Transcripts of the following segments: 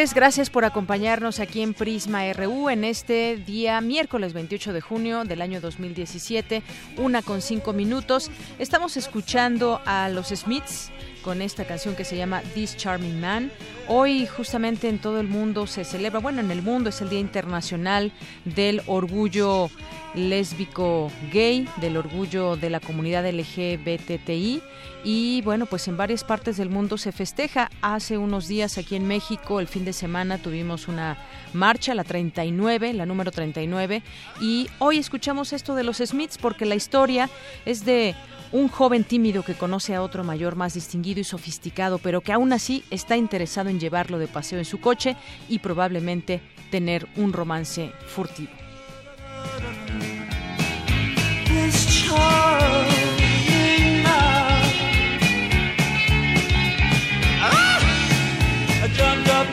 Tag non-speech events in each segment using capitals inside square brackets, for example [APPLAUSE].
Gracias por acompañarnos aquí en Prisma RU en este día miércoles 28 de junio del año 2017, una con cinco minutos. Estamos escuchando a los Smiths con esta canción que se llama This Charming Man. Hoy justamente en todo el mundo se celebra, bueno, en el mundo es el Día Internacional del Orgullo lésbico gay, del orgullo de la comunidad LGBTI y bueno, pues en varias partes del mundo se festeja. Hace unos días aquí en México, el fin de semana, tuvimos una marcha, la 39, la número 39, y hoy escuchamos esto de los Smiths porque la historia es de un joven tímido que conoce a otro mayor más distinguido y sofisticado, pero que aún así está interesado en llevarlo de paseo en su coche y probablemente tener un romance furtivo.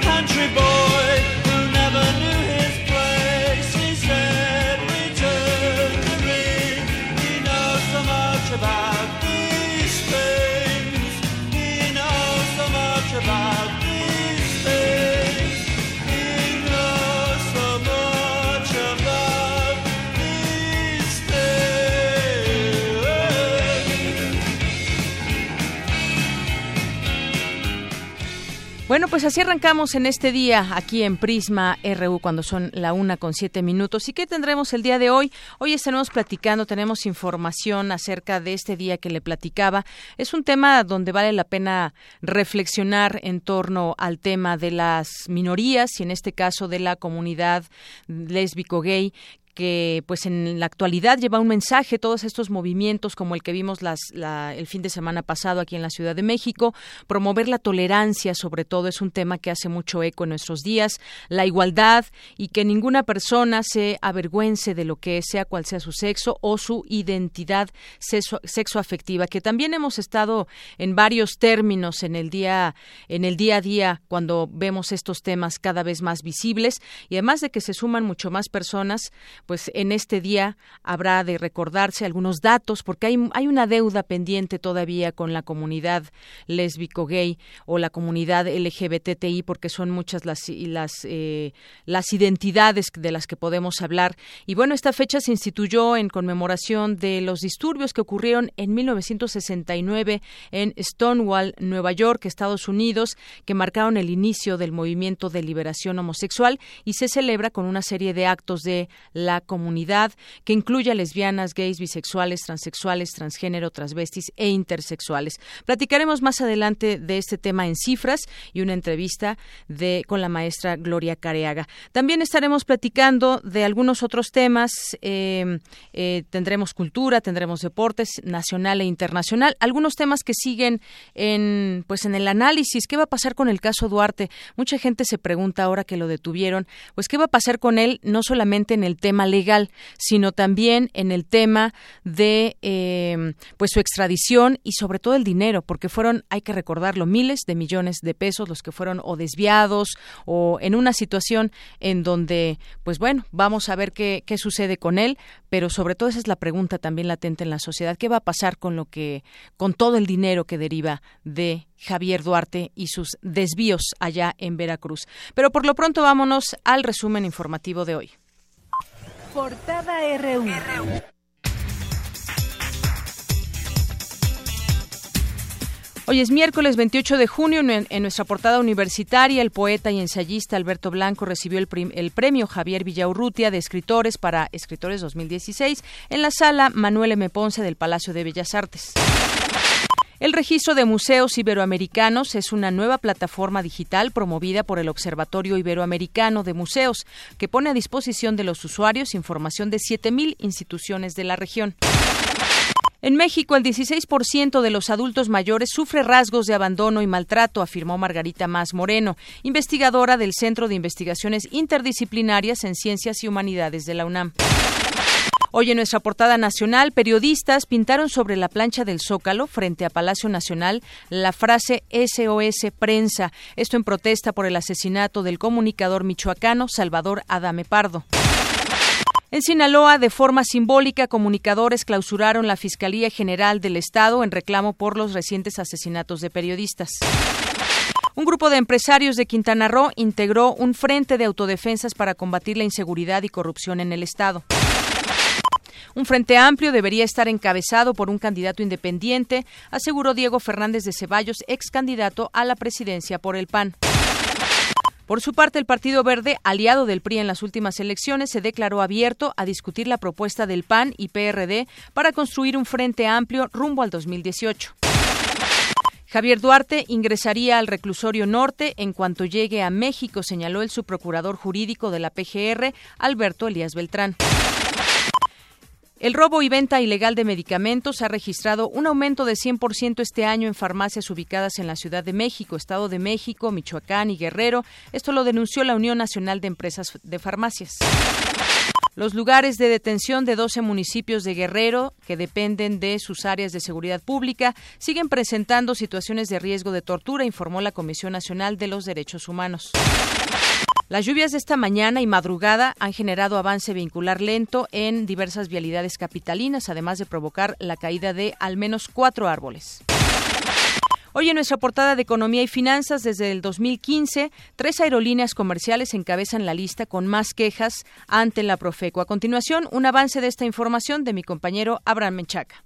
Country ah! boy Bueno, pues así arrancamos en este día aquí en Prisma RU cuando son la una con siete minutos. ¿Y qué tendremos el día de hoy? Hoy estaremos platicando, tenemos información acerca de este día que le platicaba. Es un tema donde vale la pena reflexionar en torno al tema de las minorías y en este caso de la comunidad lésbico-gay que pues en la actualidad lleva un mensaje, todos estos movimientos como el que vimos las, el fin de semana pasado aquí en la Ciudad de México, promover la tolerancia sobre todo es un tema que hace mucho eco en nuestros días, la igualdad y que ninguna persona se avergüence de lo que sea cual sea su sexo o su identidad sexo, sexoafectiva, que también hemos estado en varios términos en el día en el día a día cuando vemos estos temas cada vez más visibles. Y además de que se suman mucho más personas, pues en este día habrá de recordarse algunos datos porque hay, hay una deuda pendiente todavía con la comunidad lésbico gay o la comunidad LGBTI porque son muchas las las eh, las identidades de las que podemos hablar. Y bueno esta fecha se instituyó en conmemoración de los disturbios que ocurrieron en 1969 en Stonewall Nueva York Estados Unidos que marcaron el inicio del movimiento de liberación homosexual y se celebra con una serie de actos de la comunidad que incluye a lesbianas, gays, bisexuales, transexuales, transgénero, transvestis e intersexuales. Platicaremos más adelante de este tema en cifras y una entrevista de con la maestra Gloria Careaga. También estaremos platicando de algunos otros temas. Eh, eh, tendremos cultura, tendremos deportes nacional e internacional. Algunos temas que siguen en pues en el análisis. ¿Qué va a pasar con el caso Duarte? Mucha gente se pregunta ahora que lo detuvieron, pues qué va a pasar con él no solamente en el tema legal, sino también en el tema de eh, pues su extradición y sobre todo el dinero, porque fueron, hay que recordarlo, miles de millones de pesos los que fueron o desviados o en una situación en donde, pues bueno, vamos a ver qué, qué sucede con él, pero sobre todo esa es la pregunta también latente en la sociedad, ¿qué va a pasar con lo que, con todo el dinero que deriva de Javier Duarte y sus desvíos allá en Veracruz? Pero por lo pronto vámonos al resumen informativo de hoy. Portada RU. Hoy es miércoles 28 de junio. En nuestra portada universitaria, el poeta y ensayista Alberto Blanco recibió el, el, premio Javier Villaurrutia de Escritores para Escritores 2016 en la sala Manuel M. Ponce del Palacio de Bellas Artes. El registro de museos iberoamericanos es una nueva plataforma digital promovida por el Observatorio Iberoamericano de Museos, que pone a disposición de los usuarios información de 7.000 instituciones de la región. En México, el 16% de los adultos mayores sufre rasgos de abandono y maltrato, afirmó Margarita Más Moreno, investigadora del Centro de Investigaciones Interdisciplinarias en Ciencias y Humanidades de la UNAM. Hoy en nuestra portada nacional, periodistas pintaron sobre la plancha del Zócalo, frente a Palacio Nacional, la frase SOS Prensa, esto en protesta por el asesinato del comunicador michoacano Salvador Adame Pardo. En Sinaloa, de forma simbólica, comunicadores clausuraron la Fiscalía General del Estado en reclamo por los recientes asesinatos de periodistas. Un grupo de empresarios de Quintana Roo integró un frente de autodefensas para combatir la inseguridad y corrupción en el Estado. Un frente amplio debería estar encabezado por un candidato independiente, aseguró Diego Fernández de Ceballos, ex candidato a la presidencia por el PAN. Por su parte, el Partido Verde, aliado del PRI en las últimas elecciones, se declaró abierto a discutir la propuesta del PAN y PRD para construir un frente amplio rumbo al 2018. Javier Duarte ingresaría al reclusorio norte en cuanto llegue a México, señaló el subprocurador jurídico de la PGR, Alberto Elías Beltrán. El robo y venta ilegal de medicamentos ha registrado un aumento de 100% este año en farmacias ubicadas en la Ciudad de México, Estado de México, Michoacán y Guerrero. Esto lo denunció la Unión Nacional de Empresas de Farmacias. Los lugares de detención de 12 municipios de Guerrero, que dependen de sus áreas de seguridad pública, siguen presentando situaciones de riesgo de tortura, informó la Comisión Nacional de los Derechos Humanos. Las lluvias de esta mañana y madrugada han generado avance vehicular lento en diversas vialidades capitalinas, además de provocar la caída de al menos cuatro árboles. Hoy en nuestra portada de Economía y Finanzas, desde el 2015, tres aerolíneas comerciales encabezan la lista con más quejas ante la Profeco. A continuación, un avance de esta información de mi compañero Abraham Menchaca.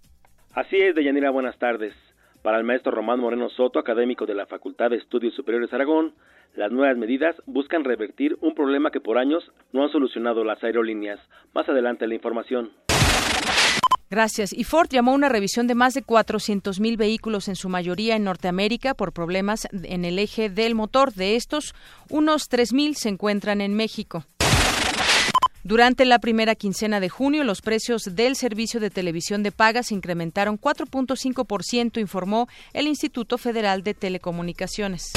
Así es, Deyanira, buenas tardes. Para el maestro Román Moreno Soto, académico de la Facultad de Estudios Superiores Aragón, las nuevas medidas buscan revertir un problema que por años no han solucionado las aerolíneas. Más adelante la información. Gracias. Y Ford llamó a una revisión de más de 400.000 vehículos, en su mayoría en Norteamérica, por problemas en el eje del motor. De estos, unos 3.000 se encuentran en México. Durante la primera quincena de junio, los precios del servicio de televisión de paga se incrementaron 4.5%, informó el Instituto Federal de Telecomunicaciones.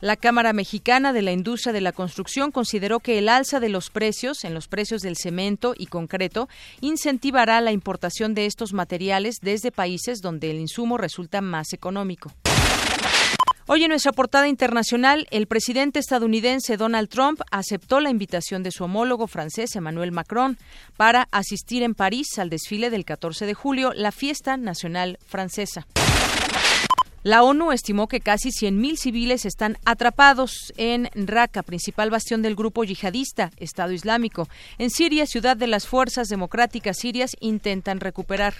La Cámara Mexicana de la Industria de la Construcción consideró que el alza de los precios en los precios del cemento y concreto incentivará la importación de estos materiales desde países donde el insumo resulta más económico. Hoy en nuestra portada internacional, el presidente estadounidense Donald Trump aceptó la invitación de su homólogo francés Emmanuel Macron para asistir en París al desfile del 14 de julio, la fiesta nacional francesa. La ONU estimó que casi 100.000 civiles están atrapados en Raqqa, principal bastión del grupo yihadista Estado Islámico. En Siria, ciudad de las fuerzas democráticas sirias intentan recuperar.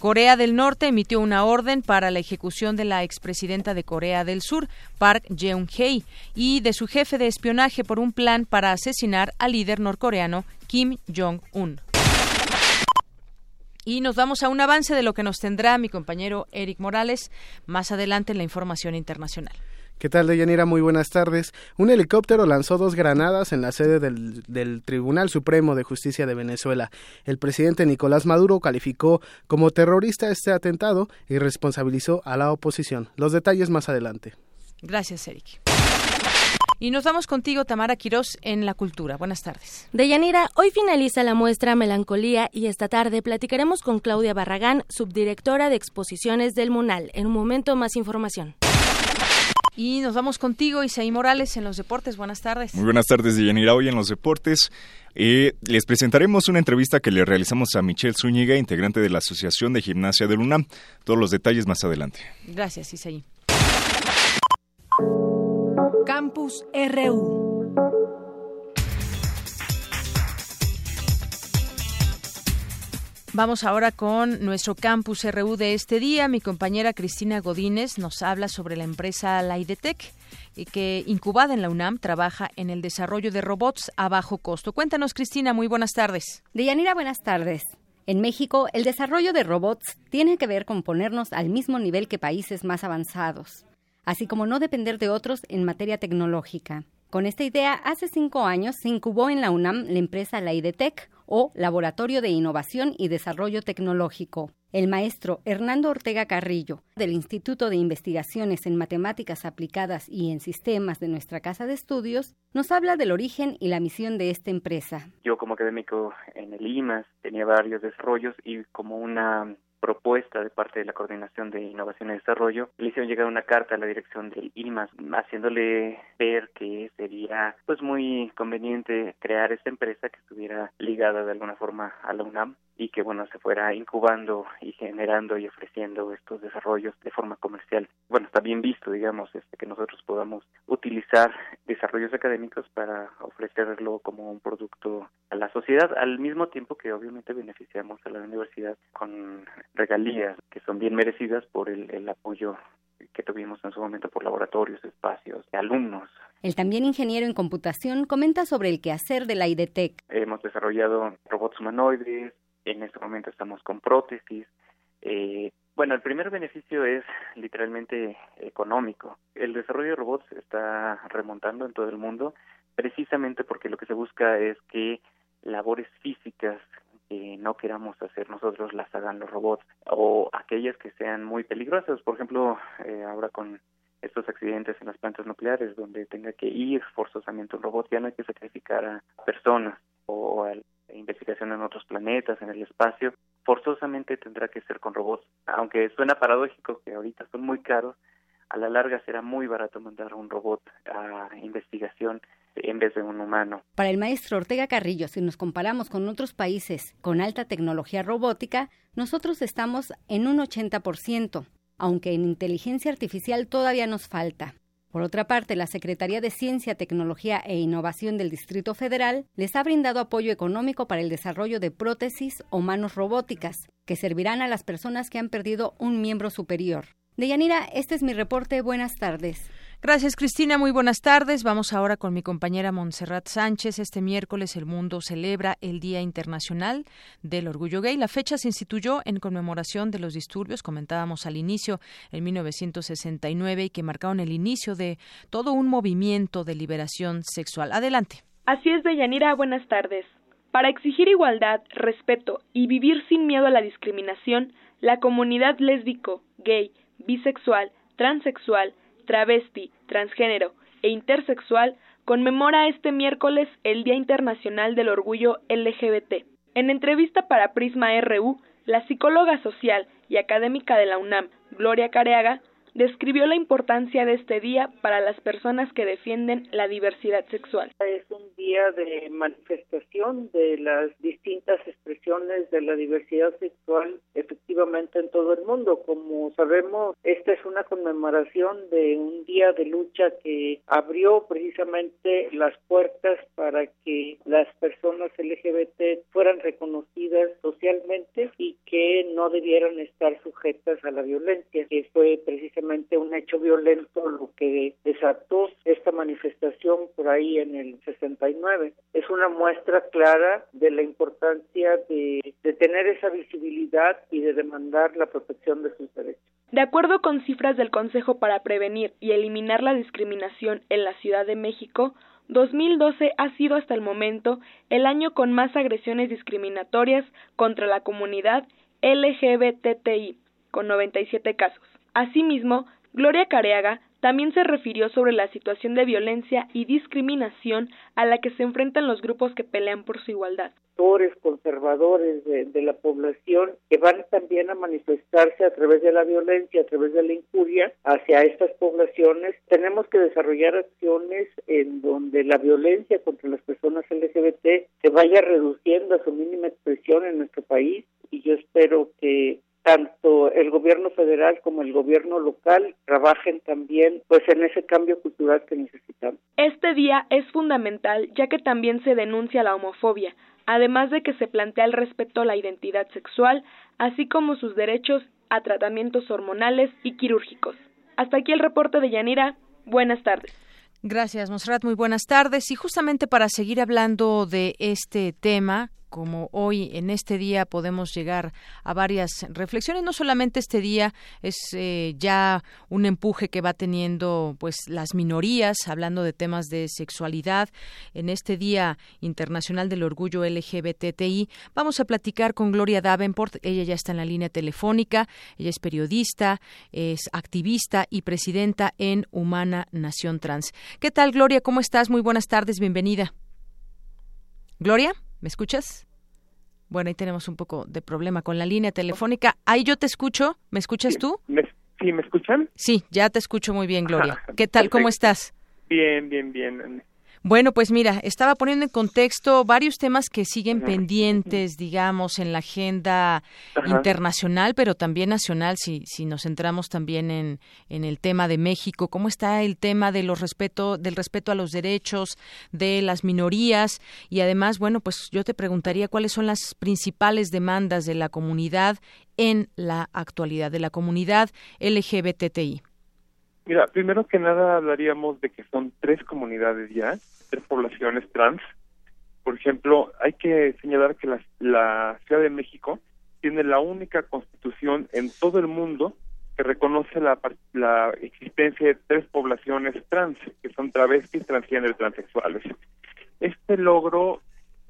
Corea del Norte emitió una orden para la ejecución de la expresidenta de Corea del Sur, Park Geun-hye, y de su jefe de espionaje por un plan para asesinar al líder norcoreano Kim Jong-un. Y nos vamos a un avance de lo que nos tendrá mi compañero Eric Morales más adelante en la información internacional. ¿Qué tal, Deyanira? Muy buenas tardes. Un helicóptero lanzó dos granadas en la sede del, del, Tribunal Supremo de Justicia de Venezuela. El presidente Nicolás Maduro calificó como terrorista este atentado y responsabilizó a la oposición. Los detalles más adelante. Gracias, Eric. Y nos vamos contigo, Tamara Quirós, en la cultura. Buenas tardes. Deyanira, hoy finaliza la muestra Melancolía y esta tarde platicaremos con Claudia Barragán, subdirectora de exposiciones del MUNAL. En un momento más información. Y nos vamos contigo, Isaí Morales, en los deportes. Buenas tardes. Muy buenas tardes, Deyanira. Hoy en los deportes eh, les presentaremos una entrevista que le realizamos a Michelle Zúñiga, integrante de la Asociación de Gimnasia del UNAM. Todos los detalles más adelante. Gracias, Isaí. Campus RU. Vamos ahora con nuestro campus RU de este día. Mi compañera Cristina Godínez nos habla sobre la empresa Laidetec, eh, que incubada en la UNAM trabaja en el desarrollo de robots a bajo costo. Cuéntanos, Cristina, muy buenas tardes. Deyanira, buenas tardes. En México, el desarrollo de robots tiene que ver con ponernos al mismo nivel que países más avanzados, así como no depender de otros en materia tecnológica. Con esta idea, hace cinco años se incubó en la UNAM la empresa Laidetec, o Laboratorio de Innovación y Desarrollo Tecnológico. El maestro Hernando Ortega Carrillo, del Instituto de Investigaciones en Matemáticas Aplicadas y en Sistemas de nuestra Casa de Estudios, nos habla del origen y la misión de esta empresa. Yo como académico en el IMAS tenía varios desarrollos y como una propuesta de parte de la Coordinación de Innovación y Desarrollo, le hicieron llegar una carta a la dirección del IMAS, haciéndole ver que sería pues muy conveniente crear esta empresa que estuviera ligada de alguna forma a la UNAM y que bueno se fuera incubando y generando y ofreciendo estos desarrollos de forma comercial. Bueno, está bien visto, digamos, este que nosotros podamos utilizar desarrollos académicos para ofrecerlo como un producto a la sociedad, al mismo tiempo que obviamente beneficiamos a la universidad con regalías que son bien merecidas por el, el apoyo que tuvimos en su momento por laboratorios, espacios, alumnos. El también ingeniero en computación comenta sobre el quehacer de la IDTEC. Hemos desarrollado robots humanoides, en este momento estamos con prótesis. Eh, bueno, el primer beneficio es literalmente económico. El desarrollo de robots está remontando en todo el mundo precisamente porque lo que se busca es que labores físicas que no queramos hacer nosotros las hagan los robots o aquellas que sean muy peligrosas. Por ejemplo, eh, ahora con estos accidentes en las plantas nucleares donde tenga que ir forzosamente un robot, ya no hay que sacrificar a personas o a investigación en otros planetas, en el espacio, forzosamente tendrá que ser con robots. Aunque suena paradójico que ahorita son muy caros, a la larga será muy barato mandar un robot a investigación en vez de un humano. Para el maestro Ortega Carrillo, si nos comparamos con otros países con alta tecnología robótica, nosotros estamos en un 80%, aunque en inteligencia artificial todavía nos falta. Por otra parte, la Secretaría de Ciencia, Tecnología e Innovación del Distrito Federal les ha brindado apoyo económico para el desarrollo de prótesis o manos robóticas, que servirán a las personas que han perdido un miembro superior. Deyanira, este es mi reporte. Buenas tardes. Gracias, Cristina. Muy buenas tardes. Vamos ahora con mi compañera Montserrat Sánchez. Este miércoles el mundo celebra el Día Internacional del Orgullo Gay. La fecha se instituyó en conmemoración de los disturbios, comentábamos al inicio, en 1969, y que marcaron el inicio de todo un movimiento de liberación sexual. Adelante. Así es, Deyanira. Buenas tardes. Para exigir igualdad, respeto y vivir sin miedo a la discriminación, la comunidad lésbico, gay, bisexual, transexual, travesti, transgénero e intersexual conmemora este miércoles el Día Internacional del Orgullo LGBT. En entrevista para Prisma RU, la psicóloga social y académica de la UNAM, Gloria Careaga, describió la importancia de este día para las personas que defienden la diversidad sexual. Es un día de manifestación de las distintas expresiones de la diversidad sexual efectivamente en todo el mundo. Como sabemos, esta es una conmemoración de un día de lucha que abrió precisamente las puertas para que las personas LGBT fueran reconocidas socialmente y que no debieran estar sujetas a la violencia, que fue precisamente un hecho violento lo que desató esta manifestación por ahí en el 69. Es una muestra clara de la importancia de, tener esa visibilidad y de demandar la protección de sus derechos. De acuerdo con cifras del Consejo para Prevenir y Eliminar la Discriminación en la Ciudad de México, 2012 ha sido hasta el momento el año con más agresiones discriminatorias contra la comunidad LGBTI, con 97 casos. Asimismo, Gloria Careaga también se refirió sobre la situación de violencia y discriminación a la que se enfrentan los grupos que pelean por su igualdad. Conservadores de, de, la población que van también a manifestarse a través de la violencia, a través de la injuria hacia estas poblaciones. Tenemos que desarrollar acciones en donde la violencia contra las personas LGBT se vaya reduciendo a su mínima expresión en nuestro país y yo espero que tanto el gobierno federal como el gobierno local trabajen también pues en ese cambio cultural que necesitamos. Este día es fundamental ya que también se denuncia la homofobia, además de que se plantea el respeto a la identidad sexual, así como sus derechos a tratamientos hormonales y quirúrgicos. Hasta aquí el reporte de Yanira. Buenas tardes. Gracias, Mosrat. Muy buenas tardes. Y justamente para seguir hablando de este tema, como hoy en este día podemos llegar a varias reflexiones. No solamente este día es eh, ya un empuje que va teniendo pues las minorías, hablando de temas de sexualidad. En este Día Internacional del Orgullo LGBTI vamos a platicar con Gloria Davenport. Ella ya está en la línea telefónica. Ella es periodista, es activista y presidenta en Humana Nación Trans. ¿Qué tal, Gloria? ¿Cómo estás? Muy buenas tardes. Bienvenida. Gloria. ¿Me escuchas? Bueno, ahí tenemos un poco de problema con la línea telefónica. Ahí yo te escucho. ¿Me escuchas tú? ¿Sí me escuchan? Sí, ya te escucho muy bien, Gloria. ¿Qué tal? ¿Cómo estás? Bien, bien, bien. Bueno, pues mira, estaba poniendo en contexto varios temas que siguen pendientes, digamos, en la agenda internacional, pero también nacional, si, si nos centramos también en, en el tema de México. ¿Cómo está el tema de los respeto, del respeto a los derechos de las minorías? Y además, bueno, pues yo te preguntaría cuáles son las principales demandas de la comunidad en la actualidad, de la comunidad LGBTI. Mira, primero que nada hablaríamos de que son tres comunidades ya, tres poblaciones trans. Por ejemplo, hay que señalar que la, la Ciudad de México tiene la única constitución en todo el mundo que reconoce la, la existencia de tres poblaciones trans, que son travestis, transgénero y transexuales. Este logro,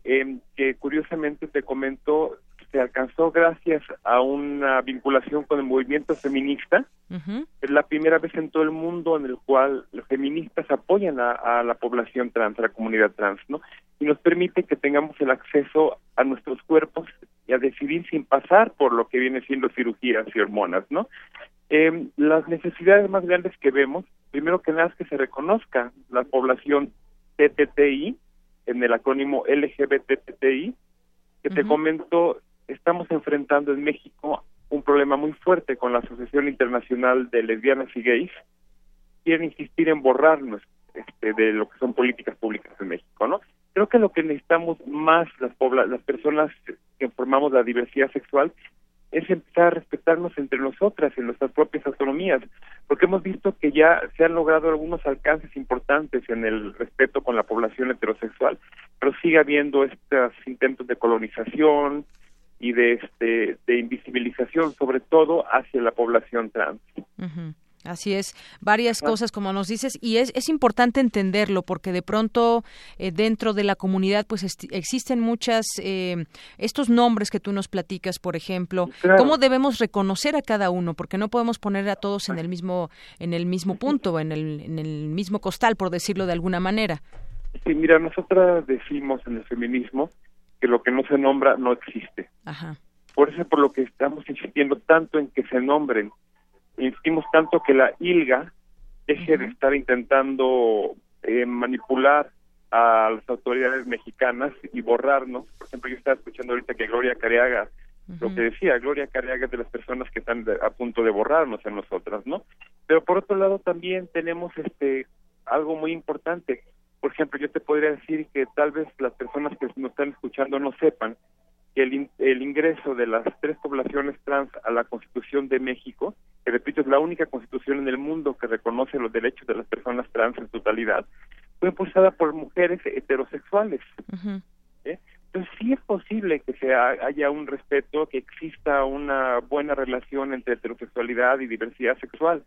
eh, que curiosamente te comento, se alcanzó gracias a una vinculación con el movimiento feminista. Es la primera vez en todo el mundo en el cual los feministas apoyan a, la población trans, a la comunidad trans, ¿no? Y nos permite que tengamos el acceso a nuestros cuerpos y a decidir sin pasar por lo que viene siendo cirugías y hormonas, ¿no? Eh, las necesidades más grandes que vemos, primero que nada es que se reconozca la población TTTI, en el acrónimo LGBTTI, que te comento estamos enfrentando en México un problema muy fuerte con la Asociación Internacional de Lesbianas y Gays. Quieren insistir en borrarnos este, de lo que son políticas públicas en México, ¿no? Creo que lo que necesitamos más las, las personas que formamos la diversidad sexual es empezar a respetarnos entre nosotras en nuestras propias autonomías, porque hemos visto que ya se han logrado algunos alcances importantes en el respeto con la población heterosexual, pero sigue habiendo estos intentos de colonización, y de este de invisibilización sobre todo hacia la población trans. Así es, varias cosas como nos dices y es, es importante entenderlo porque de pronto eh, dentro de la comunidad pues existen muchas eh, estos nombres que tú nos platicas, por ejemplo, cómo debemos reconocer a cada uno porque no podemos poner a todos en el mismo en el mismo punto, en el en el mismo costal por decirlo de alguna manera. Sí, mira, nosotras decimos en el feminismo que lo que no se nombra no existe. Por eso es por lo que estamos insistiendo tanto en que se nombren. Insistimos tanto que la ILGA deje de estar intentando eh, manipular a las autoridades mexicanas y borrarnos. Por ejemplo, yo estaba escuchando ahorita que Gloria Careaga, lo que decía, Gloria Careaga es de las personas que están a punto de borrarnos a nosotras, ¿no? Pero por otro lado también tenemos este algo muy importante por ejemplo, yo te podría decir que tal vez las personas que nos están escuchando no sepan que el, el ingreso de las tres poblaciones trans a la Constitución de México, que repito es la única constitución en el mundo que reconoce los derechos de las personas trans en totalidad, fue impulsada por mujeres heterosexuales. ¿eh? Entonces sí es posible que se haya un respeto, que exista una buena relación entre heterosexualidad y diversidad sexual.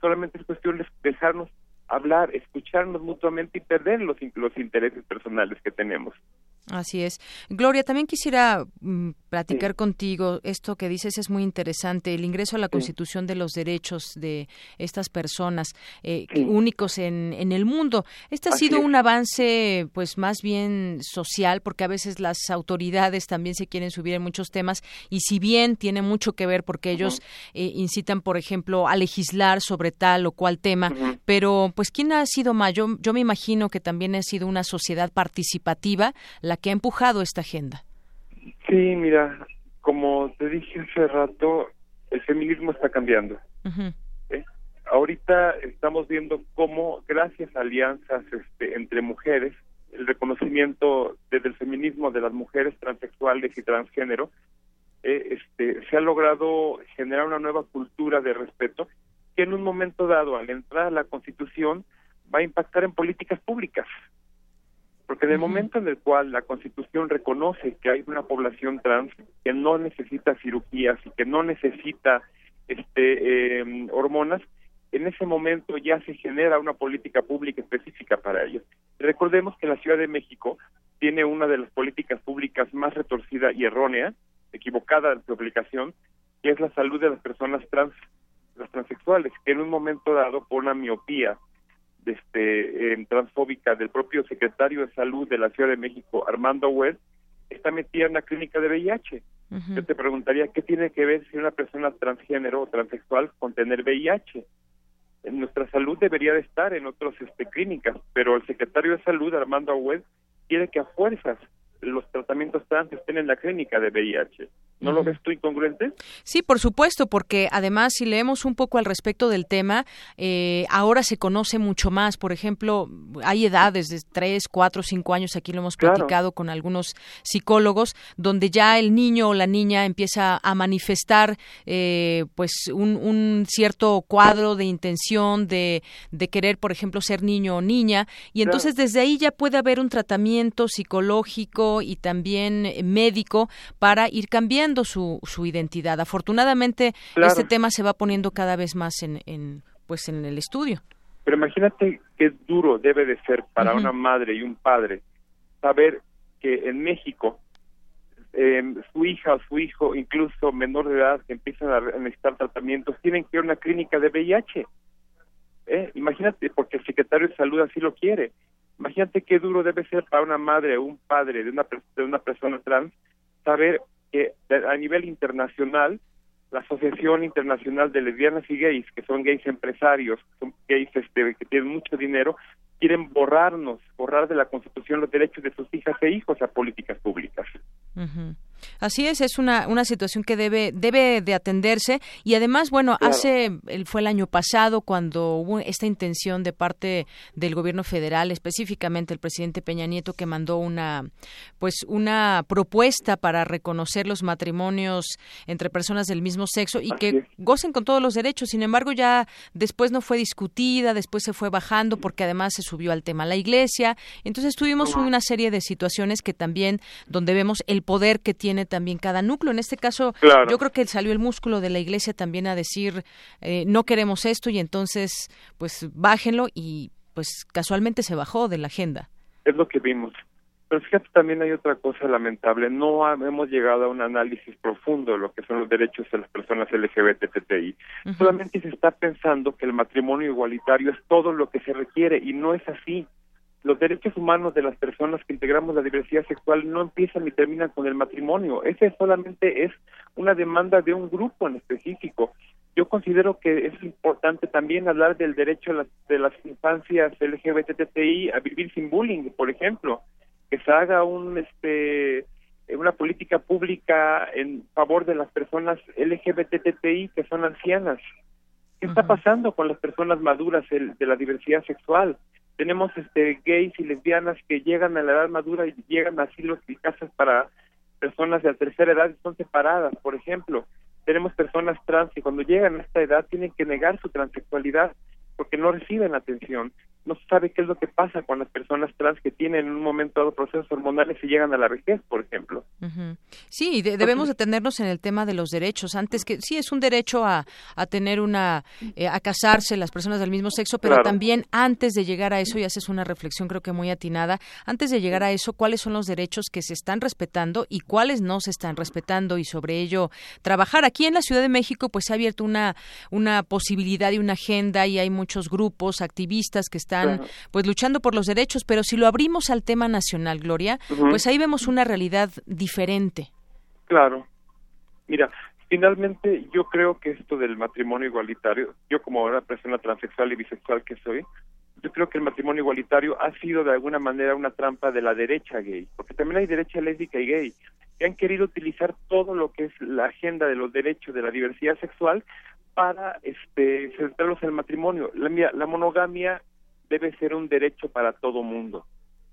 Solamente es cuestión de dejarnos hablar, escucharnos mutuamente y perder los, los intereses personales que tenemos. Así es. Gloria, también quisiera mm, platicar contigo. Esto que dices es muy interesante. El ingreso a la Constitución de los derechos de estas personas eh, únicos en, en, el mundo. Este ha sido un avance, pues más bien social, porque a veces las autoridades también se quieren subir en muchos temas y si bien tiene mucho que ver porque ellos eh, incitan, por ejemplo, a legislar sobre tal o cual tema, pero pues quién ha sido más. Yo, yo me imagino que también ha sido una sociedad participativa la que ha empujado esta agenda. Sí, mira, como te dije hace rato, el feminismo está cambiando. ¿Eh? Ahorita estamos viendo cómo, gracias a alianzas este, entre mujeres, el reconocimiento desde el feminismo de las mujeres transexuales y transgénero, eh, este, se ha logrado generar una nueva cultura de respeto que en un momento dado, al entrar a la Constitución, va a impactar en políticas públicas. Porque en el momento en el cual la Constitución reconoce que hay una población trans que no necesita cirugías y que no necesita este em, hormonas, en ese momento ya se genera una política pública específica para ellos. Recordemos que la Ciudad de México tiene una de las políticas públicas más retorcida y errónea, equivocada de su aplicación, que es la salud de las personas trans, las transexuales, que en un momento dado por una miopía este, transfóbica del propio secretario de Salud de la Ciudad de México, Armando West, está metida en la clínica de VIH. Yo te preguntaría, ¿qué tiene que ver si una persona transgénero o transexual con tener VIH? En nuestra salud debería de estar en otras este, clínicas, pero el secretario de Salud, Armando West, quiere que a fuerzas los tratamientos trans estén en la clínica de VIH. ¿No lo ves tú incongruente? Sí, por supuesto, porque además si leemos un poco al respecto del tema, eh, ahora se conoce mucho más. Por ejemplo, hay edades de 3, 4, 5 años, aquí lo hemos platicado con algunos psicólogos, donde ya el niño o la niña empieza a manifestar eh, pues un, cierto cuadro de intención de, de, querer, por ejemplo, ser niño o niña, y entonces desde ahí ya puede haber un tratamiento psicológico y también médico para ir cambiando su, su identidad. Afortunadamente, este tema se va poniendo cada vez más en, en, pues en el estudio. Pero imagínate qué duro debe de ser para una madre y un padre saber que en México em, su hija o su hijo, incluso menor de edad, que empiezan a necesitar tratamientos, tienen que ir a una clínica de VIH. ¿Eh? Imagínate, porque el secretario de salud así lo quiere. Imagínate qué duro debe ser para una madre o un padre de una, de una persona trans saber que a nivel internacional la Asociación Internacional de Lesbianas y Gays, que son gays empresarios, son gays este, que tienen mucho dinero, quieren borrarnos, borrar de la Constitución los derechos de sus hijas e hijos a políticas públicas. Así es, es una, una situación que debe, debe de atenderse y además, bueno, hace, fue el año pasado cuando hubo esta intención de parte del gobierno federal, específicamente el presidente Peña Nieto, que mandó una, pues, una propuesta para reconocer los matrimonios entre personas del mismo sexo y que gocen con todos los derechos. Sin embargo, ya después no fue discutida, después se fue bajando porque además se subió al tema la iglesia. Entonces tuvimos una serie de situaciones que también, donde vemos el poder que tiene también cada núcleo. En este caso, yo creo que salió el músculo de la Iglesia también a decir eh, no queremos esto y entonces, pues bájenlo y pues casualmente se bajó de la agenda. Es lo que vimos. Pero fíjate, también hay otra cosa lamentable. No hemos llegado a un análisis profundo de lo que son los derechos de las personas LGBTTI. Solamente se está pensando que el matrimonio igualitario es todo lo que se requiere y no es así los derechos humanos de las personas que integramos la diversidad sexual no empiezan ni terminan con el matrimonio. Ese solamente es una demanda de un grupo en específico. Yo considero que es importante también hablar del derecho de las, de las infancias LGBTTI a vivir sin bullying, por ejemplo, que se haga un este una política pública en favor de las personas LGBTTI que son ancianas. ¿Qué está pasando con las personas maduras de la diversidad sexual? tenemos este gays y lesbianas que llegan a la edad madura y llegan a asilos y casas para personas de la tercera edad y son separadas, por ejemplo. Tenemos personas trans que cuando llegan a esta edad tienen que negar su transexualidad porque no reciben atención. No se sabe qué es lo que pasa con las personas trans que tienen en un momento dado procesos hormonales y llegan a la vejez, por ejemplo. Sí, debemos detenernos en el tema de los derechos. Antes que sí es un derecho a, a tener una eh, a casarse las personas del mismo sexo, pero también antes de llegar a eso y haces una reflexión creo que muy atinada. Antes de llegar a eso, ¿cuáles son los derechos que se están respetando y cuáles no se están respetando y sobre ello trabajar aquí en la Ciudad de México? Pues se ha abierto una una posibilidad y una agenda y hay muchos grupos activistas que están pues luchando por los derechos, pero si lo abrimos al tema nacional, Gloria, pues ahí vemos una realidad diferente. Claro. Mira, finalmente yo creo que esto del matrimonio igualitario, yo como una persona transexual y bisexual que soy, yo creo que el matrimonio igualitario ha sido de alguna manera una trampa de la derecha gay, porque también hay derecha lésbica y gay, que han querido utilizar todo lo que es la agenda de los derechos de la diversidad sexual para este centrarlos en el matrimonio. La, la monogamia debe ser un derecho para todo mundo,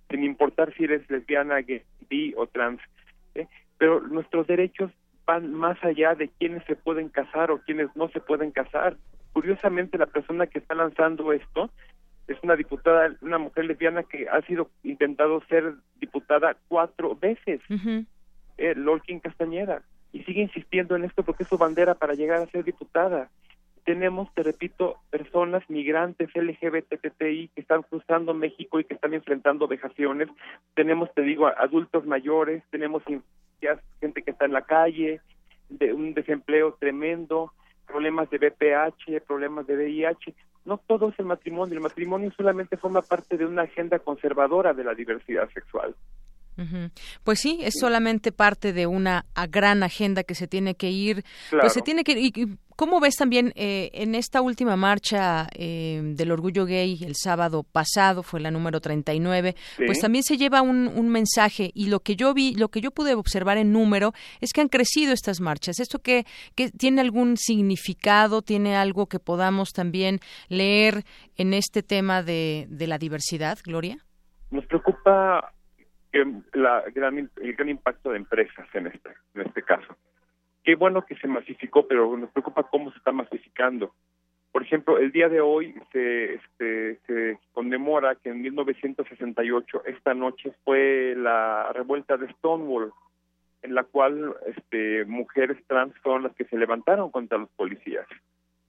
sin importar si eres lesbiana, gay, bi o trans. ¿eh? Pero nuestros derechos van más allá de quienes se pueden casar o quienes no se pueden casar. Curiosamente, la persona que está lanzando esto es una diputada, una mujer lesbiana que ha sido intentado ser diputada cuatro veces, eh, Lolkin Castañeda, y sigue insistiendo en esto porque es su bandera para llegar a ser diputada tenemos, te repito, personas migrantes LGBTTI que están cruzando México y que están enfrentando vejaciones. Tenemos, te digo, adultos mayores, tenemos gente que está en la calle, de un desempleo tremendo, problemas de BPH, problemas de VIH. No todo es el matrimonio. El matrimonio solamente forma parte de una agenda conservadora de la diversidad sexual. Pues sí, es solamente parte de una gran agenda que se tiene que ir, pues se tiene que y, ¿Cómo ves también eh, en esta última marcha eh, del orgullo gay el sábado pasado, fue la número 39, pues también se lleva un, un, mensaje y lo que yo vi, lo que yo pude observar en número es que han crecido estas marchas. ¿Esto que, que tiene algún significado, tiene algo que podamos también leer en este tema de, de la diversidad, Gloria? Nos preocupa la gran, el gran impacto de empresas en este, en este caso. Qué bueno que se masificó, pero nos preocupa cómo se está masificando. Por ejemplo, el día de hoy se, este, se conmemora que en 1968, esta noche, fue la revuelta de Stonewall, en la cual este, mujeres trans fueron las que se levantaron contra los policías.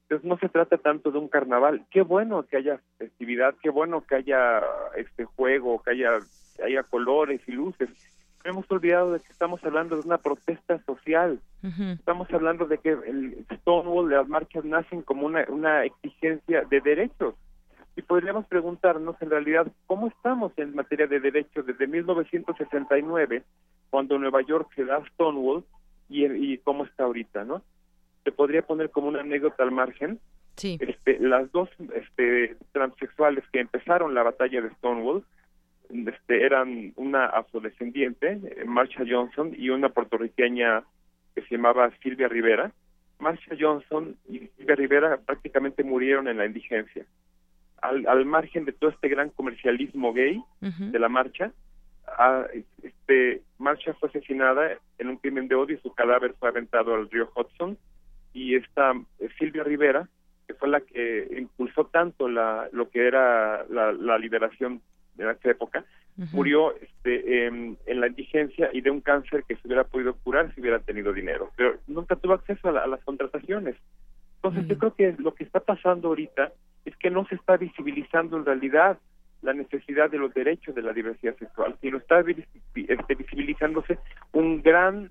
Entonces no se trata tanto de un carnaval. Qué bueno que haya festividad, qué bueno que haya este juego, que haya haya colores y luces. hemos olvidado de que estamos hablando de una protesta social. Estamos hablando de que el Stonewall, las marchas nacen como una, una exigencia de derechos. Y podríamos preguntarnos en realidad cómo estamos en materia de derechos desde 1969, cuando Nueva York se da Stonewall, y, y cómo está ahorita, ¿no? Se podría poner como una anécdota al margen. Sí. Este, las dos este, transexuales que empezaron la batalla de Stonewall este, eran una afrodescendiente, eh, Marcia Johnson, y una puertorriqueña que se llamaba Silvia Rivera. Marcia Johnson y Silvia Rivera prácticamente murieron en la indigencia. Al, al margen de todo este gran comercialismo gay de la marcha, a, este, Marcia fue asesinada en un crimen de odio y su cadáver fue aventado al río Hudson. Y esta eh, Silvia Rivera, que fue la que impulsó tanto la, lo que era la, la liberación de esa época, murió este, en la indigencia y de un cáncer que se hubiera podido curar si hubiera tenido dinero, pero nunca tuvo acceso a, las contrataciones. Entonces yo creo que lo que está pasando ahorita es que no se está visibilizando en realidad la necesidad de los derechos de la diversidad sexual, sino está este, visibilizándose un gran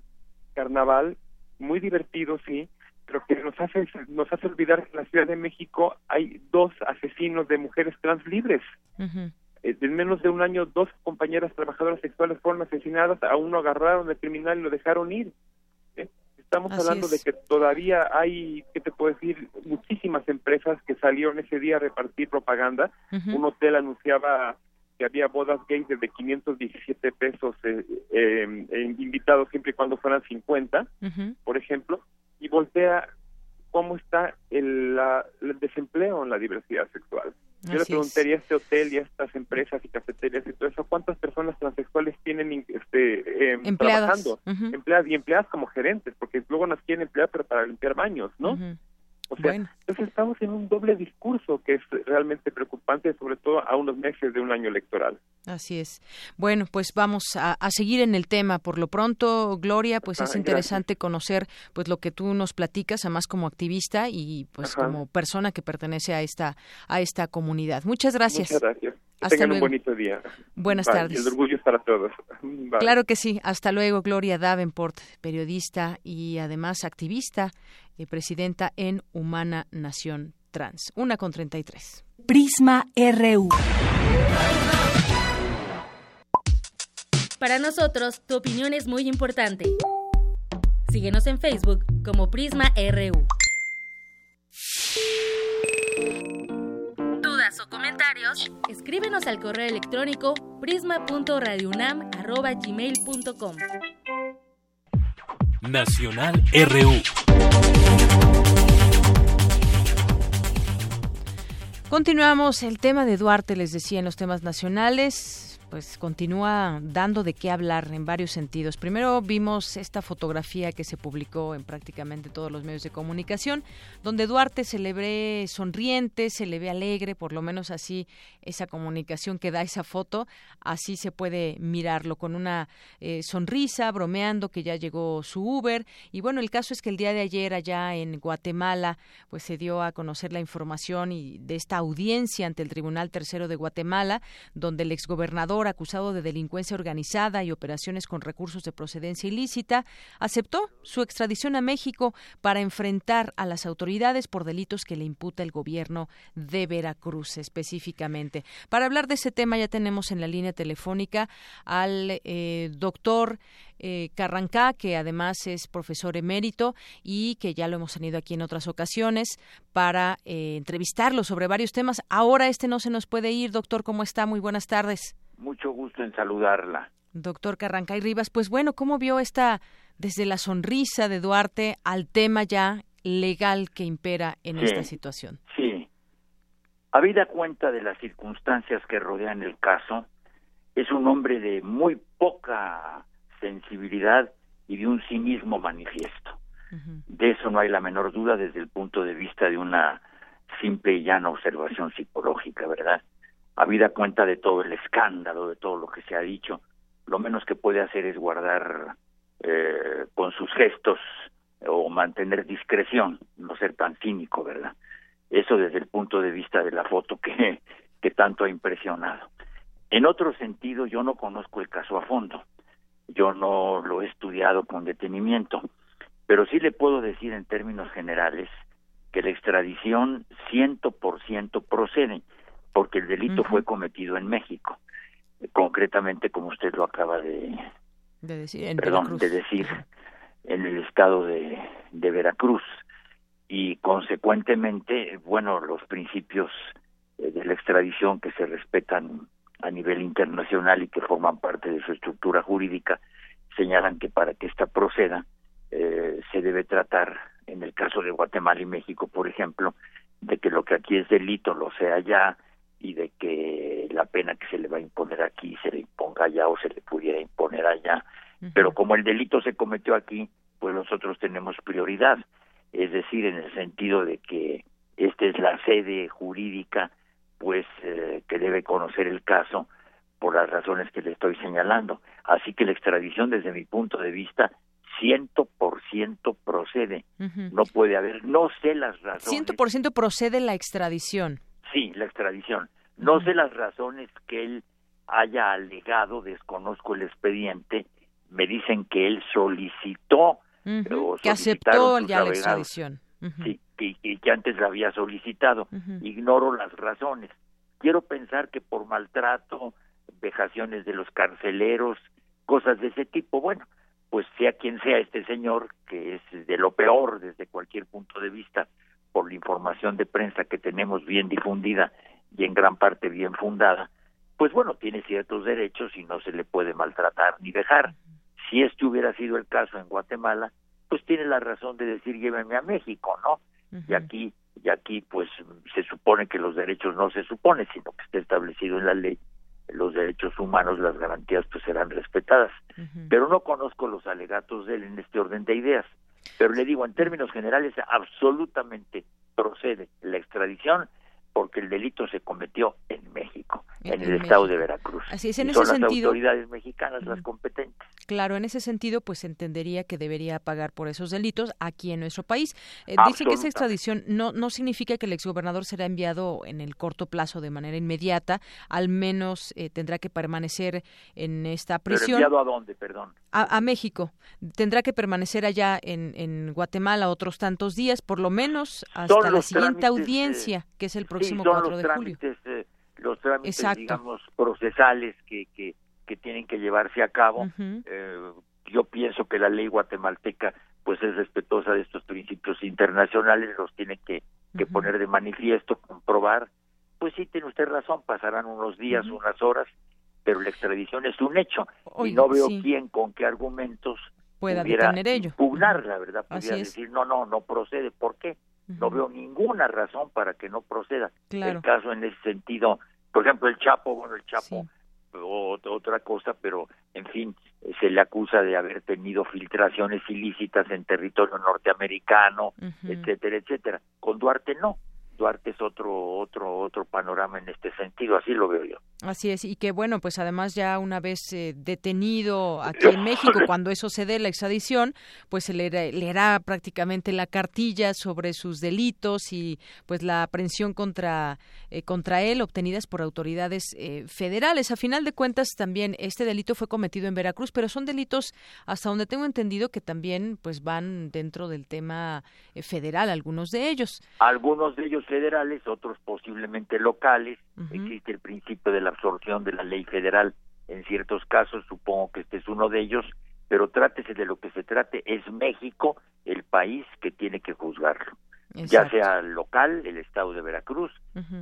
carnaval muy divertido, sí, pero que nos hace nos hace olvidar que en la Ciudad de México hay dos asesinos de mujeres trans libres. Eh, en menos de un año dos compañeras trabajadoras sexuales fueron asesinadas, a uno agarraron al criminal y lo dejaron ir. ¿eh? Estamos hablando de que todavía hay, ¿qué te puedo decir? Muchísimas empresas que salieron ese día a repartir propaganda. Un hotel anunciaba que había bodas gays de 517 pesos eh, eh, invitados siempre y cuando fueran 50, por ejemplo, y voltea cómo está el, el desempleo en la diversidad sexual. Yo le preguntaría a este hotel y a estas empresas y cafeterías y todo eso, ¿cuántas personas transexuales tienen este, em, trabajando? Empleadas y empleadas como gerentes, porque luego nos quieren emplear pero para limpiar baños, ¿no? O sea, entonces estamos en un doble discurso que es realmente preocupante, sobre todo a unos meses de un año electoral. Así es. Bueno, pues vamos a, seguir en el tema. Por lo pronto, Gloria, pues es interesante conocer pues lo que tú nos platicas, además como activista y pues como persona que pertenece a esta a esta comunidad. Muchas gracias. Muchas gracias. tengan un bonito día. Buenas tardes. El orgullo es para todos. [LAUGHS] Claro que sí. Hasta luego, Gloria Davenport, periodista y además activista, eh, presidenta en Humana Nación Trans. Una con treinta y tres. Prisma RU. Para nosotros, tu opinión es muy importante. Síguenos en Facebook como Prisma RU. ¿Dudas o comentarios? Escríbenos al correo electrónico prisma.radiounam@gmail.com. Nacional RU. Continuamos el tema de Duarte, les decía, en los temas nacionales pues continúa dando de qué hablar en varios sentidos. Primero vimos esta fotografía que se publicó en prácticamente todos los medios de comunicación, donde Duarte se le ve sonriente, se le ve alegre, por lo menos así esa comunicación que da esa foto, así se puede mirarlo con una eh, sonrisa, bromeando que ya llegó su Uber. Y bueno, el caso es que el día de ayer allá en Guatemala, pues se dio a conocer la información y de esta audiencia ante el Tribunal Tercero de Guatemala, donde el exgobernador acusado de delincuencia organizada y operaciones con recursos de procedencia ilícita, aceptó su extradición a México para enfrentar a las autoridades por delitos que le imputa el gobierno de Veracruz específicamente. Para hablar de ese tema ya tenemos en la línea telefónica al eh, doctor eh, Carrancá, que además es profesor emérito y que ya lo hemos tenido aquí en otras ocasiones para eh, entrevistarlo sobre varios temas. Ahora este no se nos puede ir. Doctor, ¿cómo está? Muy buenas tardes. Mucho gusto en saludarla. Doctor Carrancay Rivas, pues bueno, ¿cómo vio esta desde la sonrisa de Duarte al tema ya legal que impera en esta situación? Sí. Habida cuenta de las circunstancias que rodean el caso, es un hombre de muy poca sensibilidad y de un cinismo manifiesto. De eso no hay la menor duda desde el punto de vista de una simple y llana observación psicológica, ¿verdad? Habida cuenta de todo el escándalo, de todo lo que se ha dicho, lo menos que puede hacer es guardar eh, con sus gestos o mantener discreción, no ser tan cínico, ¿verdad? Eso desde el punto de vista de la foto [LAUGHS] que tanto ha impresionado. En otro sentido, yo no conozco el caso a fondo, yo no lo he estudiado con detenimiento, pero sí le puedo decir en términos generales que la extradición ciento por ciento procede porque el delito fue cometido en México, concretamente como usted lo acaba de, decir, en perdón, de decir en el estado de, de Veracruz. Y consecuentemente, bueno, los principios eh, de la extradición que se respetan a nivel internacional y que forman parte de su estructura jurídica señalan que para que ésta proceda eh, se debe tratar, en el caso de Guatemala y México, por ejemplo, de que lo que aquí es delito lo sea ya y de que la pena que se le va a imponer aquí se le imponga allá o se le pudiera imponer allá. Pero como el delito se cometió aquí, pues nosotros tenemos prioridad, es decir, en el sentido de que esta es la sede jurídica, pues eh, que debe conocer el caso por las razones que le estoy señalando. Así que la extradición, desde mi punto de vista, ciento por ciento procede. No puede haber, no sé las razones. Ciento por ciento procede la extradición. La extradición. No sé las razones que él haya alegado, desconozco el expediente, me dicen que él solicitó que aceptó ya la extradición. Sí, que, que, antes la había solicitado. Ignoro las razones. Quiero pensar que por maltrato, vejaciones de los carceleros, cosas de ese tipo. Bueno, pues sea quien sea este señor, que es de lo peor desde cualquier punto de vista, por la información de prensa que tenemos bien difundida y en gran parte bien fundada, pues bueno, tiene ciertos derechos y no se le puede maltratar ni dejar. Si este hubiera sido el caso en Guatemala, pues tiene la razón de decir llévenme a México, ¿no? Y aquí y aquí pues se supone que los derechos no se supone, sino que está establecido en la ley los derechos humanos, las garantías pues serán respetadas. Pero no conozco los alegatos de él en este orden de ideas. Pero le digo, en términos generales, absolutamente procede la extradición porque el delito se cometió en México, en, el estado de Veracruz. Así es, en ese son las autoridades mexicanas las competentes. Claro, en ese sentido, pues entendería que debería pagar por esos delitos aquí en nuestro país. Eh, dice que esa extradición no, no significa que el exgobernador será enviado en el corto plazo de manera inmediata, al menos eh, tendrá que permanecer en esta prisión. ¿Pero enviado a dónde, perdón? A, México. Tendrá que permanecer allá en, en, Guatemala otros tantos días, por lo menos hasta la siguiente audiencia, que es el próximo sí, son los trámites, eh, los trámites, digamos, procesales que, que, que, tienen que llevarse a cabo. eh, yo pienso que la ley guatemalteca pues es respetuosa de estos principios internacionales, los tiene que, que poner de manifiesto, comprobar. Pues sí, tiene usted razón, pasarán unos días, unas horas, pero la extradición es un hecho y no veo quién con qué argumentos pueda detener ello. Pugnar, la verdad, podría decir, no, no, no procede. ¿Por qué? No veo ninguna razón para que no proceda. El caso en ese sentido, por ejemplo, el Chapo, bueno, el Chapo, otra cosa, pero en fin, se le acusa de haber tenido filtraciones ilícitas en territorio norteamericano, etcétera, etcétera. Con Duarte no. Duarte es otro otro otro panorama en este sentido, así lo veo yo. Así es, y que bueno, pues además ya una vez eh, detenido aquí en [LAUGHS] México, cuando eso se dé la extradición, pues se le leerá prácticamente la cartilla sobre sus delitos y pues la aprehensión contra, eh, contra él obtenidas por autoridades eh, federales. A final de cuentas, también este delito fue cometido en Veracruz, pero son delitos, hasta donde tengo entendido, que también pues van dentro del tema federal, algunos de ellos. Algunos de ellos federales, otros posiblemente locales. Existe el principio de la absorción de la ley federal en ciertos casos, supongo que este es uno de ellos, pero trátese de lo que se trate, es México el país que tiene que juzgarlo. ya sea local, el estado de Veracruz,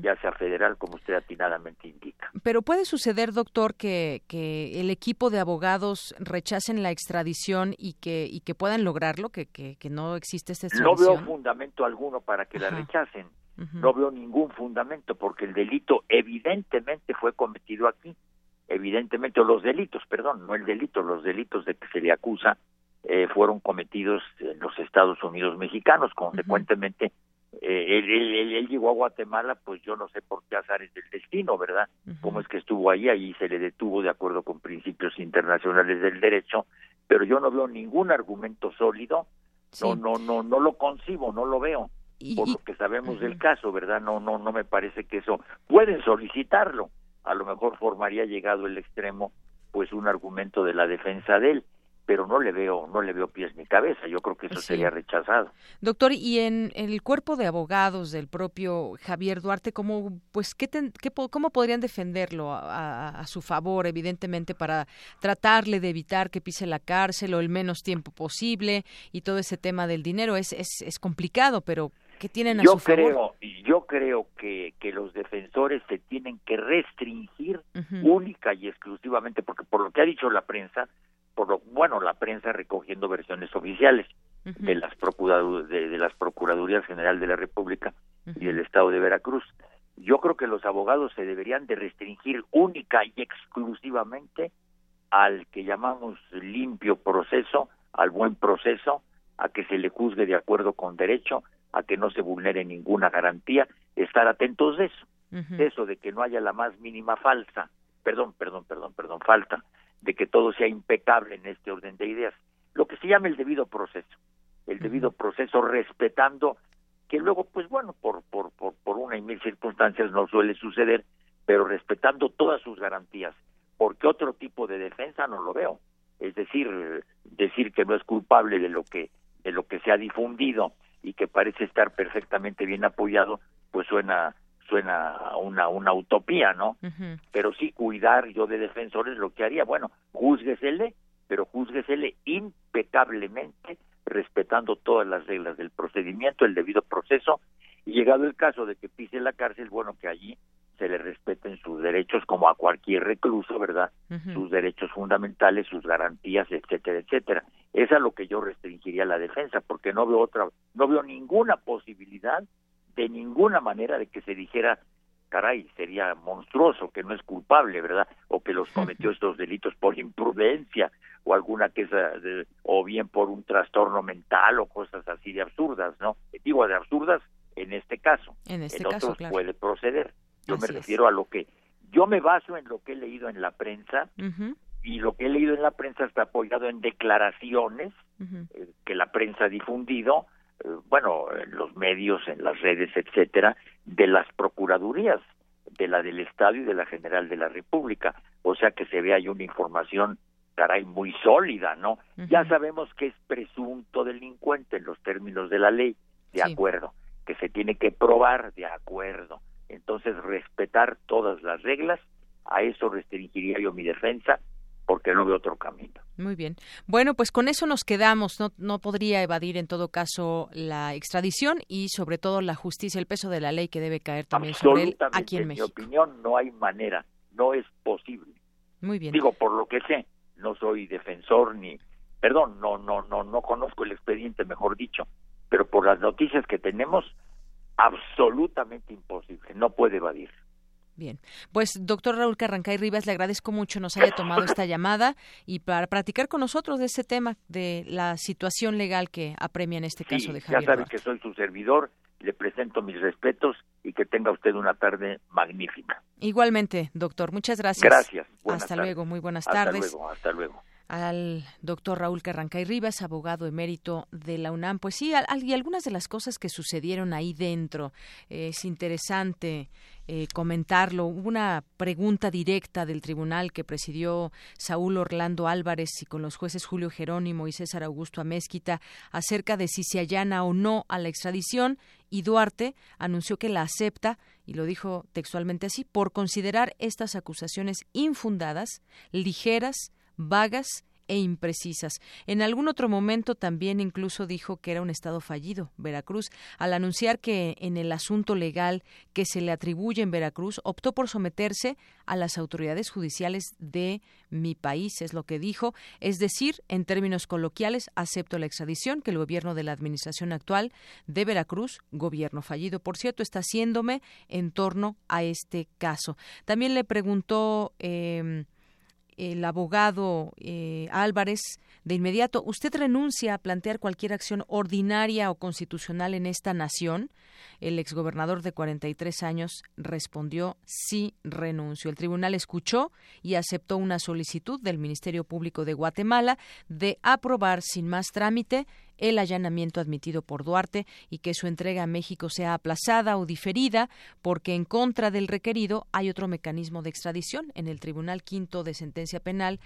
ya sea federal, como usted atinadamente indica. Pero puede suceder, doctor, que, que el equipo de abogados rechacen la extradición y que, y que puedan lograrlo, que, que, que no existe esta extradición. No veo fundamento alguno para que la rechacen. No veo ningún fundamento porque el delito evidentemente fue cometido aquí. Evidentemente, los delitos, perdón, no el delito, los delitos de que se le acusa eh, fueron cometidos en los Estados Unidos mexicanos. Consecuentemente, eh, él, llegó a Guatemala, pues yo no sé por qué azares del destino, ¿verdad? Cómo es que estuvo ahí, ahí se le detuvo de acuerdo con principios internacionales del derecho, pero yo no veo ningún argumento sólido, no, no, no, no lo concibo, no lo veo por lo que sabemos del caso, ¿verdad? No, no, no me parece que eso pueden solicitarlo. A lo mejor formaría llegado el extremo, pues un argumento de la defensa de él, pero no le veo, no le veo pies ni cabeza. Yo creo que eso sería rechazado. Doctor, y en, el cuerpo de abogados del propio Javier Duarte, ¿cómo, pues, qué, qué cómo podrían defenderlo a, su favor, evidentemente, para tratarle de evitar que pise la cárcel o el menos tiempo posible y todo ese tema del dinero? Es, es, es complicado, pero tienen yo creo, Yo creo que, que los defensores se tienen que restringir única y exclusivamente, porque por lo que ha dicho la prensa, por lo bueno, la prensa recogiendo versiones oficiales de las de, las procuradurías general de la República y del Estado de Veracruz. Yo creo que los abogados se deberían de restringir única y exclusivamente al que llamamos limpio proceso, al buen proceso, a que se le juzgue de acuerdo con derecho, a que no se vulnere ninguna garantía, estar atentos de eso, de eso de que no haya la más mínima falsa, perdón, perdón, perdón, perdón, falta, de que todo sea impecable en este orden de ideas, lo que se llama el debido proceso, el debido proceso respetando que luego, pues bueno, por, por, por, por una y mil circunstancias no suele suceder, pero respetando todas sus garantías, porque otro tipo de defensa no lo veo, es decir, decir que no es culpable de lo que de lo que se ha difundido y que parece estar perfectamente bien apoyado, pues suena suena una una utopía, ¿no? Pero sí cuidar yo de defensores lo que haría, bueno, júzguesele, pero júzguesele impecablemente respetando todas las reglas del procedimiento, el debido proceso y llegado el caso de que pise la cárcel, bueno, que allí se le respeten sus derechos como a cualquier recluso, ¿verdad? Sus derechos fundamentales, sus garantías, etcétera, etcétera. Esa es lo que yo restringiría la defensa, porque no veo otra, no veo ninguna posibilidad de ninguna manera de que se dijera, caray, sería monstruoso que no es culpable, ¿verdad? O que los cometió estos delitos por imprudencia o alguna que o bien por un trastorno mental o cosas así de absurdas, ¿no? Digo de absurdas en este caso. En este otros caso, puede proceder. Yo me es. refiero a lo que yo me baso en lo que he leído en la prensa y lo que he leído en la prensa está apoyado en declaraciones eh, que la prensa ha difundido, eh, bueno, en los medios, en las redes, etcétera, de las procuradurías, de la del Estado y de la General de la República. O sea que se ve ahí una información, caray, muy sólida, ¿no? Ya sabemos que es presunto delincuente en los términos de la ley, de Sí. acuerdo, que se tiene que probar de acuerdo. Entonces, respetar todas las reglas, a eso restringiría yo mi defensa, porque no veo otro camino. Muy bien. Bueno, pues con eso nos quedamos. No, no podría evadir en todo caso la extradición y sobre todo la justicia, el peso de la ley que debe caer también sobre él aquí en en mi opinión, no hay manera, no es posible. Muy bien. Digo, por lo que sé, no soy defensor ni, perdón, no, no, no, no conozco el expediente, mejor dicho, pero por las noticias que tenemos, absolutamente imposible, no puede evadir. Bien, pues doctor Raúl Carrancay Rivas, le agradezco mucho nos haya tomado esta llamada y para platicar con nosotros de este tema, de la situación legal que apremia en este caso de ya Javier sabe Duarte. que soy su servidor, le presento mis respetos y que tenga usted una tarde magnífica. Igualmente, doctor, muchas gracias. Gracias. buenas Hasta tardes. luego, muy buenas Hasta tardes. luego, hasta luego. Al doctor Raúl Carrancay Rivas, abogado emérito de la UNAM. Pues sí, y algunas de las cosas que sucedieron ahí dentro. es interesante eh, comentarlo. Hubo una pregunta directa del tribunal que presidió Saúl Orlando Álvarez y con los jueces Julio Jerónimo y César Augusto Amezquita acerca de si se allana o no a la extradición y Duarte anunció que la acepta y lo dijo textualmente así por considerar estas acusaciones infundadas, ligeras, vagas e imprecisas. En algún otro momento también incluso dijo que era un estado fallido, Veracruz, al anunciar que en el asunto legal que se le atribuye en Veracruz optó por someterse a las autoridades judiciales de mi país, es lo que dijo, es decir, en términos coloquiales, acepto la extradición que el gobierno de la administración actual de Veracruz, gobierno fallido, por cierto, está haciéndome en torno a este caso. También le preguntó eh, el abogado eh, Álvarez de inmediato, ¿usted renuncia a plantear cualquier acción ordinaria o constitucional en esta nación? El exgobernador de 43 años respondió sí renuncio. El tribunal escuchó y aceptó una solicitud del Ministerio Público de Guatemala de aprobar sin más trámite el allanamiento admitido por Duarte y que su entrega a México sea aplazada o diferida porque en contra del requerido hay otro mecanismo de extradición en el Tribunal Quinto de Sentencia Penal,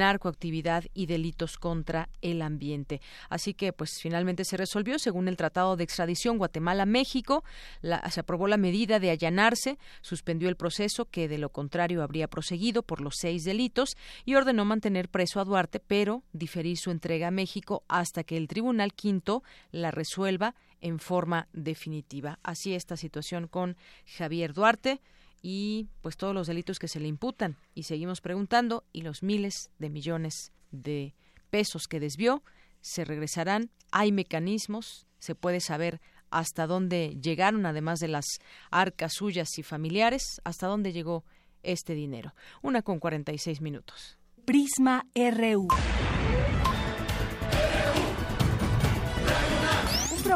narcoactividad y delitos contra el ambiente. Así que pues finalmente se resolvió según el Tratado de Extradición Guatemala-México, la- se aprobó la medida de allanarse, suspendió el proceso que de lo contrario habría proseguido por los seis delitos y ordenó mantener preso a Duarte, pero diferir su entrega a México hasta que el Tribunal Quinto la resuelva en forma definitiva. Así esta situación con Javier Duarte y pues todos los delitos que se le imputan y seguimos preguntando y los miles de millones de pesos que desvió se regresarán. Hay mecanismos, se puede saber hasta dónde llegaron, además de las arcas suyas y familiares, hasta dónde llegó este dinero. Una con 46 minutos. Prisma RU.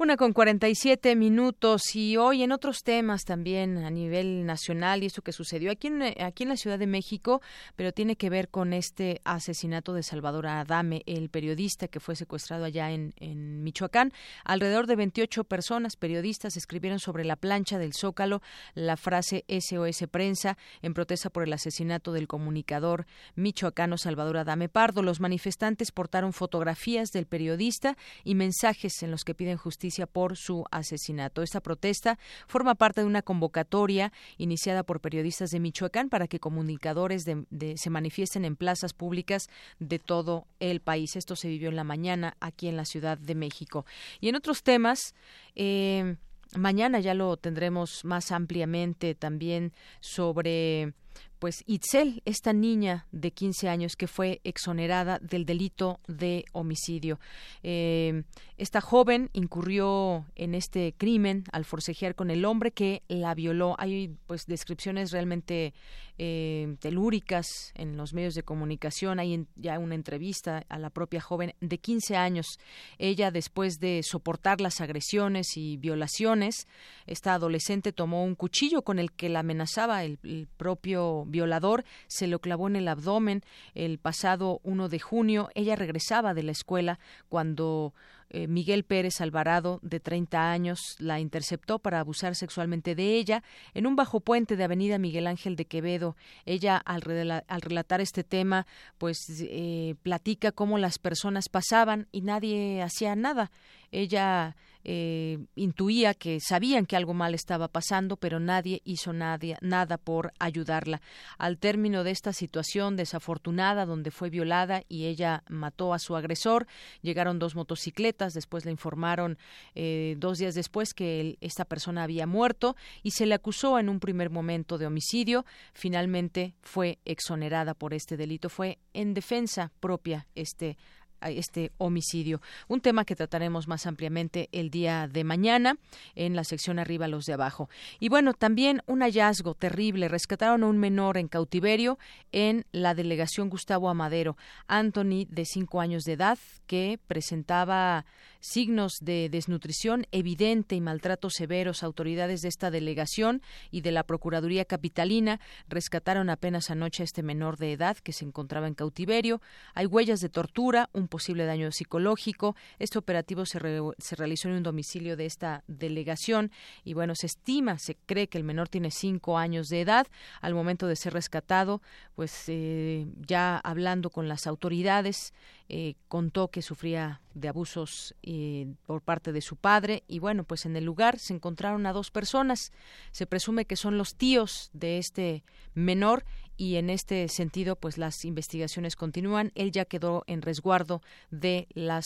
Una con 47 minutos y hoy en otros temas también a nivel nacional y eso que sucedió aquí en, aquí en la Ciudad de México, pero tiene que ver con este asesinato de Salvador Adame, el periodista que fue secuestrado allá en, en Michoacán. Alrededor de 28 personas, periodistas, escribieron sobre la plancha del Zócalo la frase SOS Prensa en protesta por el asesinato del comunicador michoacano Salvador Adame Pardo. Los manifestantes portaron fotografías del periodista y mensajes en los que piden justicia por su asesinato. Esta protesta forma parte de una convocatoria iniciada por periodistas de Michoacán para que comunicadores de- de- se manifiesten en plazas públicas de todo el país. Esto se vivió en la mañana aquí en la Ciudad de México. Y en otros temas, eh, mañana ya lo tendremos más ampliamente también sobre pues Itzel, esta niña de 15 años que fue exonerada del delito de homicidio. Eh, esta joven incurrió en este crimen al forcejear con el hombre que la violó. Hay pues descripciones realmente eh, telúricas en los medios de comunicación. Hay ya una entrevista a la propia joven de 15 años. Ella, después de soportar las agresiones y violaciones, esta adolescente tomó un cuchillo con el que la amenazaba el propio violador, se lo clavó en el abdomen el pasado 1 de junio. Ella regresaba de la escuela cuando eh, Miguel Pérez Alvarado, de 30 años, la interceptó para abusar sexualmente de ella en un bajo puente de Avenida Miguel Ángel de Quevedo. Ella, al, relatar este tema, pues eh, platica cómo las personas pasaban y nadie hacía nada. Ella eh, intuía que sabían que algo mal estaba pasando, pero nadie hizo nadie, nada por ayudarla. Al término de esta situación desafortunada, donde fue violada y ella mató a su agresor, llegaron dos motocicletas, después le informaron eh, dos días después que esta persona había muerto y se le acusó en un primer momento de homicidio. Finalmente fue exonerada por este delito. Fue en defensa propia este este homicidio. Un tema que trataremos más ampliamente el día de mañana en la sección arriba los de abajo. Y bueno, también un hallazgo terrible. Rescataron a un menor en cautiverio en la delegación Gustavo Amadero. Anthony, de cinco años de edad, que presentaba signos de desnutrición evidente y maltratos severos. Autoridades de esta delegación y de la Procuraduría Capitalina rescataron apenas anoche a este menor de edad que se encontraba en cautiverio. Hay huellas de tortura, un posible daño psicológico. Este operativo se, se realizó en un domicilio de esta delegación y bueno, se estima, se cree que el menor tiene cinco años de edad. Al momento de ser rescatado, pues eh, ya hablando con las autoridades, eh, contó que sufría de abusos eh, por parte de su padre y bueno, pues en el lugar se encontraron a dos personas. Se presume que son los tíos de este menor y en este sentido pues las investigaciones continúan. Él ya quedó en resguardo de las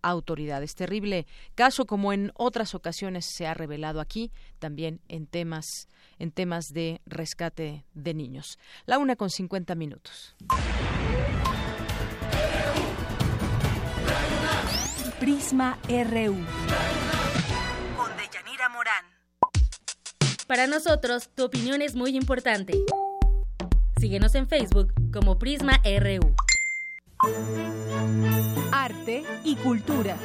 autoridades. Terrible caso como en otras ocasiones se ha revelado aquí, también en temas en temas de rescate de niños. La una con cincuenta minutos. Prisma RU. Con Deyanira Morán. Para nosotros, tu opinión es muy importante. Síguenos en Facebook como Prisma RU. Arte y cultura.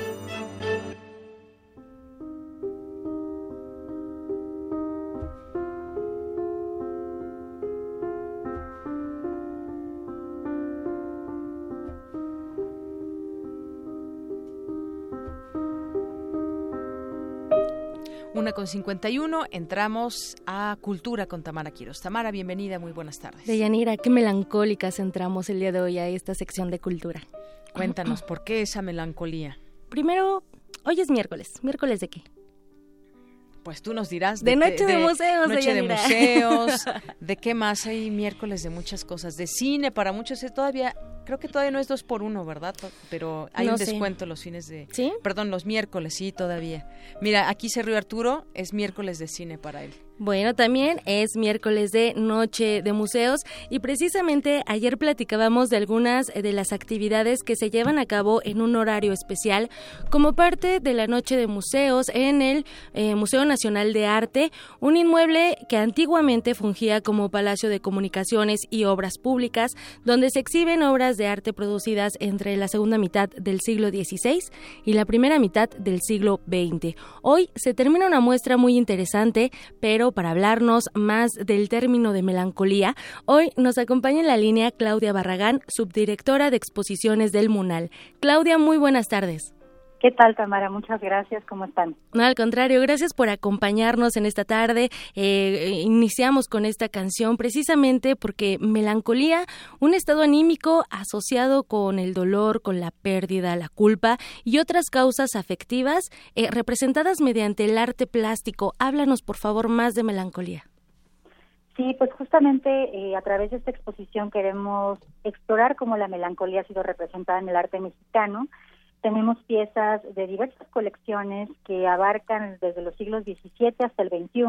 Con 51, entramos a Cultura con Tamara Quiros. Tamara, bienvenida, muy buenas tardes. Deyanira, qué melancólicas entramos el día de hoy a esta sección de cultura. Cuéntanos, [CLEARS THROAT] ¿por qué esa melancolía? Primero, hoy es miércoles. ¿Miércoles de qué? Pues tú nos dirás. De, noche de, museos. Noche de museos. [LAUGHS] ¿De qué más? Hay miércoles de muchas cosas. De cine, para muchos todavía creo que todavía no es dos por uno, ¿verdad? Pero hay un descuento los fines de... ¿Sí? Perdón, los miércoles, sí, todavía. Mira, aquí se Arturo, es miércoles de cine para él. Bueno, también es miércoles de Noche de Museos y precisamente ayer platicábamos de algunas de las actividades que se llevan a cabo en un horario especial como parte de la Noche de Museos en el eh, Museo Nacional de Arte, un inmueble que antiguamente fungía como Palacio de Comunicaciones y Obras Públicas, donde se exhiben obras de arte producidas entre la segunda mitad del siglo XVI y la primera mitad del siglo XX. Hoy se termina una muestra muy interesante, pero para hablarnos más del término de melancolía, hoy nos acompaña en la línea Claudia Barragán, subdirectora de exposiciones del MUNAL. Claudia, muy buenas tardes. ¿Qué tal, Tamara? Muchas gracias. ¿Cómo están? No, al contrario, gracias por acompañarnos en esta tarde. Eh, iniciamos con esta canción precisamente porque melancolía, un estado anímico asociado con el dolor, con la pérdida, la culpa y otras causas afectivas eh, representadas mediante el arte plástico. Háblanos, por favor, más de melancolía. Sí, pues justamente eh, a través de esta exposición queremos explorar cómo la melancolía ha sido representada en el arte mexicano tenemos piezas de diversas colecciones que abarcan desde los siglos XVII hasta el XXI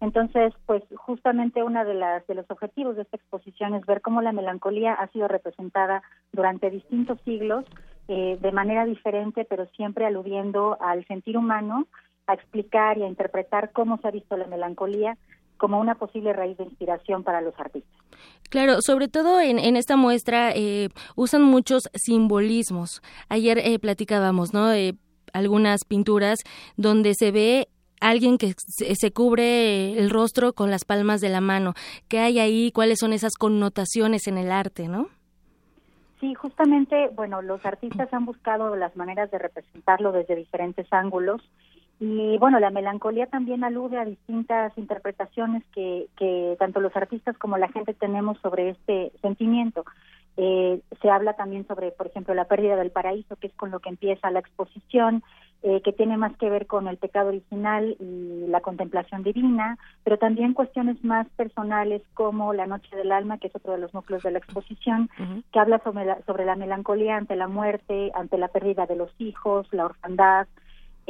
Entonces, pues justamente uno de, las, de los objetivos de esta exposición es ver cómo la melancolía ha sido representada durante distintos siglos eh, de manera diferente, pero siempre aludiendo al sentir humano, a explicar y a interpretar cómo se ha visto la melancolía como una posible raíz de inspiración para los artistas. Claro, sobre todo en, en esta muestra eh, usan muchos simbolismos. Ayer eh, platicábamos, ¿no? Eh, algunas pinturas donde se ve alguien que se, cubre el rostro con las palmas de la mano. ¿Qué hay ahí? ¿Cuáles son esas connotaciones en el arte, no? Sí, justamente, bueno, los artistas han buscado las maneras de representarlo desde diferentes ángulos y bueno, la melancolía también alude a distintas interpretaciones que, que tanto los artistas como la gente tenemos sobre este sentimiento. Eh, se habla también sobre, por ejemplo, la pérdida del paraíso, que es con lo que empieza la exposición, eh, que tiene más que ver con el pecado original y la contemplación divina, pero también cuestiones más personales como la noche del alma, que es otro de los núcleos de la exposición, que habla sobre la, sobre la melancolía ante la muerte, ante la pérdida de los hijos, la orfandad,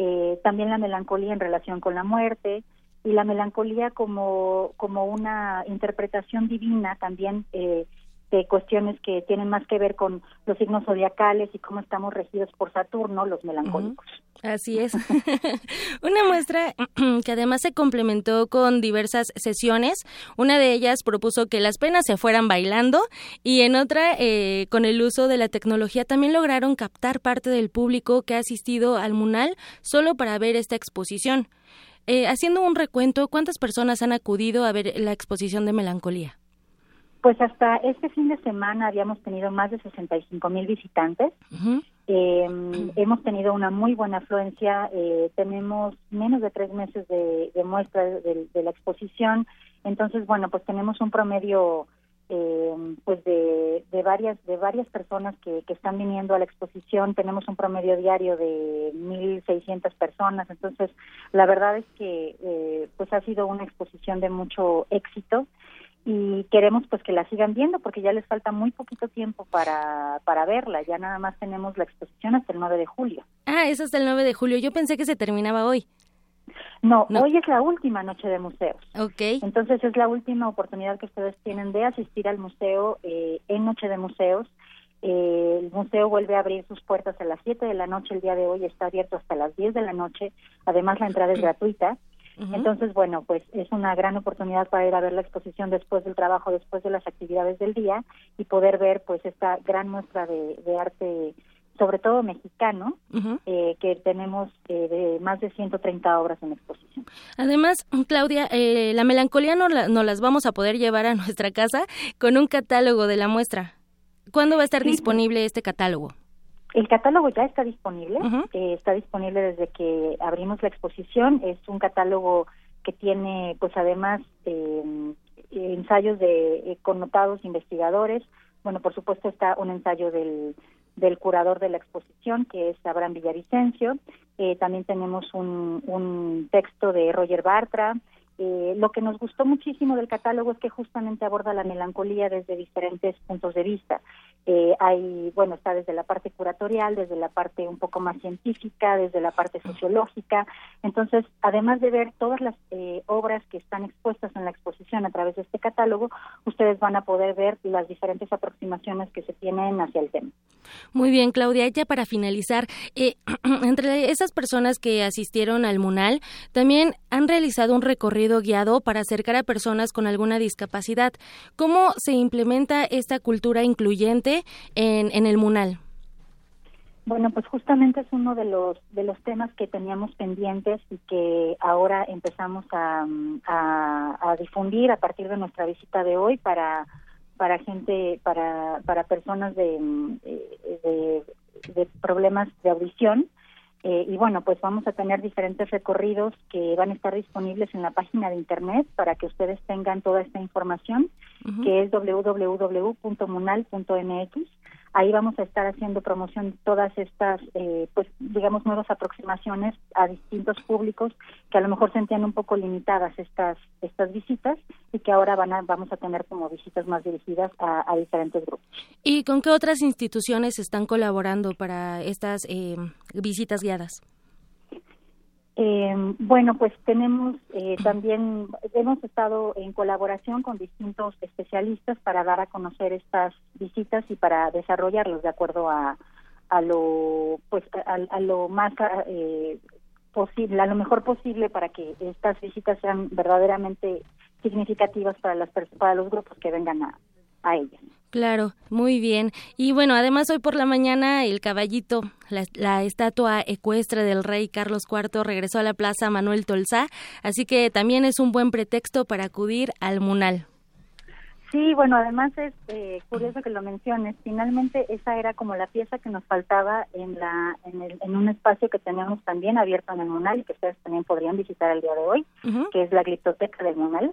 eh, también la melancolía en relación con la muerte y la melancolía como, como una interpretación divina también eh, de cuestiones que tienen más que ver con los signos zodiacales y cómo estamos regidos por Saturno, los melancólicos. Así es. [LAUGHS] Una muestra [CLEARS THROAT] que además se complementó con diversas sesiones. Una de ellas propuso que las penas se fueran bailando y en otra, eh, con el uso de la tecnología, también lograron captar parte del público que ha asistido al Munal solo para ver esta exposición. Eh, haciendo un recuento, ¿cuántas personas han acudido a ver la exposición de melancolía? Pues hasta este fin de semana habíamos tenido más de 65 mil visitantes. Em, hemos tenido una muy buena afluencia. Eh, tenemos menos de tres meses de, muestra de, la exposición. Entonces, bueno, pues tenemos un promedio em, pues de, varias de varias personas que, que están viniendo a la exposición. Tenemos un promedio diario de 1.600 personas. Entonces, la verdad es que eh, pues ha sido una exposición de mucho éxito y queremos pues que la sigan viendo porque ya les falta muy poquito tiempo para, para verla, ya nada más tenemos la exposición hasta el 9 de julio. Ah, es hasta el 9 de julio, yo pensé que se terminaba hoy. No, hoy es la última noche de museos. Ok. Entonces es la última oportunidad que ustedes tienen de asistir al museo eh, en Noche de Museos. Eh, el museo vuelve a abrir sus puertas a las 7 de la noche el día de hoy, está abierto hasta las 10 de la noche. Además la entrada es gratuita. Entonces, bueno, pues es una gran oportunidad para ir a ver la exposición después del trabajo, después de las actividades del día y poder ver pues esta gran muestra de, arte sobre todo mexicano, eh, que tenemos eh, de más de 130 obras en exposición. Además, Claudia, eh, la melancolía no, no, las vamos a poder llevar a nuestra casa con un catálogo de la muestra. ¿Cuándo va a estar disponible este catálogo? El catálogo ya está disponible, eh, está disponible desde que abrimos la exposición. Es un catálogo que tiene, pues además, eh, ensayos de eh, connotados investigadores. Bueno, por supuesto está un ensayo del, del curador de la exposición, que es Abraham Villavicencio. también tenemos un, un texto de Roger Bartra, eh, lo que nos gustó muchísimo del catálogo es que justamente aborda la melancolía desde diferentes puntos de vista. Eh, hay, bueno, está desde la parte curatorial, desde la parte un poco más científica, desde la parte sociológica. Entonces, además de ver todas las eh, obras que están expuestas en la exposición a través de este catálogo, ustedes van a poder ver las diferentes aproximaciones que se tienen hacia el tema. Muy bien, Claudia. Ya para finalizar, [CLEARS THROAT] entre esas personas que asistieron al MUNAL, también han realizado un recorrido guiado para acercar a personas con alguna discapacidad. ¿Cómo se implementa esta cultura incluyente en, en el MUNAL? Bueno, pues justamente es uno de los de los temas que teníamos pendientes y que ahora empezamos a, difundir a partir de nuestra visita de hoy para para gente para para personas de, de problemas de audición eh, y bueno, pues vamos a tener diferentes recorridos que van a estar disponibles en la página de internet para que ustedes tengan toda esta información, que es www.munal.mx. Ahí vamos a estar haciendo promoción de todas estas, eh, pues digamos, nuevas aproximaciones a distintos públicos que a lo mejor sentían un poco limitadas estas estas visitas y que ahora van a, vamos a tener como visitas más dirigidas a, diferentes grupos. ¿Y con qué otras instituciones están colaborando para estas eh, visitas guiadas? Eh, bueno, pues tenemos eh, también, hemos estado en colaboración con distintos especialistas para dar a conocer estas visitas y para desarrollarlos de acuerdo a, a lo, pues, a, lo más eh, posible, a lo mejor posible para que estas visitas sean verdaderamente significativas para las para los grupos que vengan a, a ellas. Claro, muy bien. Y bueno, además hoy por la mañana el caballito, la, estatua ecuestre del rey Carlos IV regresó a la Plaza Manuel Tolsá, así que también es un buen pretexto para acudir al Munal. Sí, bueno, además es eh, curioso que lo menciones. Finalmente esa era como la pieza que nos faltaba en la en, el, en un espacio que tenemos también abierto en el Munal y que ustedes también podrían visitar el día de hoy, que es la glitoteca del Munal.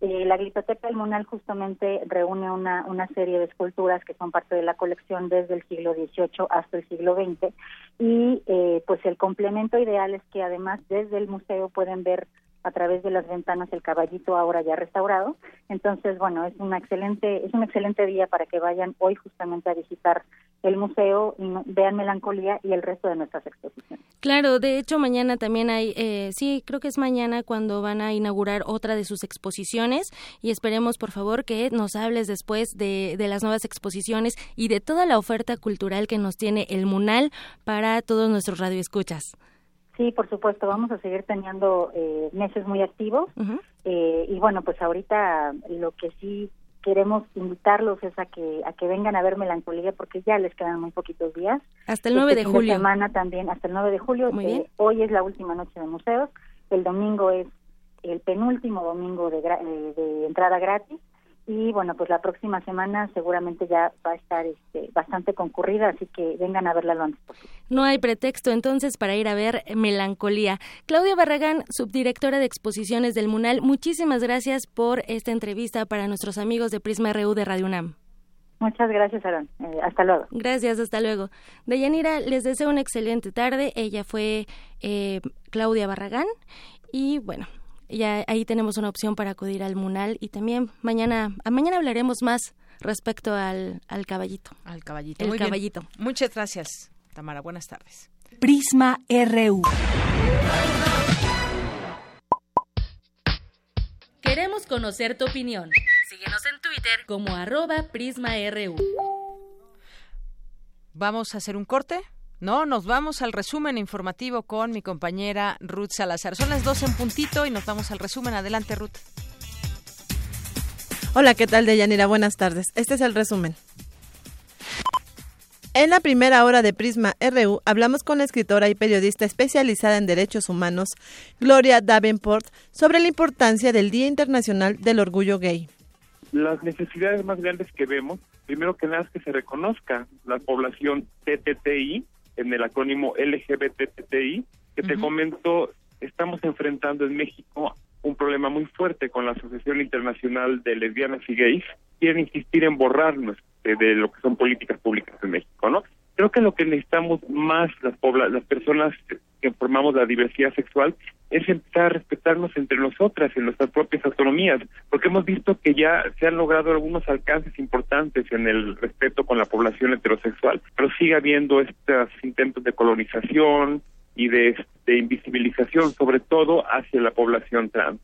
Eh, la Glitoteca del Munal justamente reúne una, una serie de esculturas que son parte de la colección desde el siglo XVIII hasta el siglo XX y eh, pues el complemento ideal es que además desde el museo pueden ver a través de las ventanas el caballito ahora ya restaurado. Entonces, bueno, es una excelente es un excelente día para que vayan hoy justamente a visitar el museo y vean Melancolía y el resto de nuestras exposiciones. Claro, de hecho mañana también hay, eh, sí, creo que es mañana cuando van a inaugurar otra de sus exposiciones y esperemos por favor que nos hables después de, de las nuevas exposiciones y de toda la oferta cultural que nos tiene el Munal para todos nuestros radioescuchas. Sí, por supuesto, vamos a seguir teniendo eh, meses muy activos eh, y bueno, pues ahorita lo que sí queremos invitarlos es a que a que vengan a ver Melancolía porque ya les quedan muy poquitos días. Hasta el 9 este de julio. semana también, hasta el 9 de julio. Muy bien. Eh, hoy es la última noche de museos, el domingo es el penúltimo domingo de, de entrada gratis y bueno pues la próxima semana seguramente ya va a estar este, bastante concurrida así que vengan a verla lo antes posible no hay pretexto entonces para ir a ver melancolía Claudia Barragán subdirectora de exposiciones del Munal muchísimas gracias por esta entrevista para nuestros amigos de Prisma RU de Radio UNAM Muchas gracias, Aaron. Eh, hasta luego. Gracias, hasta luego. Deyanira, les deseo una excelente tarde. Ella fue eh, Claudia Barragán. Y bueno, ya ahí tenemos una opción para acudir al Munal y también mañana, a mañana hablaremos más respecto al, al caballito. Al caballito. El caballito. Muchas gracias, Tamara. Buenas tardes. Prisma RU. Queremos conocer tu opinión. Síguenos en Twitter como arroba PrismaRU. Vamos a hacer un corte. No, nos vamos al resumen informativo con mi compañera Ruth Salazar. Son las 12 en puntito y nos vamos al resumen. Adelante, Ruth. Hola, ¿qué tal, Deyanira? Buenas tardes. Este es el resumen. En la primera hora de Prisma RU hablamos con la escritora y periodista especializada en derechos humanos, Gloria Davenport, sobre la importancia del Día Internacional del Orgullo Gay. Las necesidades más grandes que vemos, primero que nada es que se reconozca la población TTTI, en el acrónimo LGBTTI, que te comento, estamos enfrentando en México un problema muy fuerte con la Asociación Internacional de Lesbianas y Gays. Quieren insistir en borrarnos de, lo que son políticas públicas en México, ¿no? Creo que lo que necesitamos más las, las personas que formamos la diversidad sexual es empezar a respetarnos entre nosotras en nuestras propias autonomías, porque hemos visto que ya se han logrado algunos alcances importantes en el respeto con la población heterosexual, pero sigue habiendo estos intentos de colonización y de, de invisibilización, sobre todo hacia la población trans.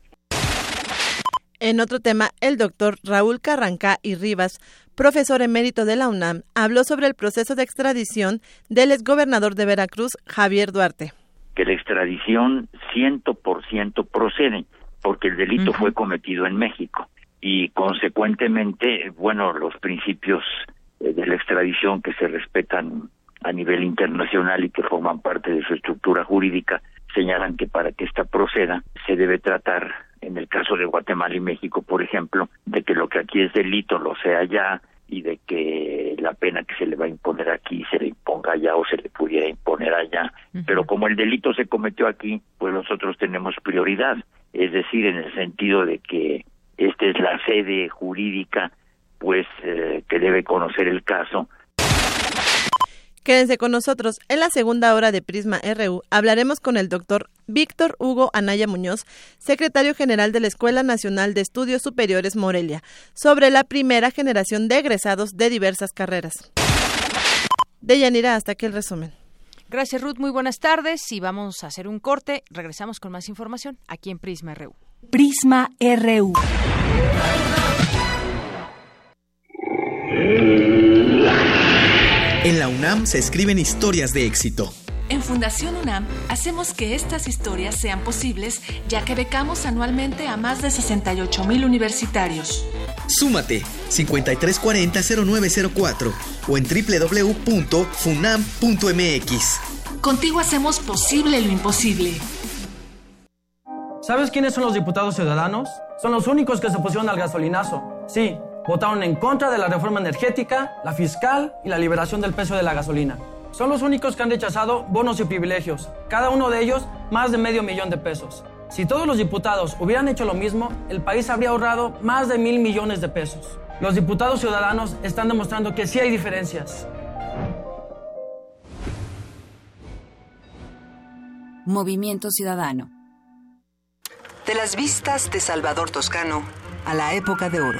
En otro tema, el doctor Raúl Carrancá y Rivas, profesor emérito de la UNAM, habló sobre el proceso de extradición del exgobernador de Veracruz, Javier Duarte. Que la extradición ciento por ciento procede, porque el delito fue cometido en México y consecuentemente, bueno, los principios eh, de la extradición que se respetan a nivel internacional y que forman parte de su estructura jurídica señalan que para que ésta proceda se debe tratar caso de Guatemala y México, por ejemplo, de que lo que aquí es delito lo sea allá y de que la pena que se le va a imponer aquí se le imponga allá o se le pudiera imponer allá. Pero como el delito se cometió aquí, pues nosotros tenemos prioridad, es decir, en el sentido de que esta es la sede jurídica pues eh, que debe conocer el caso Quédense con nosotros. En la segunda hora de Prisma RU hablaremos con el doctor Víctor Hugo Anaya Muñoz, secretario general de la Escuela Nacional de Estudios Superiores Morelia, sobre la primera generación de egresados de diversas carreras. De Yanira, hasta aquí el resumen. Gracias, Ruth. Muy buenas tardes y vamos a hacer un corte. Regresamos con más información aquí en Prisma RU. Prisma RU. En la UNAM se escriben historias de éxito. En Fundación UNAM hacemos que estas historias sean posibles, ya que becamos anualmente a más de 68 mil universitarios. Súmate 5340-0904 o en www.funam.mx. Contigo hacemos posible lo imposible. ¿Sabes quiénes son los diputados ciudadanos? Son los únicos que se opusieron al gasolinazo. Sí, votaron en contra de la reforma energética, la fiscal y la liberación del precio de la gasolina. Son los únicos que han rechazado bonos y privilegios, cada uno de ellos más de medio millón de pesos. Si todos los diputados hubieran hecho lo mismo, el país habría ahorrado más de mil millones de pesos. Los diputados ciudadanos están demostrando que sí hay diferencias. Movimiento Ciudadano. De las vistas de Salvador Toscano a la época de oro.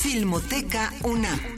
Filmoteca UNAM.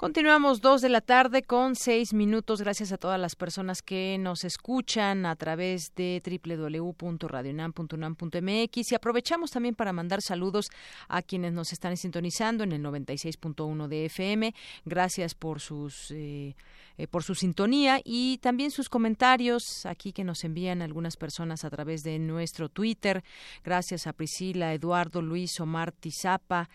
Continuamos dos de la tarde con seis minutos. Gracias a todas las personas que nos escuchan a través de www.radionam.unam.mx y aprovechamos también para mandar saludos a quienes nos están sintonizando en el 96.1 de FM. Gracias por sus eh, eh, por su sintonía y también sus comentarios aquí que nos envían algunas personas a través de nuestro Twitter. Gracias a Priscila, Eduardo, Luis, Omar Tizapa,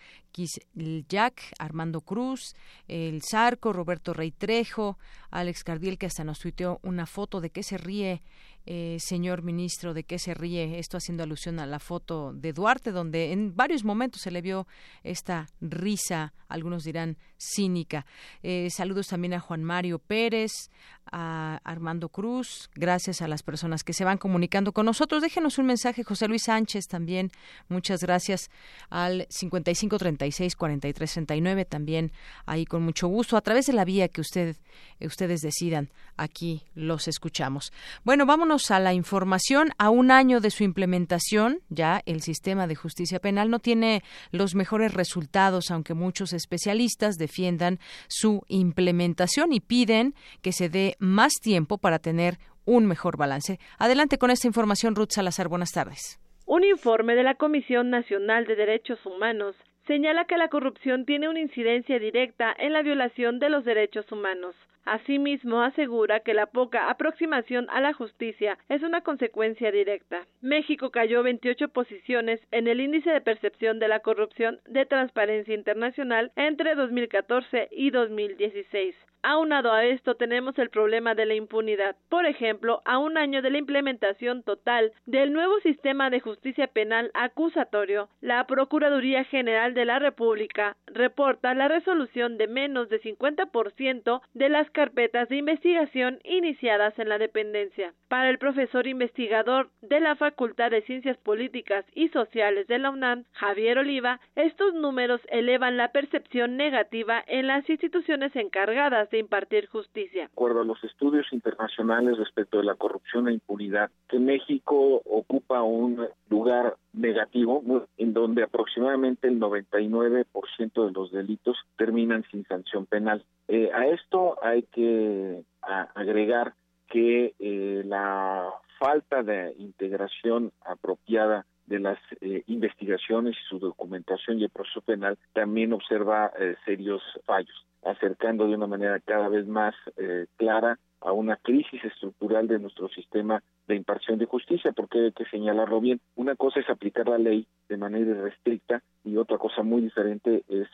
Jack, Armando Cruz, El Zarco, Roberto Rey Trejo, Alex Cardiel, que hasta nos tuiteó una foto de qué se ríe eh, señor ministro, de qué se ríe, esto haciendo alusión a la foto de Duarte, donde en varios momentos se le vio esta risa, algunos dirán cínica. Eh, saludos también a Juan Mario Pérez, a Armando Cruz, gracias a las personas que se van comunicando con nosotros. Déjenos un mensaje, José Luis Sánchez también, muchas gracias al 5536-4339, también ahí con mucho gusto, a través de la vía que usted, ustedes decidan, aquí los escuchamos. Bueno, vámonos a la información. A un año de su implementación, ya el sistema de justicia penal no tiene los mejores resultados, aunque muchos especialistas defiendan su implementación y piden que se dé más tiempo para tener un mejor balance. Adelante con esta información, Ruth Salazar. Buenas tardes. Un informe de la Comisión Nacional de Derechos Humanos señala que la corrupción tiene una incidencia directa en la violación de los derechos humanos. Asimismo, asegura que la poca aproximación a la justicia es una consecuencia directa. México cayó 28 posiciones en el índice de percepción de la corrupción de Transparencia Internacional entre 2014 y 2016. Aunado a esto tenemos el problema de la impunidad. Por ejemplo, a un año de la implementación total del nuevo sistema de justicia penal acusatorio, la Procuraduría General de la República reporta la resolución de menos de 50% de las carpetas de investigación iniciadas en la dependencia. Para el profesor investigador de la Facultad de Ciencias Políticas y Sociales de la UNAM, Javier Oliva, estos números elevan la percepción negativa en las instituciones encargadas de impartir justicia. De acuerdo a los estudios internacionales respecto de la corrupción e impunidad, que México ocupa un lugar negativo en donde aproximadamente el 99% de los delitos terminan sin sanción penal. Eh, a esto hay que agregar que eh, la falta de integración apropiada de las eh, investigaciones y su documentación y el proceso penal también observa eh, serios fallos, acercando de una manera cada vez más eh, clara a una crisis estructural de nuestro sistema de impartición de justicia, porque hay que señalarlo bien. Una cosa es aplicar la ley de manera irrestricta y otra cosa muy diferente es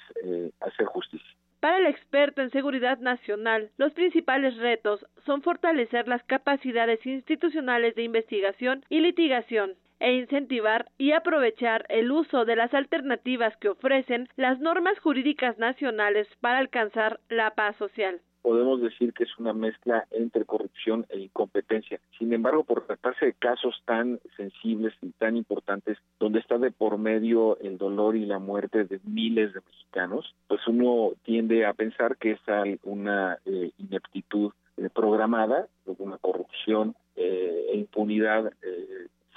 hacer justicia. Para el experto en seguridad nacional, los principales retos son fortalecer las capacidades institucionales de investigación y litigación, e incentivar y aprovechar el uso de las alternativas que ofrecen las normas jurídicas nacionales para alcanzar la paz social podemos decir que es una mezcla entre corrupción e incompetencia. Sin embargo, por tratarse de casos tan sensibles y tan importantes, donde está de por medio el dolor y la muerte de miles de mexicanos, pues uno tiende a pensar que es una eh, ineptitud eh, programada, una corrupción eh, e impunidad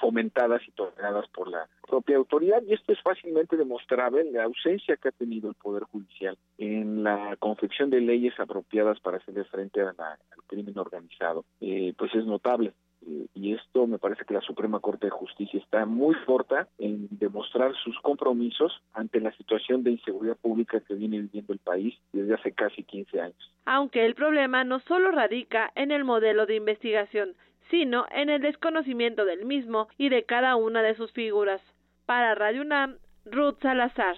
fomentadas y toleradas por la propia autoridad y esto es fácilmente demostrable en la ausencia que ha tenido el Poder Judicial en la confección de leyes apropiadas para hacerle frente al crimen organizado, eh, pues es notable. Eh, y esto me parece que la Suprema Corte de Justicia está muy corta en demostrar sus compromisos ante la situación de inseguridad pública que viene viviendo el país desde hace casi 15 años. Aunque el problema no solo radica en el modelo de investigación, sino en el desconocimiento del mismo y de cada una de sus figuras. Para Radio UNAM, Ruth Salazar.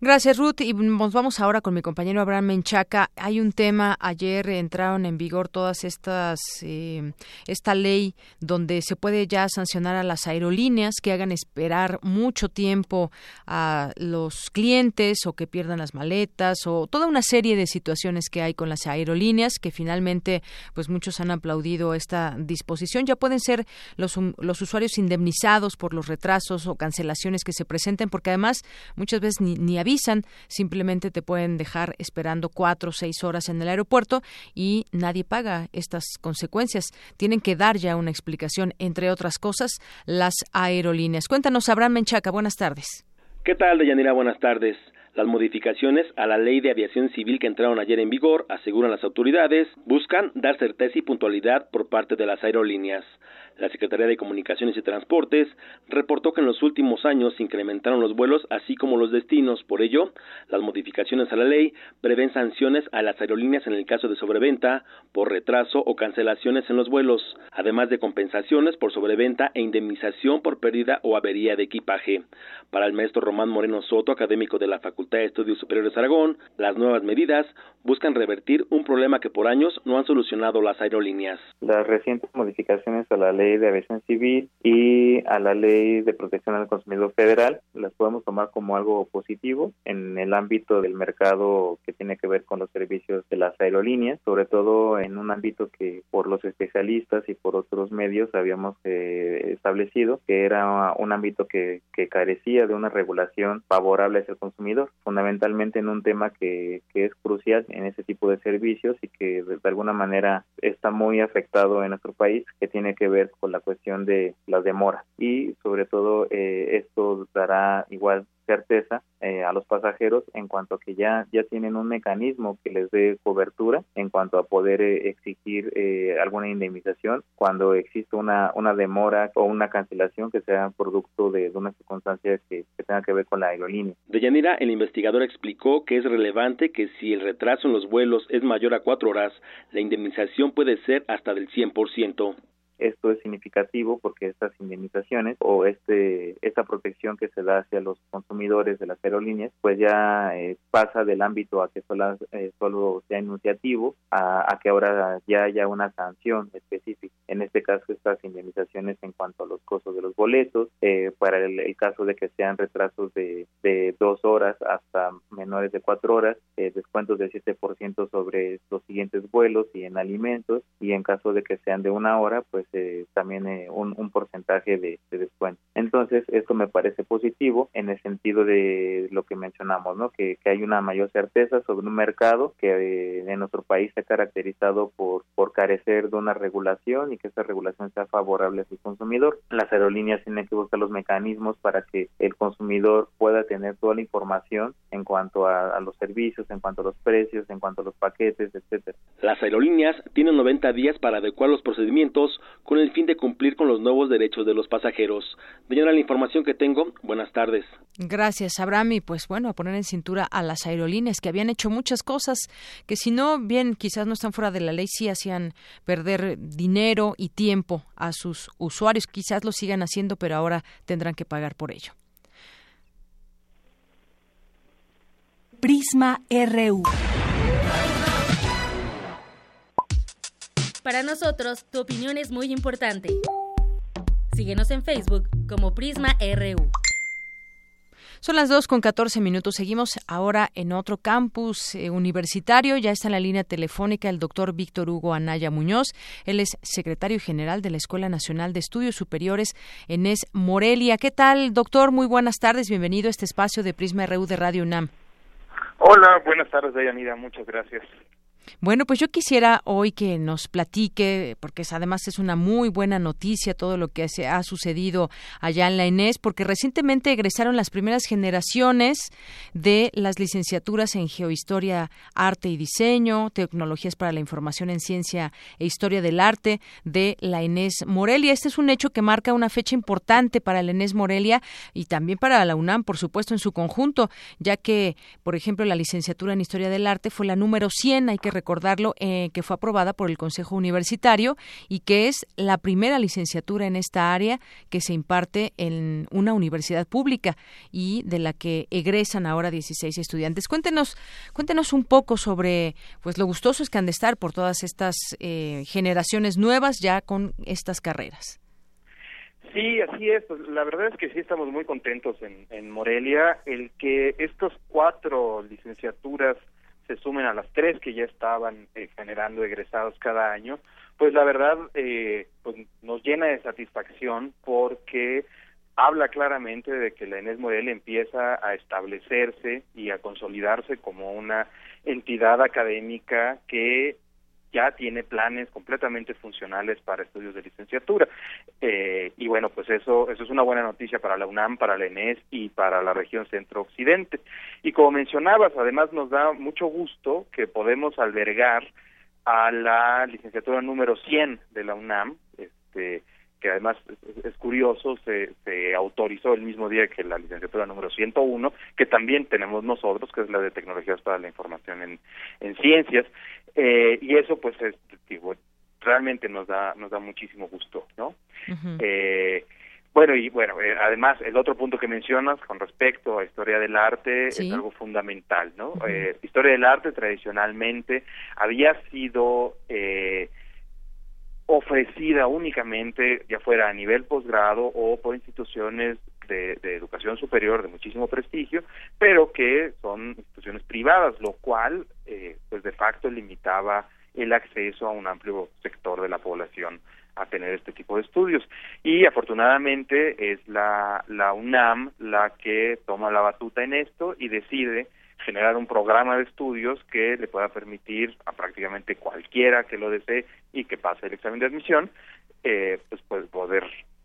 Gracias, Ruth. Y nos vamos ahora con mi compañero Abraham Menchaca. Hay un tema, ayer entraron en vigor todas estas, eh, esta ley donde se puede ya sancionar a las aerolíneas que hagan esperar mucho tiempo a los clientes o que pierdan las maletas o toda una serie de situaciones que hay con las aerolíneas que finalmente, pues muchos han aplaudido esta disposición. Ya pueden ser los, los usuarios indemnizados por los retrasos o cancelaciones que se presenten porque además muchas veces ni ni avisan, simplemente te pueden dejar esperando cuatro o seis horas en el aeropuerto y nadie paga estas consecuencias. Tienen que dar ya una explicación, entre otras cosas, las aerolíneas. Cuéntanos, Abraham Menchaca, buenas tardes. ¿Qué tal, Deyanira? Buenas tardes. Las modificaciones a la ley de aviación civil que entraron ayer en vigor, aseguran las autoridades, buscan dar certeza y puntualidad por parte de las aerolíneas. La Secretaría de Comunicaciones y Transportes reportó que en los últimos años se incrementaron los vuelos así como los destinos. Por ello, las modificaciones a la ley prevén sanciones a las aerolíneas en el caso de sobreventa, por retraso o cancelaciones en los vuelos, además de compensaciones por sobreventa e indemnización por pérdida o avería de equipaje. Para el maestro Román Moreno Soto, académico de la Facultad de Estudios Superiores Aragón, las nuevas medidas buscan revertir un problema que por años no han solucionado las aerolíneas. Las recientes modificaciones a la ley de aviación civil y a la ley de protección al consumidor federal las podemos tomar como algo positivo en el ámbito del mercado que tiene que ver con los servicios de las aerolíneas, sobre todo en un ámbito que por los especialistas y por otros medios habíamos eh, establecido que era un ámbito que, carecía de una regulación favorable hacia el consumidor, fundamentalmente en un tema que, que es crucial en ese tipo de servicios y que de alguna manera está muy afectado en nuestro país, que tiene que ver con la cuestión de las demoras y sobre todo eh, esto dará igual certeza eh, a los pasajeros en cuanto a que ya ya tienen un mecanismo que les dé cobertura en cuanto a poder eh, exigir alguna indemnización cuando existe una una demora o una cancelación que sea producto de, una circunstancia que, que, tenga que ver con la aerolínea. De Yanira, el investigador explicó que es relevante que si el retraso en los vuelos es mayor a cuatro horas, la indemnización puede ser hasta del 100%. Esto es significativo porque estas indemnizaciones o este esta protección que se da hacia los consumidores de las aerolíneas, pues ya eh, pasa del ámbito a que solo, eh, solo sea enunciativo a, que ahora ya haya una sanción específica. En este caso, estas indemnizaciones en cuanto a los costos de los boletos, eh, para el, caso de que sean retrasos de, de dos horas hasta menores de cuatro horas, descuentos del 7% sobre los siguientes vuelos y en alimentos, y en caso de que sean de una hora, pues también un, un, porcentaje de, de descuento. Entonces, esto me parece positivo en el sentido de lo que mencionamos, ¿no? Que, que hay una mayor certeza sobre un mercado que eh, en nuestro país se ha caracterizado por, por carecer de una regulación y que esa regulación sea favorable a su consumidor. Las aerolíneas tienen que buscar los mecanismos para que el consumidor pueda tener toda la información en cuanto a, a los servicios, en cuanto a los precios, en cuanto a los paquetes, etcétera. Las aerolíneas tienen 90 días para adecuar los procedimientos con el fin de cumplir con los nuevos derechos de los pasajeros. Señora, la información que tengo. Buenas tardes. Gracias, Abraham. Y pues bueno, a poner en cintura a las aerolíneas que habían hecho muchas cosas que si no, bien, quizás no están fuera de la ley, sí hacían perder dinero y tiempo a sus usuarios. Quizás lo sigan haciendo, pero ahora tendrán que pagar por ello. Prisma RU. Para nosotros, tu opinión es muy importante. Síguenos en Facebook como Prisma RU. Son las dos con 14 minutos. Seguimos ahora en otro campus eh, universitario. Ya está en la línea telefónica el doctor Víctor Hugo Anaya Muñoz. Él es secretario general de la Escuela Nacional de Estudios Superiores ENES Morelia. ¿Qué tal, doctor? Muy buenas tardes. Bienvenido a este espacio de Prisma RU de Radio UNAM. Hola, buenas tardes, Dayanira. Muchas gracias. Bueno, pues yo quisiera hoy que nos platique, porque además es una muy buena noticia todo lo que se ha sucedido allá en la ENES, porque recientemente egresaron las primeras generaciones de las licenciaturas en Geohistoria, Arte y Diseño, Tecnologías para la Información en Ciencia e Historia del Arte de la ENES Morelia. Este es un hecho que marca una fecha importante para la ENES Morelia y también para la UNAM, por supuesto, en su conjunto, ya que, por ejemplo, la licenciatura en Historia del Arte fue la número 100, hay que recordarlo, eh, que fue aprobada por el Consejo Universitario y que es la primera licenciatura en esta área que se imparte en una universidad pública y de la que egresan ahora 16 estudiantes. Cuéntenos, cuéntenos un poco sobre pues lo gustoso es que han de estar por todas estas eh, generaciones nuevas ya con estas carreras. Sí, así es. Pues, la verdad es que sí estamos muy contentos en, en Morelia. El que estos cuatro licenciaturas se sumen a las tres que ya estaban eh, generando egresados cada año, pues la verdad eh, pues nos llena de satisfacción porque habla claramente de que la Enes Model empieza a establecerse y a consolidarse como una entidad académica que ya tiene planes completamente funcionales para estudios de licenciatura. Eh, y bueno, pues eso, eso es una buena noticia para la UNAM, para la ENES y para la región centro-occidente. Y como mencionabas, además nos da mucho gusto que podemos albergar a la licenciatura número 100 de la UNAM, este, que además es, curioso, se, se, autorizó el mismo día que la licenciatura número 101, que también tenemos nosotros, que es la de Tecnologías para la Información en, en Ciencias, eh, y eso pues es, digo, realmente nos da, nos da muchísimo gusto, ¿no? eh, bueno, y bueno, eh, además, el otro punto que mencionas con respecto a historia del arte es algo fundamental, ¿no? eh, historia del arte tradicionalmente había sido eh, ofrecida únicamente, ya fuera a nivel posgrado o por instituciones de, de, educación superior de muchísimo prestigio, pero que son instituciones privadas, lo cual, eh, pues de facto limitaba el acceso a un amplio sector de la población a tener este tipo de estudios. Y afortunadamente es la, la UNAM la que toma la batuta en esto y decide generar un programa de estudios que le pueda permitir a prácticamente cualquiera que lo desee y que pase el examen de admisión, eh, pues, pues poder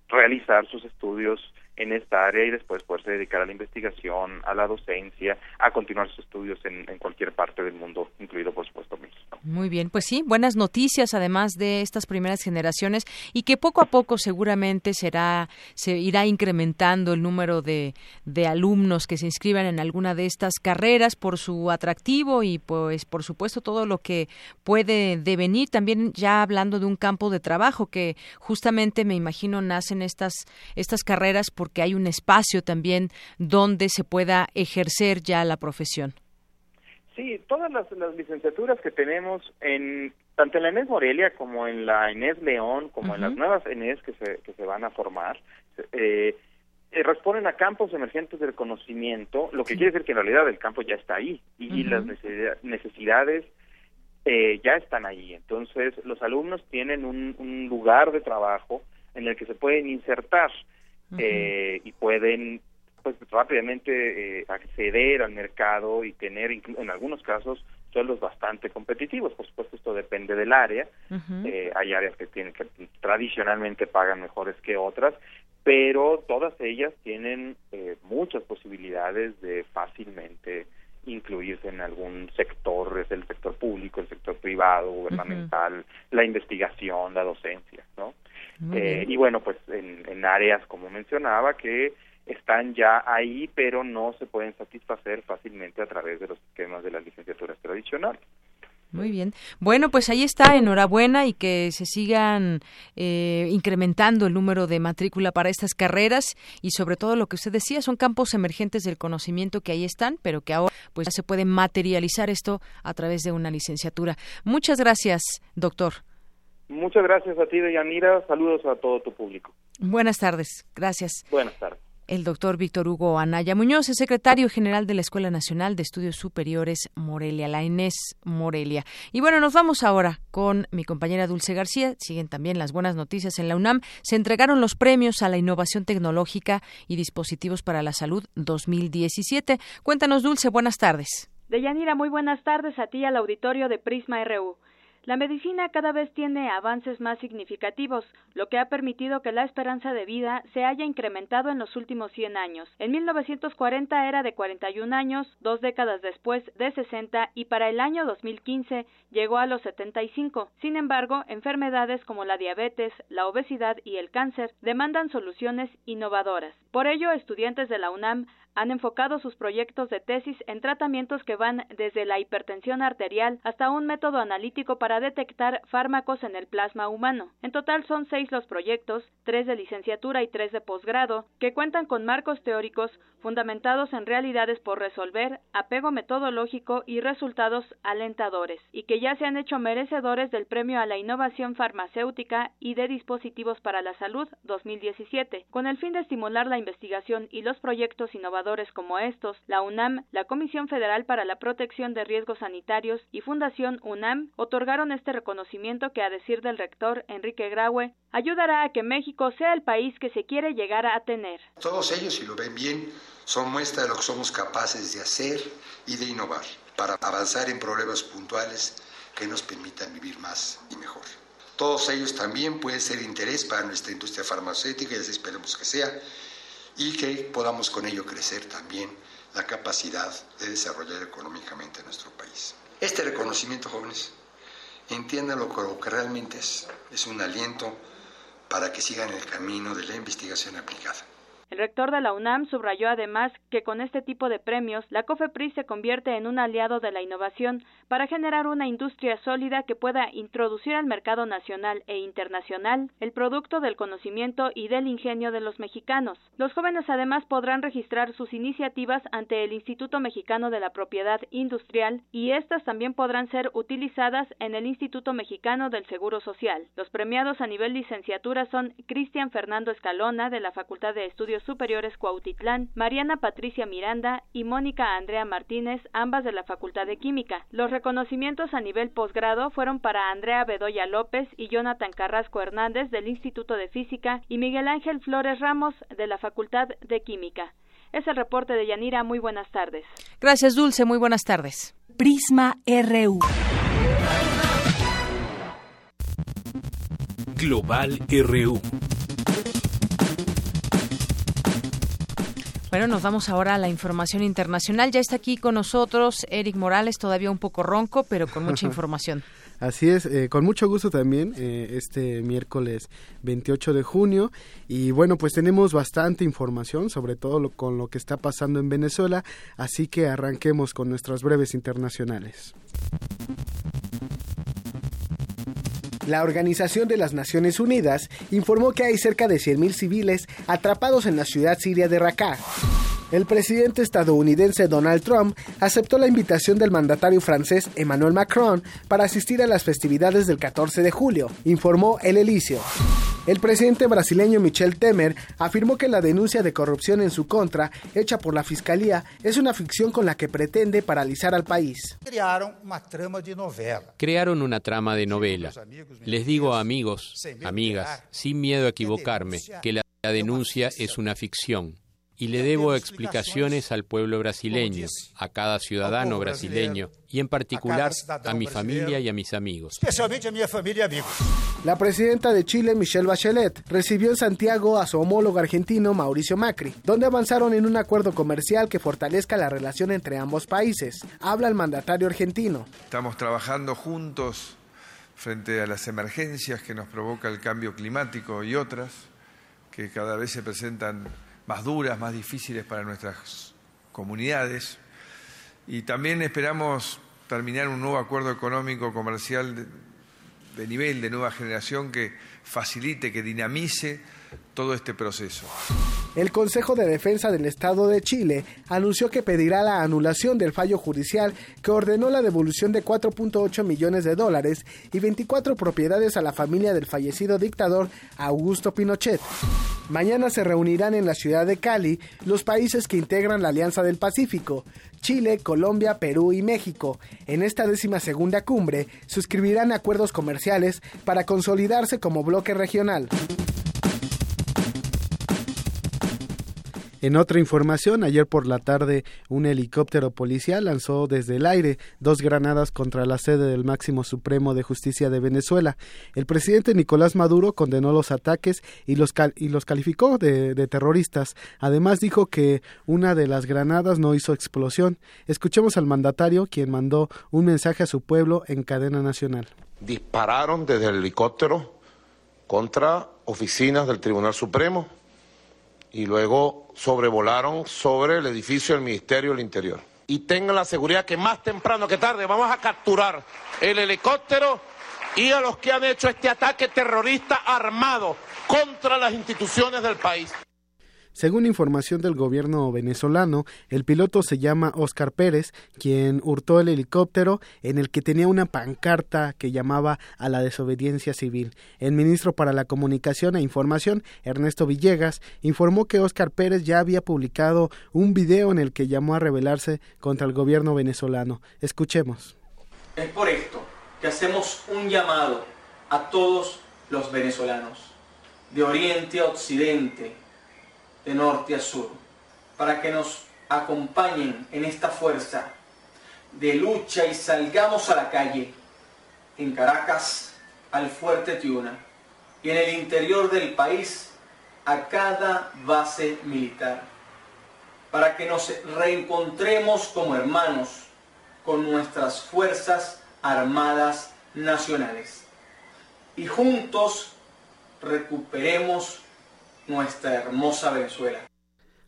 realizar sus estudios en esta área y después poderse dedicar a la investigación, a la docencia, a continuar sus estudios en, en cualquier parte del mundo, incluido por supuesto México. Muy bien, pues sí, buenas noticias además de estas primeras generaciones y que poco a poco seguramente será se irá incrementando el número de, de alumnos que se inscriban en alguna de estas carreras por su atractivo y pues por supuesto todo lo que puede devenir también ya hablando de un campo de trabajo que justamente me imagino nacen estas estas carreras porque hay un espacio también donde se pueda ejercer ya la profesión. Sí, todas las, licenciaturas que tenemos en tanto en la ENES Morelia como en la ENES León, como en las nuevas ENES que se, que se van a formar, eh, eh, responden a campos emergentes del conocimiento, lo que quiere decir que en realidad el campo ya está ahí y, las necesidades eh, ya están ahí. Entonces, los alumnos tienen un, un, lugar de trabajo en el que se pueden insertar eh, y pueden pues rápidamente eh, acceder al mercado y tener en algunos casos sueldos bastante competitivos. Por supuesto, esto depende del área. eh, hay áreas que tienen que tradicionalmente pagan mejores que otras, pero todas ellas tienen eh, muchas posibilidades de fácilmente incluirse en algún sector, es el sector público, el sector privado, gubernamental, la investigación, la docencia, ¿no? Eh, y bueno, pues en, en áreas como mencionaba que están ya ahí, pero no se pueden satisfacer fácilmente a través de los esquemas de las licenciaturas tradicionales. Muy bien. Bueno, pues ahí está, enhorabuena y que se sigan eh, incrementando el número de matrícula para estas carreras y sobre todo lo que usted decía, son campos emergentes del conocimiento que ahí están, pero que ahora pues ya se puede materializar esto a través de una licenciatura. Muchas gracias, doctor. Muchas gracias a ti, Deyanira. Saludos a todo tu público. Buenas tardes. Gracias. Buenas tardes el doctor Víctor Hugo Anaya Muñoz, es secretario general de la Escuela Nacional de Estudios Superiores Morelia, la Inés Morelia. Y bueno, nos vamos ahora con mi compañera Dulce García. Siguen también las buenas noticias en la UNAM. Se entregaron los premios a la innovación tecnológica y dispositivos para la salud 2017. Cuéntanos, Dulce, buenas tardes. Deyanira, muy buenas tardes a ti al auditorio de Prisma RU. La medicina cada vez tiene avances más significativos, lo que ha permitido que la esperanza de vida se haya incrementado en los últimos 100 años. En 1940 era de 41 años, dos décadas después de 60 y para el año 2015 llegó a los 75. Sin embargo, enfermedades como la diabetes, la obesidad y el cáncer demandan soluciones innovadoras. Por ello, estudiantes de la UNAM han enfocado sus proyectos de tesis en tratamientos que van desde la hipertensión arterial hasta un método analítico para detectar fármacos en el plasma humano. En total son seis los proyectos, tres de licenciatura y tres de posgrado, que cuentan con marcos teóricos fundamentados en realidades por resolver, apego metodológico y resultados alentadores, y que ya se han hecho merecedores del Premio a la Innovación Farmacéutica y de Dispositivos para la Salud 2017, con el fin de estimular la investigación y los proyectos innovadores como estos, la UNAM, la Comisión Federal para la Protección de Riesgos Sanitarios y Fundación UNAM otorgaron este reconocimiento que, a decir del rector Enrique Graue, ayudará a que México sea el país que se quiere llegar a tener. Todos ellos, si lo ven bien, son muestra de lo que somos capaces de hacer y de innovar para avanzar en problemas puntuales que nos permitan vivir más y mejor. Todos ellos también pueden ser de interés para nuestra industria farmacéutica y así esperemos que sea y que podamos con ello crecer también la capacidad de desarrollar económicamente nuestro país. Este reconocimiento, jóvenes, entiéndanlo lo que realmente es, es un aliento para que sigan el camino de la investigación aplicada. El rector de la UNAM subrayó además que con este tipo de premios, la COFEPRIS se convierte en un aliado de la innovación para generar una industria sólida que pueda introducir al mercado nacional e internacional el producto del conocimiento y del ingenio de los mexicanos. Los jóvenes además podrán registrar sus iniciativas ante el Instituto Mexicano de la Propiedad Industrial y estas también podrán ser utilizadas en el Instituto Mexicano del Seguro Social. Los premiados a nivel licenciatura son Cristian Fernando Escalona de la Facultad de Estudios Superiores Cuautitlán, Mariana Patricia Miranda y Mónica Andrea Martínez, ambas de la Facultad de Química. Los reconocimientos a nivel posgrado fueron para Andrea Bedoya López y Jonathan Carrasco Hernández del Instituto de Física y Miguel Ángel Flores Ramos de la Facultad de Química. Es el reporte de Yanira. Muy buenas tardes. Gracias, Dulce. Muy buenas tardes. Prisma RU. Global RU. Bueno, nos vamos ahora a la información internacional. Ya está aquí con nosotros Eric Morales, todavía un poco ronco, pero con mucha [LAUGHS] información. Así es, eh, con mucho gusto también, eh, este miércoles 28 de junio. Y bueno, pues tenemos bastante información, sobre todo lo, con lo que está pasando en Venezuela, así que arranquemos con nuestras breves internacionales. La Organización de las Naciones Unidas informó que hay cerca de 100.000 civiles atrapados en la ciudad siria de Raqqa. El presidente estadounidense Donald Trump aceptó la invitación del mandatario francés Emmanuel Macron para asistir a las festividades del 14 de julio, informó El Elicio. El presidente brasileño Michel Temer afirmó que la denuncia de corrupción en su contra, hecha por la Fiscalía, es una ficción con la que pretende paralizar al país. Crearon una trama de novela. Crearon una trama de novela. Les digo a amigos, amigas, sin miedo a equivocarme, que la denuncia es una ficción y le debo explicaciones al pueblo brasileño, a cada ciudadano brasileño y en particular a mi familia y a mis amigos. Especialmente a mi familia y amigos. La presidenta de Chile, Michelle Bachelet, recibió en Santiago a su homólogo argentino, Mauricio Macri, donde avanzaron en un acuerdo comercial que fortalezca la relación entre ambos países. Habla el mandatario argentino. Estamos trabajando juntos frente a las emergencias que nos provoca el cambio climático y otras que cada vez se presentan más duras, más difíciles para nuestras comunidades. Y también esperamos terminar un nuevo acuerdo económico comercial de, nivel, de nueva generación, que facilite, que dinamice todo este proceso. El Consejo de Defensa del Estado de Chile anunció que pedirá la anulación del fallo judicial que ordenó la devolución de 4.8 millones de dólares y 24 propiedades a la familia del fallecido dictador Augusto Pinochet. Mañana se reunirán en la ciudad de Cali los países que integran la Alianza del Pacífico, Chile, Colombia, Perú y México. En esta décima segunda cumbre suscribirán acuerdos comerciales para consolidarse como bloque regional. En otra información, ayer por la tarde un helicóptero policial lanzó desde el aire dos granadas contra la sede del máximo supremo de justicia de Venezuela. El presidente Nicolás Maduro condenó los ataques y los, y los calificó de, de terroristas. Además dijo que una de las granadas no hizo explosión. Escuchemos al mandatario quien mandó un mensaje a su pueblo en cadena nacional. Dispararon desde el helicóptero contra oficinas del Tribunal Supremo y luego sobrevolaron sobre el edificio del Ministerio del Interior. Y tengan la seguridad que más temprano que tarde vamos a capturar el helicóptero y a los que han hecho este ataque terrorista armado contra las instituciones del país. Según información del gobierno venezolano, el piloto se llama Oscar Pérez, quien hurtó el helicóptero en el que tenía una pancarta que llamaba a la desobediencia civil. El ministro para la Comunicación e Información, Ernesto Villegas, informó que Oscar Pérez ya había publicado un video en el que llamó a rebelarse contra el gobierno venezolano. Escuchemos. Es por esto que hacemos un llamado a todos los venezolanos, de oriente a occidente, de norte a sur, para que nos acompañen en esta fuerza de lucha y salgamos a la calle, en Caracas, al fuerte Tiuna, y en el interior del país, a cada base militar, para que nos reencontremos como hermanos con nuestras fuerzas armadas nacionales. Y juntos recuperemos nuestra hermosa Venezuela.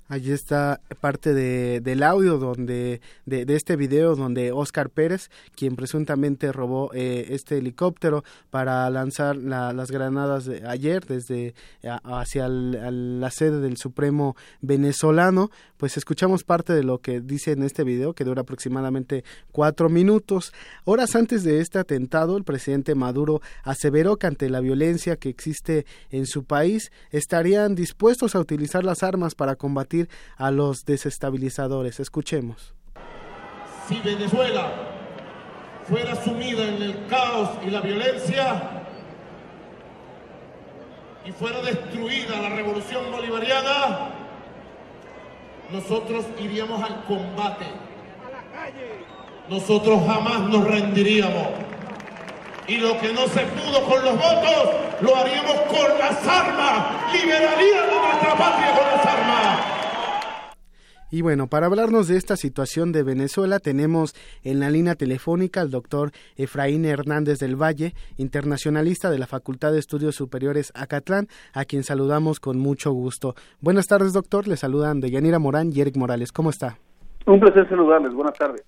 Allí está parte de, del audio donde de, de, este video donde Oscar Pérez, quien presuntamente robó eh, este helicóptero para lanzar la, las granadas de ayer desde a, hacia la sede del Supremo venezolano, pues escuchamos parte de lo que dice en este video que dura aproximadamente cuatro minutos. Horas antes de este atentado, el presidente Maduro aseveró que ante la violencia que existe en su país estarían dispuestos a utilizar las armas para combatir a los desestabilizadores. Escuchemos. Si Venezuela fuera sumida en el caos y la violencia y fuera destruida la revolución bolivariana, nosotros iríamos al combate. Nosotros jamás nos rendiríamos. Y lo que no se pudo con los votos, lo haríamos con las armas. Liberaríamos nuestra patria con las armas. Y bueno, para hablarnos de esta situación de Venezuela, tenemos en la línea telefónica al doctor Efraín Hernández del Valle, internacionalista de la Facultad de Estudios Superiores Acatlán, a quien saludamos con mucho gusto. Buenas tardes, doctor. Le saludan de Yanira Morán y Eric Morales. ¿Cómo está? Un placer saludarles. Buenas tardes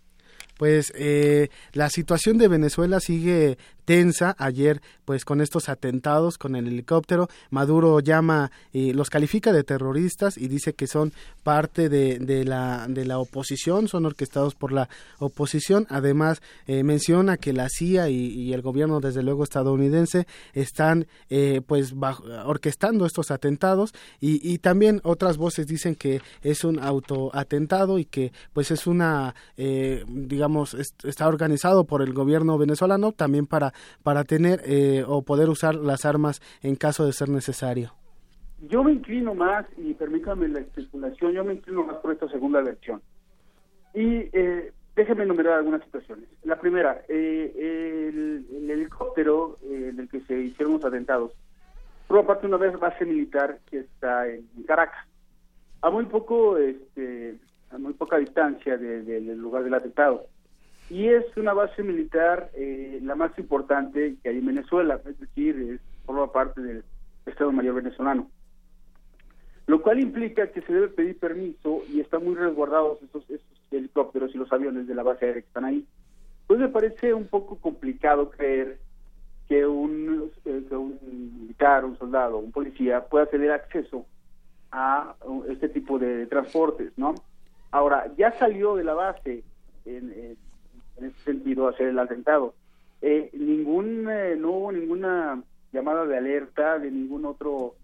pues eh, la situación de Venezuela sigue tensa ayer pues con estos atentados con el helicóptero. Maduro llama y los califica de terroristas y dice que son parte de, de la de la oposición son orquestados por la oposición. Además eh, menciona que la CIA y, el gobierno desde luego estadounidense están eh, pues orquestando estos atentados. Y, y, también otras voces dicen que es un autoatentado y que pues es una eh, digamos está organizado por el gobierno venezolano también para para tener eh, o poder usar las armas en caso de ser necesario? Yo me inclino más, y permítame la especulación, yo me inclino más por esta segunda versión. Y eh, déjeme enumerar algunas situaciones. La primera, eh, el, helicóptero eh, en el que se hicieron los atentados forma parte de una base militar que está en Caracas, a muy poco, este, a muy poca distancia del lugar del atentado y es una base militar eh, la más importante que hay en Venezuela, es decir, forma parte del Estado Mayor venezolano. Lo cual implica que se debe pedir permiso y están muy resguardados esos, helicópteros y los aviones de la base aérea que están ahí. Pues me parece un poco complicado creer que un, eh, un militar, un soldado, un policía pueda tener acceso a este tipo de transportes, ¿no? Ahora, ya salió de la base en en ese sentido hacer el atentado. Eh, ningún eh, no hubo ninguna llamada de alerta de ningún otro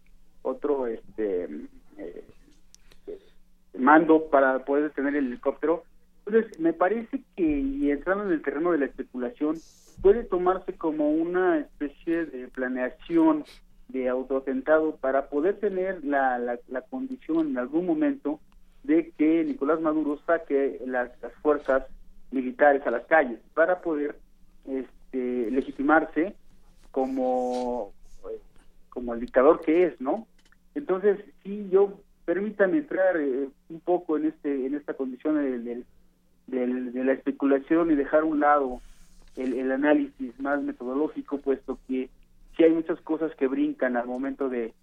otro este eh, mando para poder detener el helicóptero. Entonces, me parece que, y entrando en el terreno de la especulación, puede tomarse como una especie de planeación de autoatentado para poder tener la, la, condición en algún momento de que Nicolás Maduro saque las fuerzas militares a las calles para poder este, legitimarse como, como el dictador que es, ¿no? Entonces, sí, yo permítame entrar eh, un poco en este en esta condición de, de la especulación y dejar a un lado el, análisis más metodológico, puesto que sí hay muchas cosas que brincan al momento de,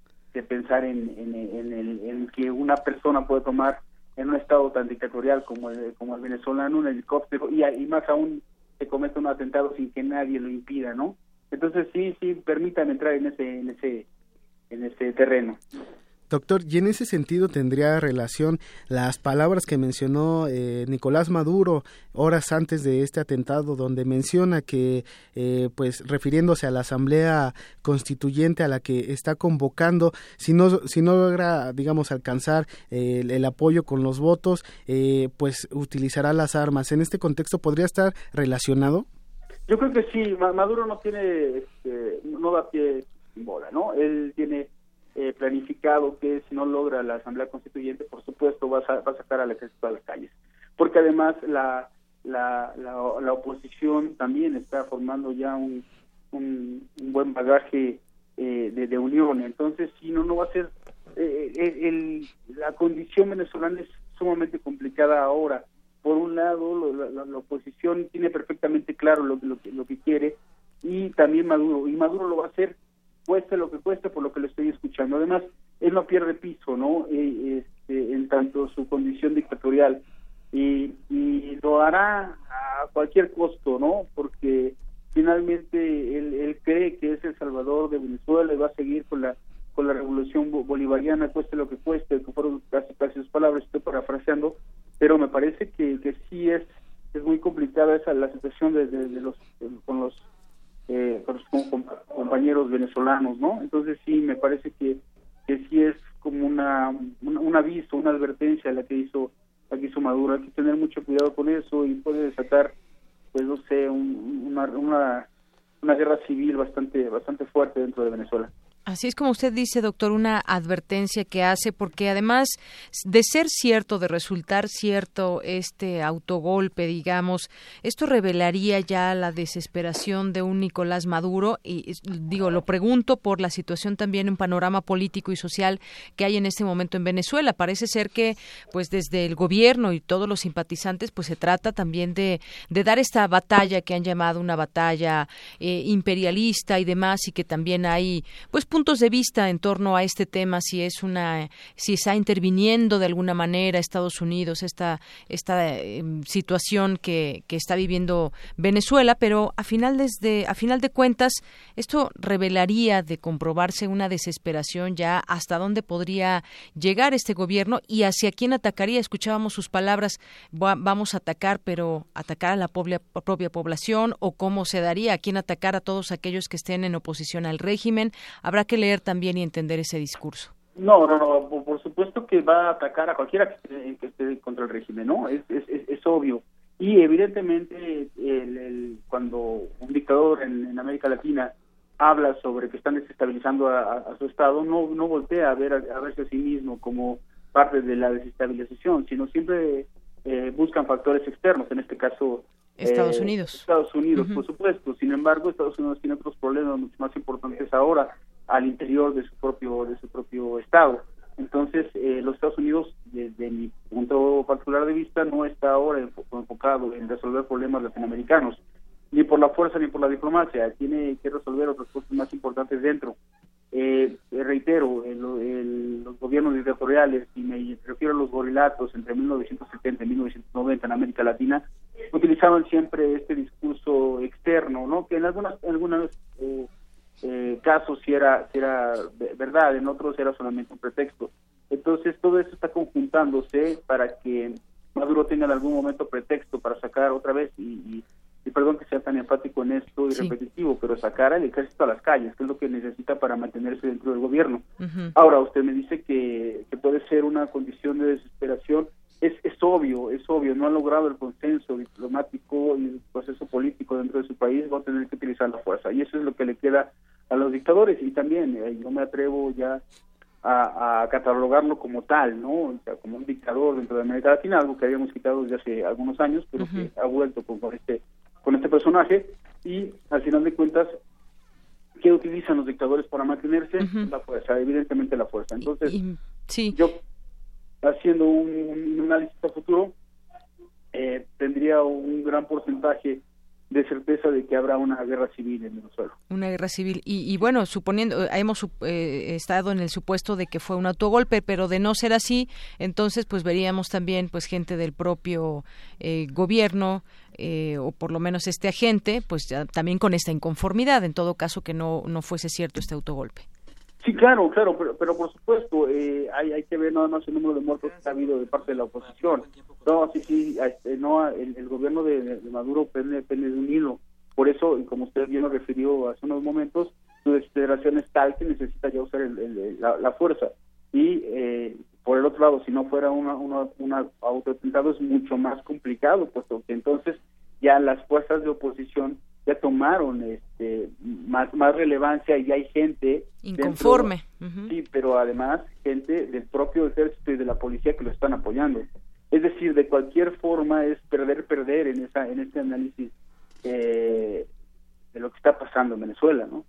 pensar en, en, el, en que una persona puede tomar en un estado tan dictatorial como el, como el venezolano, un helicóptero, y, y más aún se comete un atentado sin que nadie lo impida, ¿no? Entonces sí, sí, permítanme entrar en ese, en ese, en ese terreno. Doctor, y en ese sentido tendría relación las palabras que mencionó eh, Nicolás Maduro horas antes de este atentado, donde menciona que, eh, pues, refiriéndose a la Asamblea Constituyente a la que está convocando, si no, si no logra, digamos, alcanzar eh, el, apoyo con los votos, pues utilizará las armas. ¿En este contexto podría estar relacionado? Yo creo que sí. Maduro no tiene, este, no da pie bola, ¿no? Él tiene eh, planificado que si no logra la Asamblea Constituyente, por supuesto, va a, va a sacar al ejército a las calles. Porque además la, la, la, oposición también está formando ya un, un, buen bagaje eh, de, unión. Entonces, si no, no va a ser... Eh, el, la condición venezolana es sumamente complicada ahora. Por un lado, la, la, oposición tiene perfectamente claro lo, lo, lo que quiere y también Maduro. Y Maduro lo va a hacer cueste lo que cueste por lo que le estoy escuchando. Además, él no pierde piso, ¿no? Eh, este, en tanto su condición dictatorial y, y, lo hará a cualquier costo, ¿no? Porque finalmente él, él, cree que es el salvador de Venezuela y va a seguir con la con la revolución bolivariana, cueste lo que cueste, que fueron casi, casi sus palabras, estoy parafraseando, pero me parece que, que sí es es muy complicada esa la situación de, de los con los eh, con, compañeros venezolanos, ¿no? Entonces sí, me parece que, que sí es como una, un aviso, una advertencia la que hizo la que hizo Maduro. Hay que tener mucho cuidado con eso y puede desatar, pues no sé, una, una, una guerra civil bastante bastante fuerte dentro de Venezuela. Así es como usted dice, doctor, una advertencia que hace, porque además de ser cierto, de resultar cierto este autogolpe, digamos, esto revelaría ya la desesperación de un Nicolás Maduro, y digo, lo pregunto por la situación también en panorama político y social que hay en este momento en Venezuela. Parece ser que, pues desde el gobierno y todos los simpatizantes, pues se trata también de, de dar esta batalla que han llamado una batalla eh, imperialista y demás, y que también hay, pues, puntos de vista en torno a este tema, si es una, si está interviniendo de alguna manera Estados Unidos esta esta em, situación que, que está viviendo Venezuela, pero a final desde a final de cuentas esto revelaría de comprobarse una desesperación ya hasta dónde podría llegar este gobierno y hacia quién atacaría. Escuchábamos sus palabras, vamos a atacar, pero atacar a la propia, propia población o cómo se daría a quién atacar a todos aquellos que estén en oposición al régimen. Habrá que leer también y entender ese discurso. No, no, no, por supuesto que va a atacar a cualquiera que esté, contra el régimen, ¿no? Es, es, es obvio. Y evidentemente el, cuando un dictador en, América Latina habla sobre que están desestabilizando a, su Estado, no, no voltea a, ver, a, verse a sí mismo como parte de la desestabilización, sino siempre eh, buscan factores externos, en este caso Estados eh, Unidos. Estados Unidos, por supuesto. Sin embargo, Estados Unidos tiene otros problemas mucho más importantes ahora al interior de su propio de su propio estado. Entonces, eh, los Estados Unidos, desde mi punto particular de vista, no está ahora enfocado en resolver problemas latinoamericanos, ni por la fuerza ni por la diplomacia. Tiene que resolver otras cosas más importantes dentro. Eh, reitero, los gobiernos dictatoriales, y me refiero a los gorilatos entre 1970 y 1990 en América Latina, utilizaban siempre este discurso externo, ¿no? Que en algunas, en algunas eh, eh, casos sí era, era verdad, en otros era solamente un pretexto. Entonces todo eso está conjuntándose para que Maduro tenga en algún momento pretexto para sacar otra vez y, y, perdón que sea tan enfático en esto y repetitivo, pero sacar al ejército a las calles, que es lo que necesita para mantenerse dentro del gobierno. Ahora, usted me dice que, que puede ser una condición de desesperación es, es obvio, es obvio, no ha logrado el consenso diplomático y el proceso político dentro de su país, va a tener que utilizar la fuerza. Y eso es lo que le queda a los dictadores. Y también, eh, no me atrevo ya a, catalogarlo como tal, ¿no? O sea, como un dictador dentro de América Latina, algo que habíamos quitado desde hace algunos años, pero que ha vuelto con, este con este personaje. Y al final de cuentas, ¿qué utilizan los dictadores para mantenerse? La fuerza, evidentemente la fuerza. Entonces, sí. yo haciendo un, análisis a futuro, eh, tendría un gran porcentaje de certeza de que habrá una guerra civil en Venezuela. Una guerra civil. Y, bueno, suponiendo, hemos eh, estado en el supuesto de que fue un autogolpe, pero de no ser así, entonces pues veríamos también pues gente del propio eh, gobierno o por lo menos este agente, pues también con esta inconformidad, en todo caso que no, no fuese cierto este autogolpe. Sí, claro, claro, pero, pero por supuesto, eh, hay, hay que ver nada más el número de muertos que ha habido de parte de la oposición. No, sí, sí, este, no, el, gobierno de, Maduro pende, de un hilo. Por eso, y como usted bien lo refirió hace unos momentos, su desesperación es tal que necesita ya usar la, fuerza. Y eh, por el otro lado, si no fuera una, una, una autoatentado es mucho más complicado, puesto que entonces ya las fuerzas de oposición ya tomaron este más más relevancia y hay gente inconforme. Sí pero además gente del propio ejército y de la policía que lo están apoyando. Es decir de cualquier forma es perder perder en esa en este análisis eh, de lo que está pasando en Venezuela no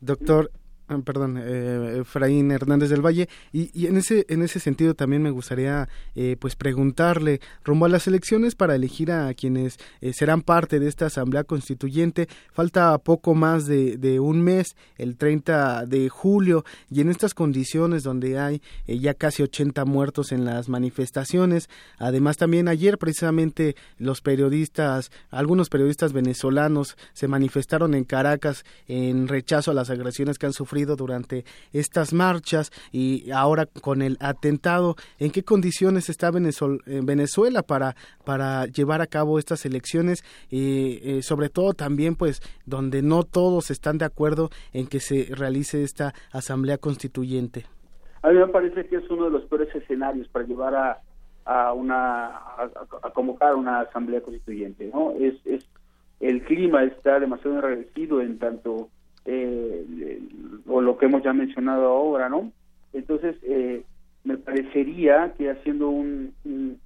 doctor perdón, eh, Efraín Hernández del Valle, y, en ese en ese sentido también me gustaría eh, pues preguntarle rumbo a las elecciones para elegir a quienes eh, serán parte de esta asamblea constituyente. Falta poco más de, de, un mes, el 30 de julio, y en estas condiciones donde hay eh, ya casi 80 muertos en las manifestaciones, además también ayer precisamente los periodistas, algunos periodistas venezolanos se manifestaron en Caracas en rechazo a las agresiones que han sufrido durante estas marchas y ahora con el atentado, ¿en qué condiciones está Venezuela para, para llevar a cabo estas elecciones? y eh, sobre todo también, pues, donde no todos están de acuerdo en que se realice esta asamblea constituyente. A mí me parece que es uno de los peores escenarios para llevar a, a una a, convocar una asamblea constituyente, ¿no? Es, es el clima está demasiado enrarecido en tanto eh, o lo que hemos ya mencionado ahora, ¿no? Entonces, eh, me parecería que haciendo un, un,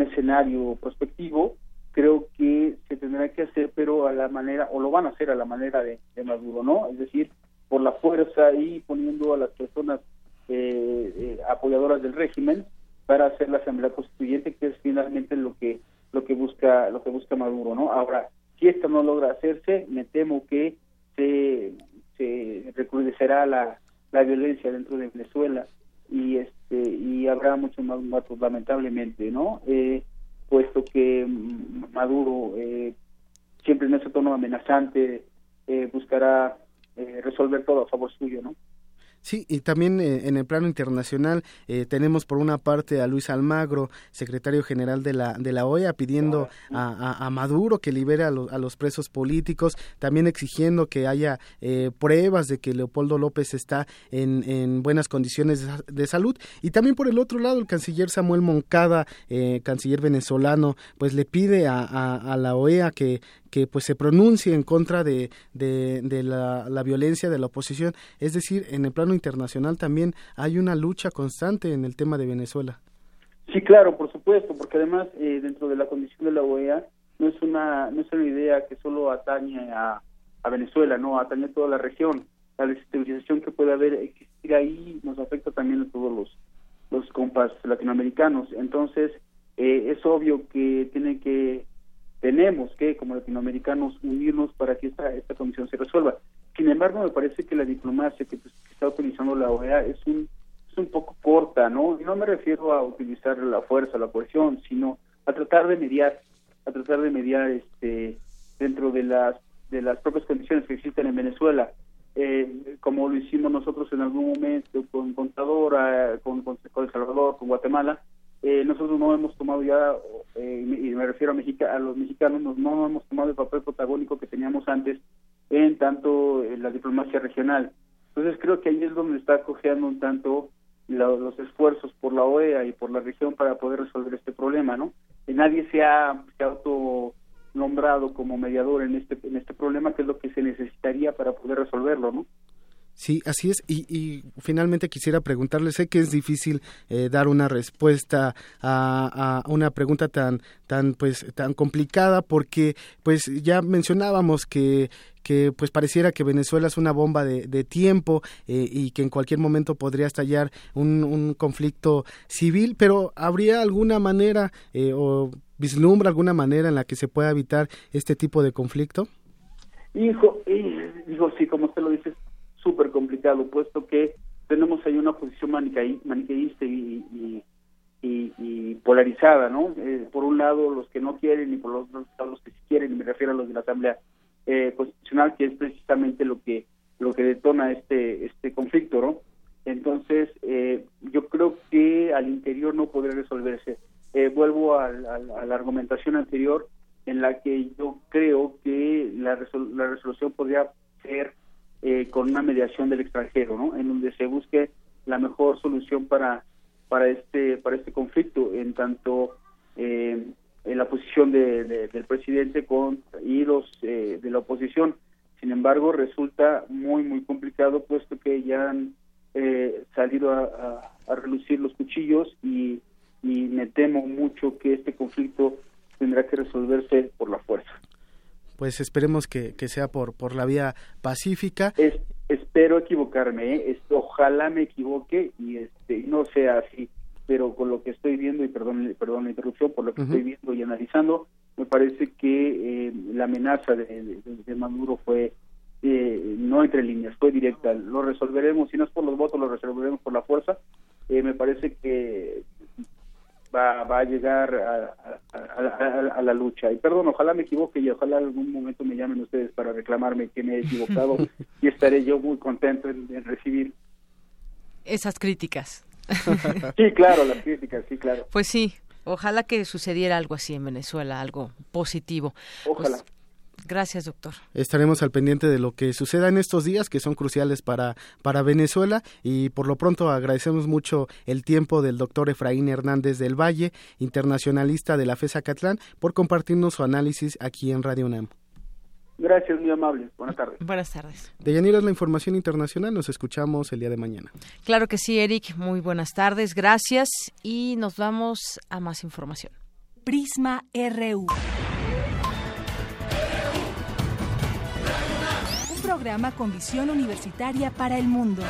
escenario prospectivo, creo que se tendrá que hacer, pero a la manera, o lo van a hacer a la manera de, Maduro, ¿no? Es decir, por la fuerza y poniendo a las personas eh, eh, apoyadoras del régimen para hacer la asamblea constituyente, que es finalmente lo que lo que busca lo que busca Maduro, ¿no? Ahora, si esto no logra hacerse, me temo que se, se recrudecerá la, la violencia dentro de Venezuela y este y habrá muchos más muertos lamentablemente no eh, puesto que mm, Maduro eh, siempre en ese tono amenazante eh, buscará resolver todo a favor suyo no Sí, y también eh, en el plano internacional eh, tenemos por una parte a Luis Almagro, secretario general de la, de la OEA, pidiendo a, Maduro que libere a, los presos políticos, también exigiendo que haya eh, pruebas de que Leopoldo López está en, en buenas condiciones de, salud. Y también por el otro lado, el canciller Samuel Moncada, canciller venezolano, pues le pide a, a la OEA que, que pues se pronuncie en contra de, de, la, violencia de la oposición. Es decir, en el plano internacional también hay una lucha constante en el tema de Venezuela. Sí, claro, por supuesto, porque además eh, dentro de la condición de la OEA no es una no es una idea que solo atañe a, a Venezuela, no, atañe a toda la región. La desestabilización que puede haber existir ahí nos afecta también a todos los los compas latinoamericanos. Entonces, eh, es obvio que tiene que tenemos que, como latinoamericanos, unirnos para que esta, esta comisión se resuelva. Sin embargo, me parece que la diplomacia que, pues, está utilizando la OEA es un, es un poco corta, ¿no? Y no me refiero a utilizar la fuerza, la coerción, sino a tratar de mediar, a tratar de mediar este dentro de las de las propias condiciones que existen en Venezuela. Eh, como lo hicimos nosotros en algún momento con Contadora, con, con, con El Salvador, con Guatemala, eh, nosotros no hemos tomado ya, eh, y me refiero a, a los mexicanos, no, hemos tomado el papel protagónico que teníamos antes en tanto en la diplomacia regional. Entonces creo que ahí es donde está cojeando un tanto los esfuerzos por la OEA y por la región para poder resolver este problema, ¿no? Y nadie se ha, se ha auto nombrado como mediador en este en este problema que es lo que se necesitaría para poder resolverlo, ¿no? Sí, así es. Y, finalmente quisiera preguntarle, sé que es difícil eh, dar una respuesta a, una pregunta tan, tan, pues, tan complicada, porque, pues, ya mencionábamos que que pues pareciera que Venezuela es una bomba de, tiempo eh, y que en cualquier momento podría estallar un, conflicto civil, pero ¿habría alguna manera eh, o vislumbra alguna manera en la que se pueda evitar este tipo de conflicto? Hijo, hijo, sí, como usted lo dice, súper complicado, puesto que tenemos ahí una posición maniqueísta y, y, polarizada, ¿no? Eh, por un lado los que no quieren y por los otros los que sí quieren, y me refiero a los de la Asamblea eh, Constitucional, que es precisamente lo que lo que detona este este conflicto, ¿no? Entonces, eh, yo creo que al interior no podría resolverse. vuelvo a, la argumentación anterior en la que yo creo que la, la resolución podría ser eh, con una mediación del extranjero, ¿no? En donde se busque la mejor solución para para este para este conflicto, en tanto eh, en la posición de, del presidente con y los eh, de la oposición. Sin embargo, resulta muy muy complicado puesto que ya han salido a, a, relucir los cuchillos y, y me temo mucho que este conflicto tendrá que resolverse por la fuerza pues esperemos que, que sea por, por la vía pacífica. espero equivocarme, ¿eh? ojalá me equivoque y este no sea así, pero con lo que estoy viendo, y perdón, perdón la interrupción, por lo que estoy viendo y analizando, me parece que eh, la amenaza de, de, Maduro fue eh, no entre líneas, fue directa. Lo resolveremos, si no es por los votos, lo resolveremos por la fuerza. me parece que va, va a llegar a, la lucha. Y perdón, ojalá me equivoque y ojalá en algún momento me llamen ustedes para reclamarme que me he equivocado [LAUGHS] y estaré yo muy contento en, recibir esas críticas. [LAUGHS] sí, claro, las críticas, sí, claro. Pues sí, ojalá que sucediera algo así en Venezuela, algo positivo. Ojalá. Pues Gracias, doctor. Estaremos al pendiente de lo que suceda en estos días, que son cruciales para, para Venezuela, y por lo pronto agradecemos mucho el tiempo del doctor Efraín Hernández del Valle, internacionalista de la FESA Catlán, por compartirnos su análisis aquí en Radio UNAM. Gracias, muy amable. Buenas tardes. Buenas tardes. De Yanira es la información internacional. Nos escuchamos el día de mañana. Claro que sí, Eric. Muy buenas tardes. Gracias. Y nos vamos a más información. Prisma RU. Programa con visión universitaria para el mundo.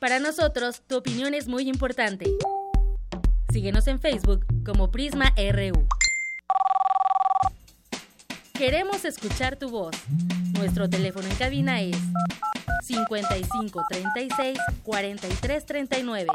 Para nosotros, tu opinión es muy importante. Síguenos en Facebook como Prisma RU. Queremos escuchar tu voz. Nuestro teléfono en cabina es 55 36 43 39.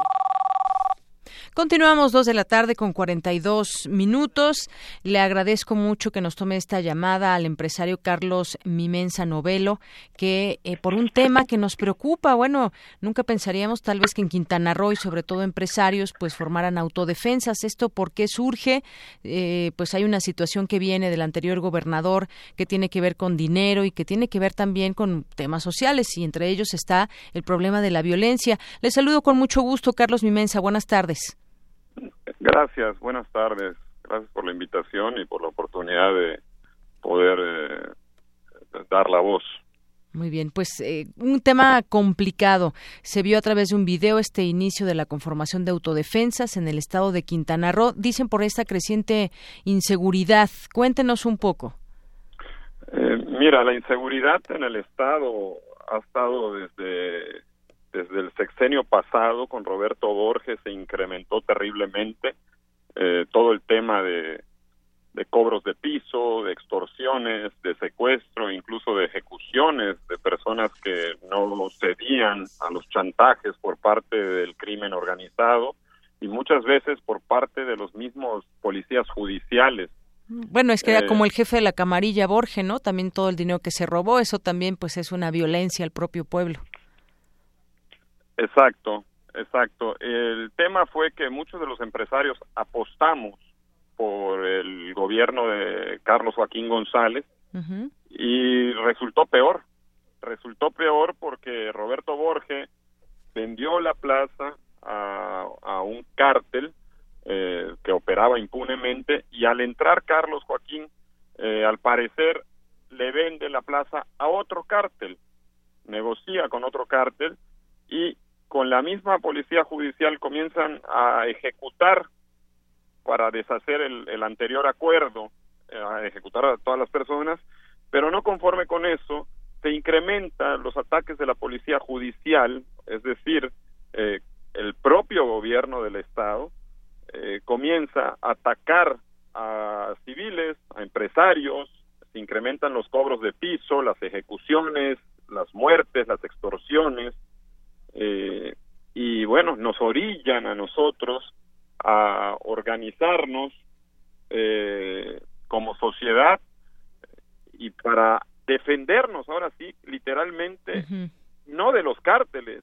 Continuamos dos de la tarde con 42 minutos. Le agradezco mucho que nos tome esta llamada al empresario Carlos Mimensa Novelo, que eh, por un tema que nos preocupa, bueno, nunca pensaríamos tal vez que en Quintana Roo y sobre todo empresarios pues formaran autodefensas. Esto porque surge, eh, pues hay una situación que viene del anterior gobernador que tiene que ver con dinero y que tiene que ver también con temas sociales y entre ellos está el problema de la violencia. Le saludo con mucho gusto, Carlos Mimensa. Buenas tardes. Gracias, buenas tardes. Gracias por la invitación y por la oportunidad de poder eh, dar la voz. Muy bien, pues eh, un tema complicado. Se vio a través de un video este inicio de la conformación de autodefensas en el estado de Quintana Roo. Dicen por esta creciente inseguridad. Cuéntenos un poco. Eh, mira, la inseguridad en el estado ha estado desde desde el sexenio pasado con Roberto Borges se incrementó terriblemente eh, todo el tema de, de cobros de piso, de extorsiones, de secuestro, incluso de ejecuciones de personas que no cedían a los chantajes por parte del crimen organizado y muchas veces por parte de los mismos policías judiciales. Bueno, es que era Eh, como el jefe de la camarilla Borges, ¿no? También todo el dinero que se robó, eso también pues es una violencia al propio pueblo. Exacto, exacto. El tema fue que muchos de los empresarios apostamos por el gobierno de Carlos Joaquín González y resultó peor. Resultó peor porque Roberto Borges vendió la plaza a, a un cártel eh, que operaba impunemente y al entrar Carlos Joaquín, eh, al parecer, le vende la plaza a otro cártel, negocia con otro cártel y con la misma policía judicial comienzan a ejecutar para deshacer el, anterior acuerdo, eh, a ejecutar a todas las personas, pero no conforme con eso, se incrementan los ataques de la policía judicial, es decir, eh, el propio gobierno del Estado eh, comienza a atacar a civiles, a empresarios, se incrementan los cobros de piso, las ejecuciones, las muertes, las extorsiones, eh, y bueno, nos orillan a nosotros a organizarnos eh, como sociedad y para defendernos ahora sí, literalmente, no de los cárteles,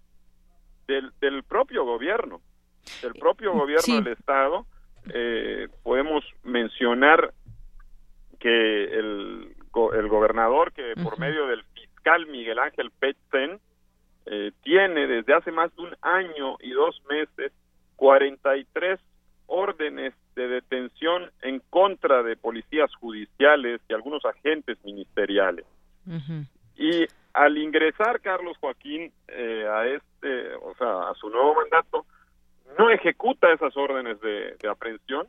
del, del propio gobierno, del propio gobierno Sí. del Estado. Eh, podemos mencionar que el, el gobernador que por medio del fiscal Miguel Ángel Petzen eh, tiene desde hace más de un año y dos meses 43 órdenes de detención en contra de policías judiciales y algunos agentes ministeriales. Y al ingresar Carlos Joaquín eh, a este, o sea, a su nuevo mandato, no ejecuta esas órdenes de, de aprehensión,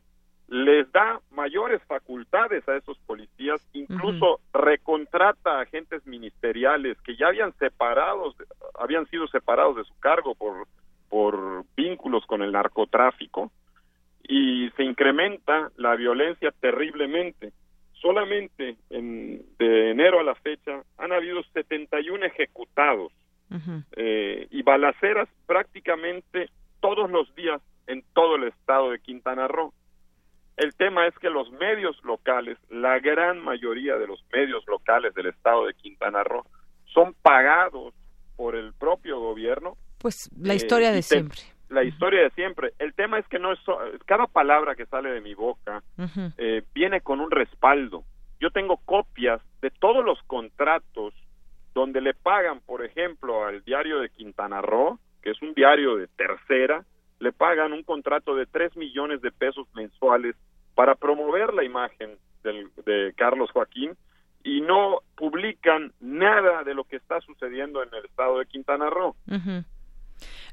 les da mayores facultades a esos policías, incluso recontrata a agentes ministeriales que ya habían separados, habían sido separados de su cargo por por vínculos con el narcotráfico y se incrementa la violencia terriblemente. Solamente en, de enero a la fecha han habido 71 ejecutados eh, y balaceras prácticamente todos los días en todo el estado de Quintana Roo. El tema es que los medios locales, la gran mayoría de los medios locales del estado de Quintana Roo, son pagados por el propio gobierno. Pues la eh, historia de siempre. La historia de siempre. El tema es que no es so- cada palabra que sale de mi boca eh, viene con un respaldo. Yo tengo copias de todos los contratos donde le pagan, por ejemplo, al diario de Quintana Roo, que es un diario de tercera, le pagan un contrato de 3 millones de pesos mensuales para promover la imagen de Carlos Joaquín y no publican nada de lo que está sucediendo en el estado de Quintana Roo.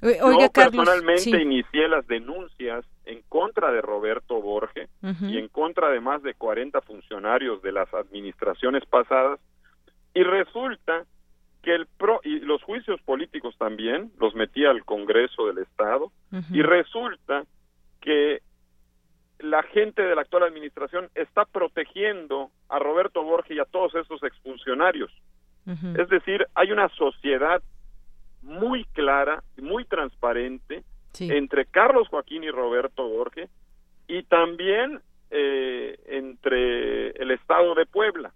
Yo personalmente inicié las denuncias en contra de Roberto Borge y en contra de más de 40 funcionarios de las administraciones pasadas y resulta que el pro y los juicios políticos también los metí al Congreso del Estado y resulta que la gente de la actual administración está protegiendo a Roberto Borges y a todos esos exfuncionarios. Es decir, hay una sociedad muy clara, muy transparente entre Carlos Joaquín y Roberto Borges y también eh, entre el Estado de Puebla.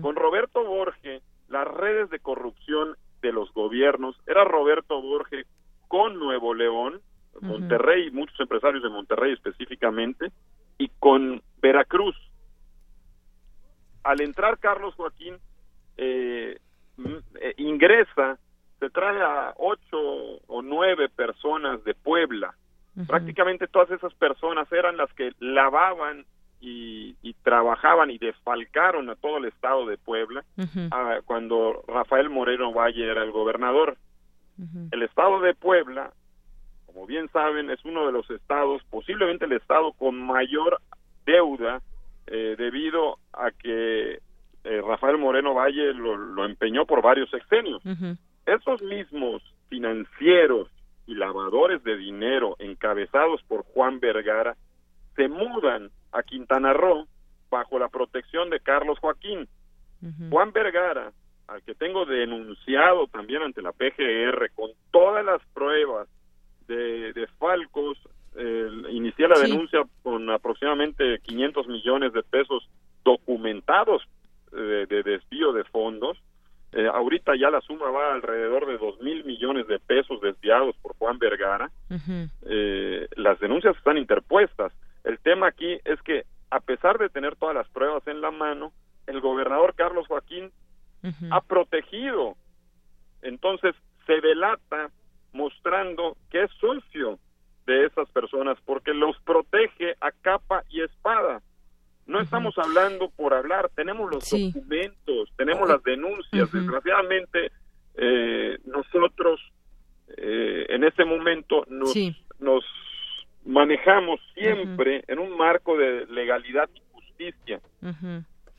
Con Roberto Borges, las redes de corrupción de los gobiernos, era Roberto Borges con Nuevo León, Monterrey, muchos empresarios de Monterrey específicamente, y con Veracruz. Al entrar Carlos Joaquín, eh, eh, ingresa, se trae a ocho o nueve personas de Puebla. Prácticamente todas esas personas eran las que lavaban y, trabajaban y desfalcaron a todo el estado de Puebla cuando Rafael Moreno Valle era el gobernador. El estado de Puebla como bien saben, es uno de los estados, posiblemente el estado con mayor deuda eh, debido a que eh, Rafael Moreno Valle lo, empeñó por varios sexenios. Esos mismos financieros y lavadores de dinero encabezados por Juan Vergara se mudan a Quintana Roo bajo la protección de Carlos Joaquín. Juan Vergara, al que tengo denunciado también ante la PGR con todas las pruebas de, Falcos, eh, inicié la denuncia con aproximadamente 500 millones de pesos documentados eh, de, desvío de fondos. Eh, ahorita ya la suma va alrededor de 2 mil millones de pesos desviados por Juan Vergara. Eh, las denuncias están interpuestas. El tema aquí es que, a pesar de tener todas las pruebas en la mano, el gobernador Carlos Joaquín ha protegido. Entonces, se delata mostrando que es socio de esas personas porque los protege a capa y espada. No estamos hablando por hablar, tenemos los documentos, tenemos las denuncias. Desgraciadamente, eh, nosotros eh, en este momento nos, nos manejamos siempre en un marco de legalidad y justicia.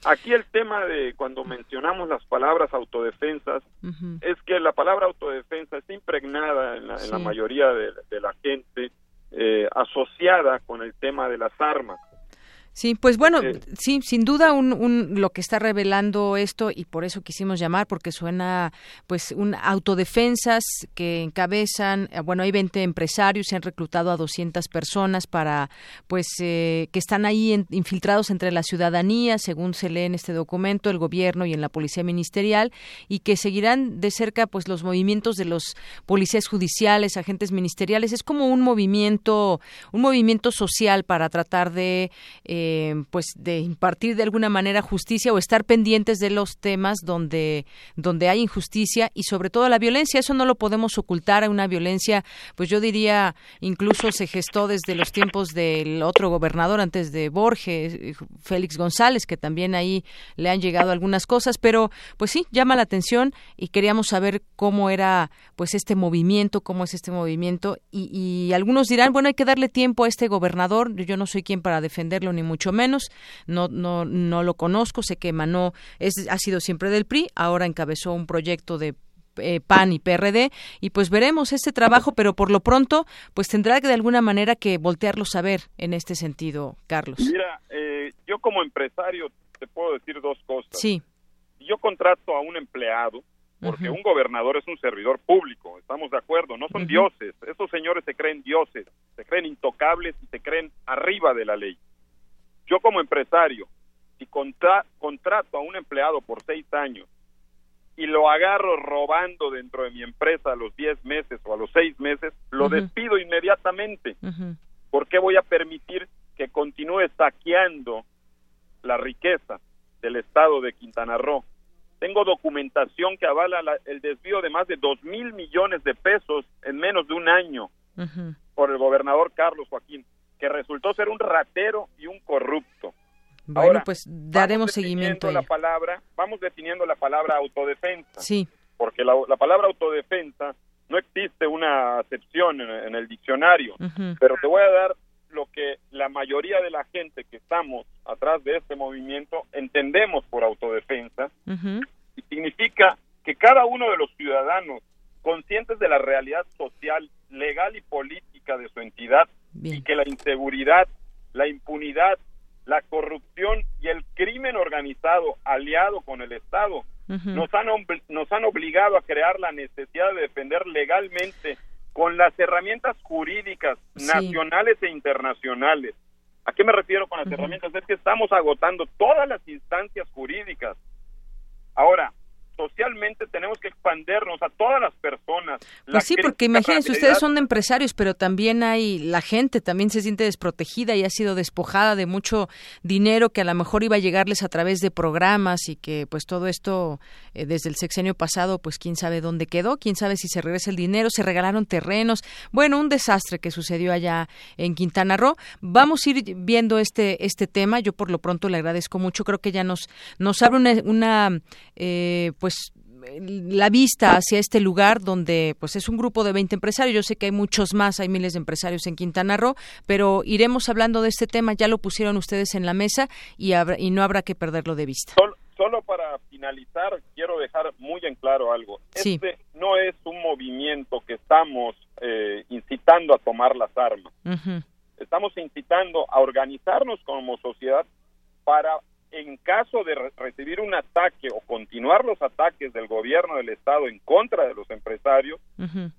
Aquí el tema de cuando mencionamos las palabras autodefensas es que la palabra autodefensa está impregnada en la, mayoría de, la gente eh, asociada con el tema de las armas. Sí, pues bueno, sí, sin duda un, lo que está revelando esto y por eso quisimos llamar porque suena pues un autodefensas que encabezan, eh, bueno, hay 20 empresarios, se han reclutado a 200 personas para pues eh, que están ahí infiltrados entre la ciudadanía, según se lee en este documento, el gobierno y en la policía ministerial y que seguirán de cerca pues los movimientos de los policías judiciales, agentes ministeriales, es como un movimiento un movimiento social para tratar de eh, eh, pues de impartir de alguna manera justicia o estar pendientes de los temas donde donde hay injusticia y sobre todo la violencia. Eso no lo podemos ocultar. A una violencia pues yo diría incluso se gestó desde los tiempos del otro gobernador antes de Borges Félix González que también ahí le han llegado algunas cosas. Pero pues sí llama la atención y queríamos saber cómo era pues este movimiento cómo es este movimiento. Y, y algunos dirán bueno hay que darle tiempo a este gobernador. Yo no soy quien para defenderlo ni mucho menos. No, no, no lo conozco. Sé que Manó es, ha sido siempre del PRI. Ahora encabezó un proyecto de eh, PAN y PRD y pues veremos este trabajo, pero por lo pronto pues tendrá que de alguna manera que voltearlos a ver en este sentido, Carlos. Mira, eh, yo como empresario te puedo decir dos cosas. Sí. Yo contrato a un empleado porque un gobernador es un servidor público, estamos de acuerdo, no son dioses, esos señores se creen dioses, se creen intocables y se creen arriba de la ley. Yo como empresario, si contrato a un empleado por seis años y lo agarro robando dentro de mi empresa a los diez meses o a los seis meses, lo despido inmediatamente. ¿Por qué voy a permitir que continúe saqueando la riqueza del estado de Quintana Roo? Tengo documentación que avala el desvío de más de dos mil millones de pesos en menos de un año por el gobernador Carlos Joaquín que resultó ser un ratero y un corrupto. Bueno, pues daremos seguimiento a la palabra, vamos definiendo la palabra autodefensa. Sí. Porque la, palabra autodefensa no existe una acepción en, el diccionario, pero te voy a dar lo que la mayoría de la gente que estamos atrás de este movimiento entendemos por autodefensa y significa que cada uno de los ciudadanos conscientes de la realidad social, legal y política de su entidad y que la inseguridad, la impunidad, la corrupción y el crimen organizado aliado con el Estado nos, han, nos han obligado a crear la necesidad de defender legalmente con las herramientas jurídicas nacionales e internacionales. ¿A qué me refiero con las herramientas? Es que estamos agotando todas las instancias jurídicas. Ahora, socialmente tenemos que expandernos a todas las personas. Pues sí, porque imagínense, ustedes son empresarios, pero también hay la gente, también se siente desprotegida y ha sido despojada de mucho dinero que a lo mejor iba a llegarles a través de programas y que pues todo esto eh, desde el sexenio pasado, pues quién sabe dónde quedó, quién sabe si se regresa el dinero, se regalaron terrenos, bueno, un desastre que sucedió allá en Quintana Roo. Vamos a ir viendo este este tema, yo por lo pronto le agradezco mucho, creo que ya nos nos abre una, una eh, pues pues la vista hacia este lugar donde pues es un grupo de 20 empresarios. Yo sé que hay muchos más, hay miles de empresarios en Quintana Roo, pero iremos hablando de este tema, ya lo pusieron ustedes en la mesa y, y no habrá que perderlo de vista. Solo, para finalizar, quiero dejar muy en claro algo. Este no es un movimiento que estamos eh, incitando a tomar las armas. Estamos incitando a organizarnos como sociedad para en caso de recibir un ataque o continuar los ataques del gobierno del Estado en contra de los empresarios,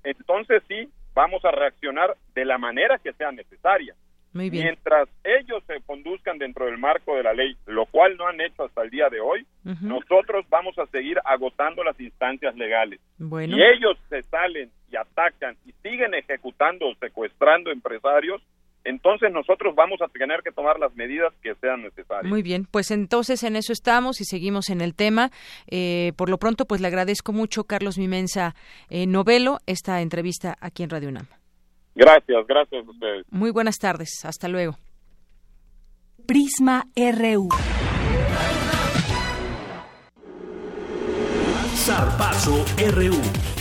entonces sí vamos a reaccionar de la manera que sea necesaria. Mientras ellos se conduzcan dentro del marco de la ley, lo cual no han hecho hasta el día de hoy, nosotros vamos a seguir agotando las instancias legales. Y ellos se salen y atacan y siguen ejecutando o secuestrando empresarios, entonces nosotros vamos a tener que tomar las medidas que sean necesarias. Muy bien, pues entonces en eso estamos y seguimos en el tema. Eh, por lo pronto, pues le agradezco mucho, Carlos Mimensa eh, Novelo, esta entrevista aquí en Radio UNAM. Gracias, gracias a ustedes. Muy buenas tardes, hasta luego. Prisma RU. Zarpazo RU.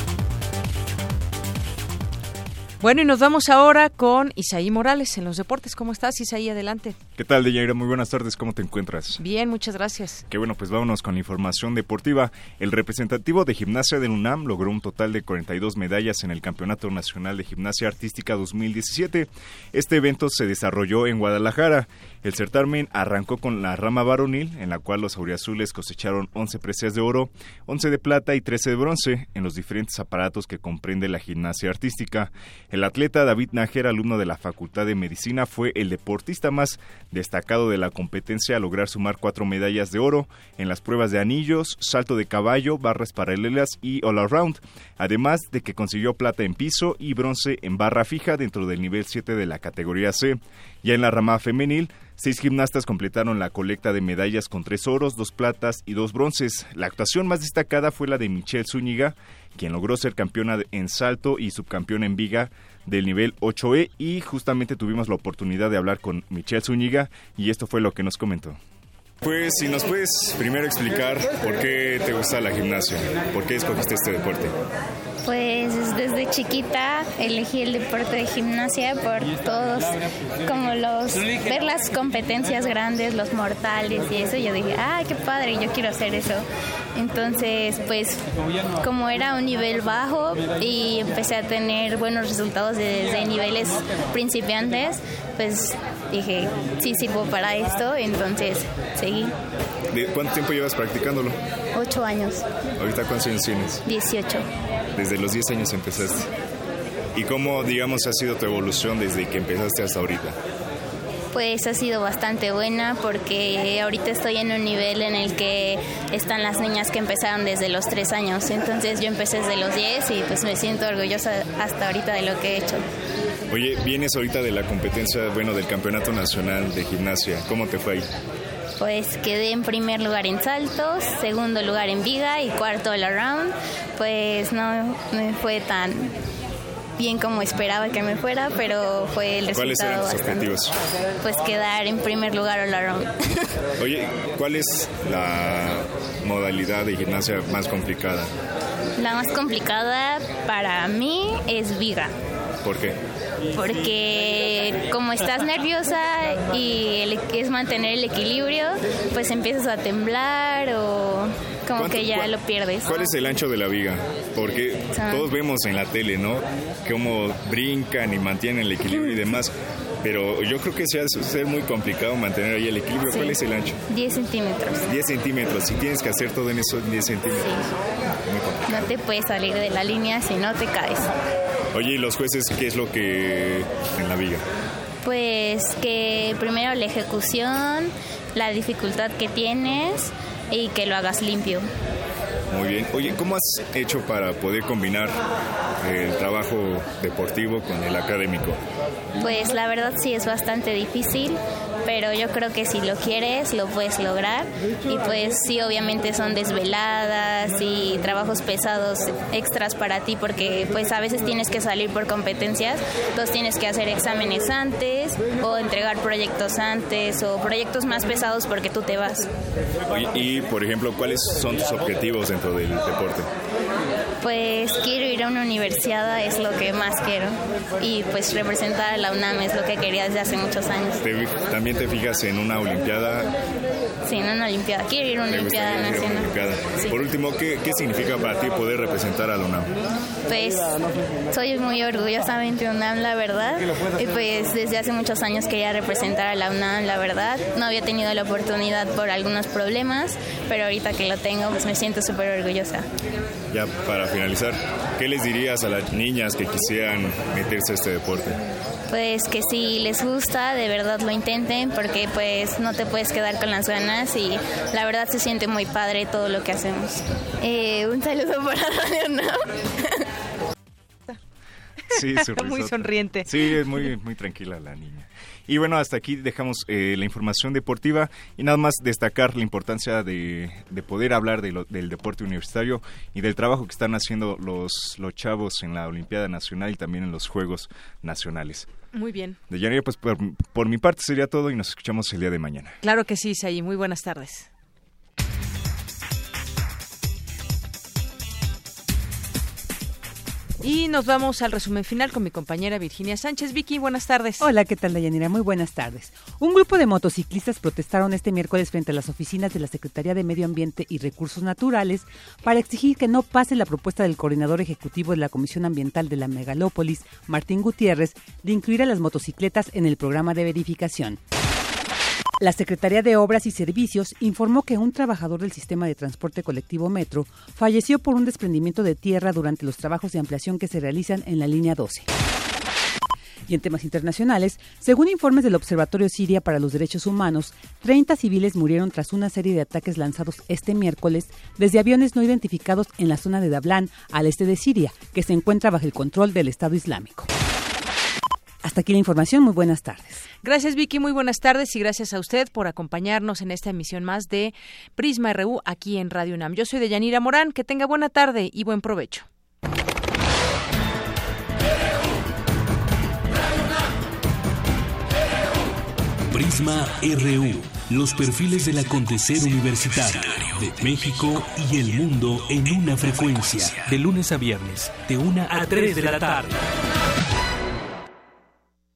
Bueno, y nos vamos ahora con Isaí Morales en los deportes. ¿Cómo estás, Isaí? Adelante. ¿Qué tal, Deyaira? Muy buenas tardes. ¿Cómo te encuentras? Bien, muchas gracias. Qué bueno, pues vámonos con la información deportiva. El representativo de gimnasia del UNAM logró un total de 42 medallas en el Campeonato Nacional de Gimnasia Artística 2017. Este evento se desarrolló en Guadalajara. El certamen arrancó con la rama varonil, en la cual los auriazules cosecharon 11 preseas de oro, 11 de plata y 13 de bronce en los diferentes aparatos que comprende la gimnasia artística. El atleta David Nájer, alumno de la Facultad de Medicina, fue el deportista más destacado de la competencia a lograr sumar cuatro medallas de oro en las pruebas de anillos, salto de caballo, barras paralelas y all around, además de que consiguió plata en piso y bronce en barra fija dentro del nivel 7 de la categoría C. Ya en la rama femenil, Seis gimnastas completaron la colecta de medallas con tres oros, dos platas y dos bronces. La actuación más destacada fue la de Michelle Zúñiga, quien logró ser campeona en salto y subcampeona en viga del nivel 8E y justamente tuvimos la oportunidad de hablar con Michelle Zúñiga y esto fue lo que nos comentó. Pues si nos puedes primero explicar por qué te gusta la gimnasia, por qué escogiste este deporte. Pues desde chiquita elegí el deporte de gimnasia por todos, como los, ver las competencias grandes, los mortales y eso, yo dije, ah, qué padre, yo quiero hacer eso. Entonces, pues como era un nivel bajo y empecé a tener buenos resultados desde niveles principiantes, pues dije, sí sirvo para esto, entonces seguí. ¿De ¿Cuánto tiempo llevas practicándolo? Ocho años. ¿Ahorita cuántos años tienes? Dieciocho desde los 10 años empezaste. ¿Y cómo, digamos, ha sido tu evolución desde que empezaste hasta ahorita? Pues ha sido bastante buena porque ahorita estoy en un nivel en el que están las niñas que empezaron desde los 3 años. Entonces yo empecé desde los 10 y pues me siento orgullosa hasta ahorita de lo que he hecho. Oye, vienes ahorita de la competencia, bueno, del Campeonato Nacional de Gimnasia. ¿Cómo te fue ahí? Pues quedé en primer lugar en saltos, segundo lugar en viga y cuarto all around. Pues no me fue tan bien como esperaba que me fuera, pero fue el resultado. ¿Cuáles eran tus objetivos? Pues quedar en primer lugar all around. [LAUGHS] Oye, ¿cuál es la modalidad de gimnasia más complicada? La más complicada para mí es viga. ¿Por qué? Porque como estás nerviosa y el, es mantener el equilibrio, pues empiezas a temblar o como que ya lo pierdes. ¿Cuál es el ancho de la viga? Porque todos vemos en la tele, ¿no? Cómo brincan y mantienen el equilibrio y demás. Pero yo creo que se hace ser muy complicado mantener ahí el equilibrio. ¿Cuál es el ancho? 10 centímetros. 10 centímetros. Y tienes que hacer todo en esos 10 centímetros. No te puedes salir de la línea si no te caes. Oye, ¿y los jueces qué es lo que en la viga? Pues que primero la ejecución, la dificultad que tienes y que lo hagas limpio. Muy bien. Oye, ¿cómo has hecho para poder combinar el trabajo deportivo con el académico? Pues la verdad sí es bastante difícil, pero yo creo que si lo quieres lo puedes lograr y pues sí obviamente son desveladas y trabajos pesados extras para ti porque pues a veces tienes que salir por competencias, entonces tienes que hacer exámenes antes o entregar proyectos antes o proyectos más pesados porque tú te vas. y por ejemplo, ¿cuáles son tus objetivos dentro del deporte? Pues quiero ir a una universidad, es lo que más quiero. Y pues representar a la UNAM es lo que quería desde hace muchos años. ¿También te fijas en una olimpiada? Sí, en una olimpiada. Quiero ir a una olimpiada nacional. Por último, ¿qué, ¿qué significa para ti poder representar a la UNAM? Pues soy muy orgullosamente UNAM, la verdad. Y pues desde hace muchos años quería representar a la UNAM, la verdad. No había tenido la oportunidad por algunos problemas, pero ahorita que lo tengo, pues me siento súper orgullosa. Ya para finalizar, ¿qué les dirías a las niñas que quisieran meterse a este deporte? Pues que si les gusta, de verdad lo intenten, porque pues no te puedes quedar con las ganas y la verdad se siente muy padre todo lo que hacemos. Eh, un saludo [LAUGHS] para Radio ¿no? [LAUGHS] Sí, muy sonriente. Sí, es muy, muy tranquila la niña. Y bueno, hasta aquí dejamos eh, la información deportiva y nada más destacar la importancia de, poder hablar del deporte universitario y del trabajo que están haciendo los, los chavos en la Olimpiada Nacional y también en los Juegos Nacionales. Muy bien. De Yanira, pues por, por mi parte sería todo y nos escuchamos el día de mañana. Claro que sí, Sayi. Muy buenas tardes. Y nos vamos al resumen final con mi compañera Virginia Sánchez. Vicky, buenas tardes. Hola, ¿qué tal, Dayanira? Muy buenas tardes. Un grupo de motociclistas protestaron este miércoles frente a las oficinas de la Secretaría de Medio Ambiente y Recursos Naturales para exigir que no pase la propuesta del coordinador ejecutivo de la Comisión Ambiental de la Megalópolis, Martín Gutiérrez, de incluir a las motocicletas en el programa de verificación. La Secretaría de Obras y Servicios informó que un trabajador del sistema de transporte colectivo Metro falleció por un desprendimiento de tierra durante los trabajos de ampliación que se realizan en la línea 12. Y en temas internacionales, según informes del Observatorio Siria para los Derechos Humanos, 30 civiles murieron tras una serie de ataques lanzados este miércoles desde aviones no identificados en la zona de Dablán, al este de Siria, que se encuentra bajo el control del Estado Islámico. Hasta aquí la información. Muy buenas tardes. Gracias Vicky, muy buenas tardes y gracias a usted por acompañarnos en esta emisión más de Prisma RU aquí en Radio UNAM. Yo soy de Yanira Morán, que tenga buena tarde y buen provecho. Prisma RU, los perfiles del acontecer universitario de México y el mundo en una frecuencia. De lunes a viernes, de una a 3 de la tarde.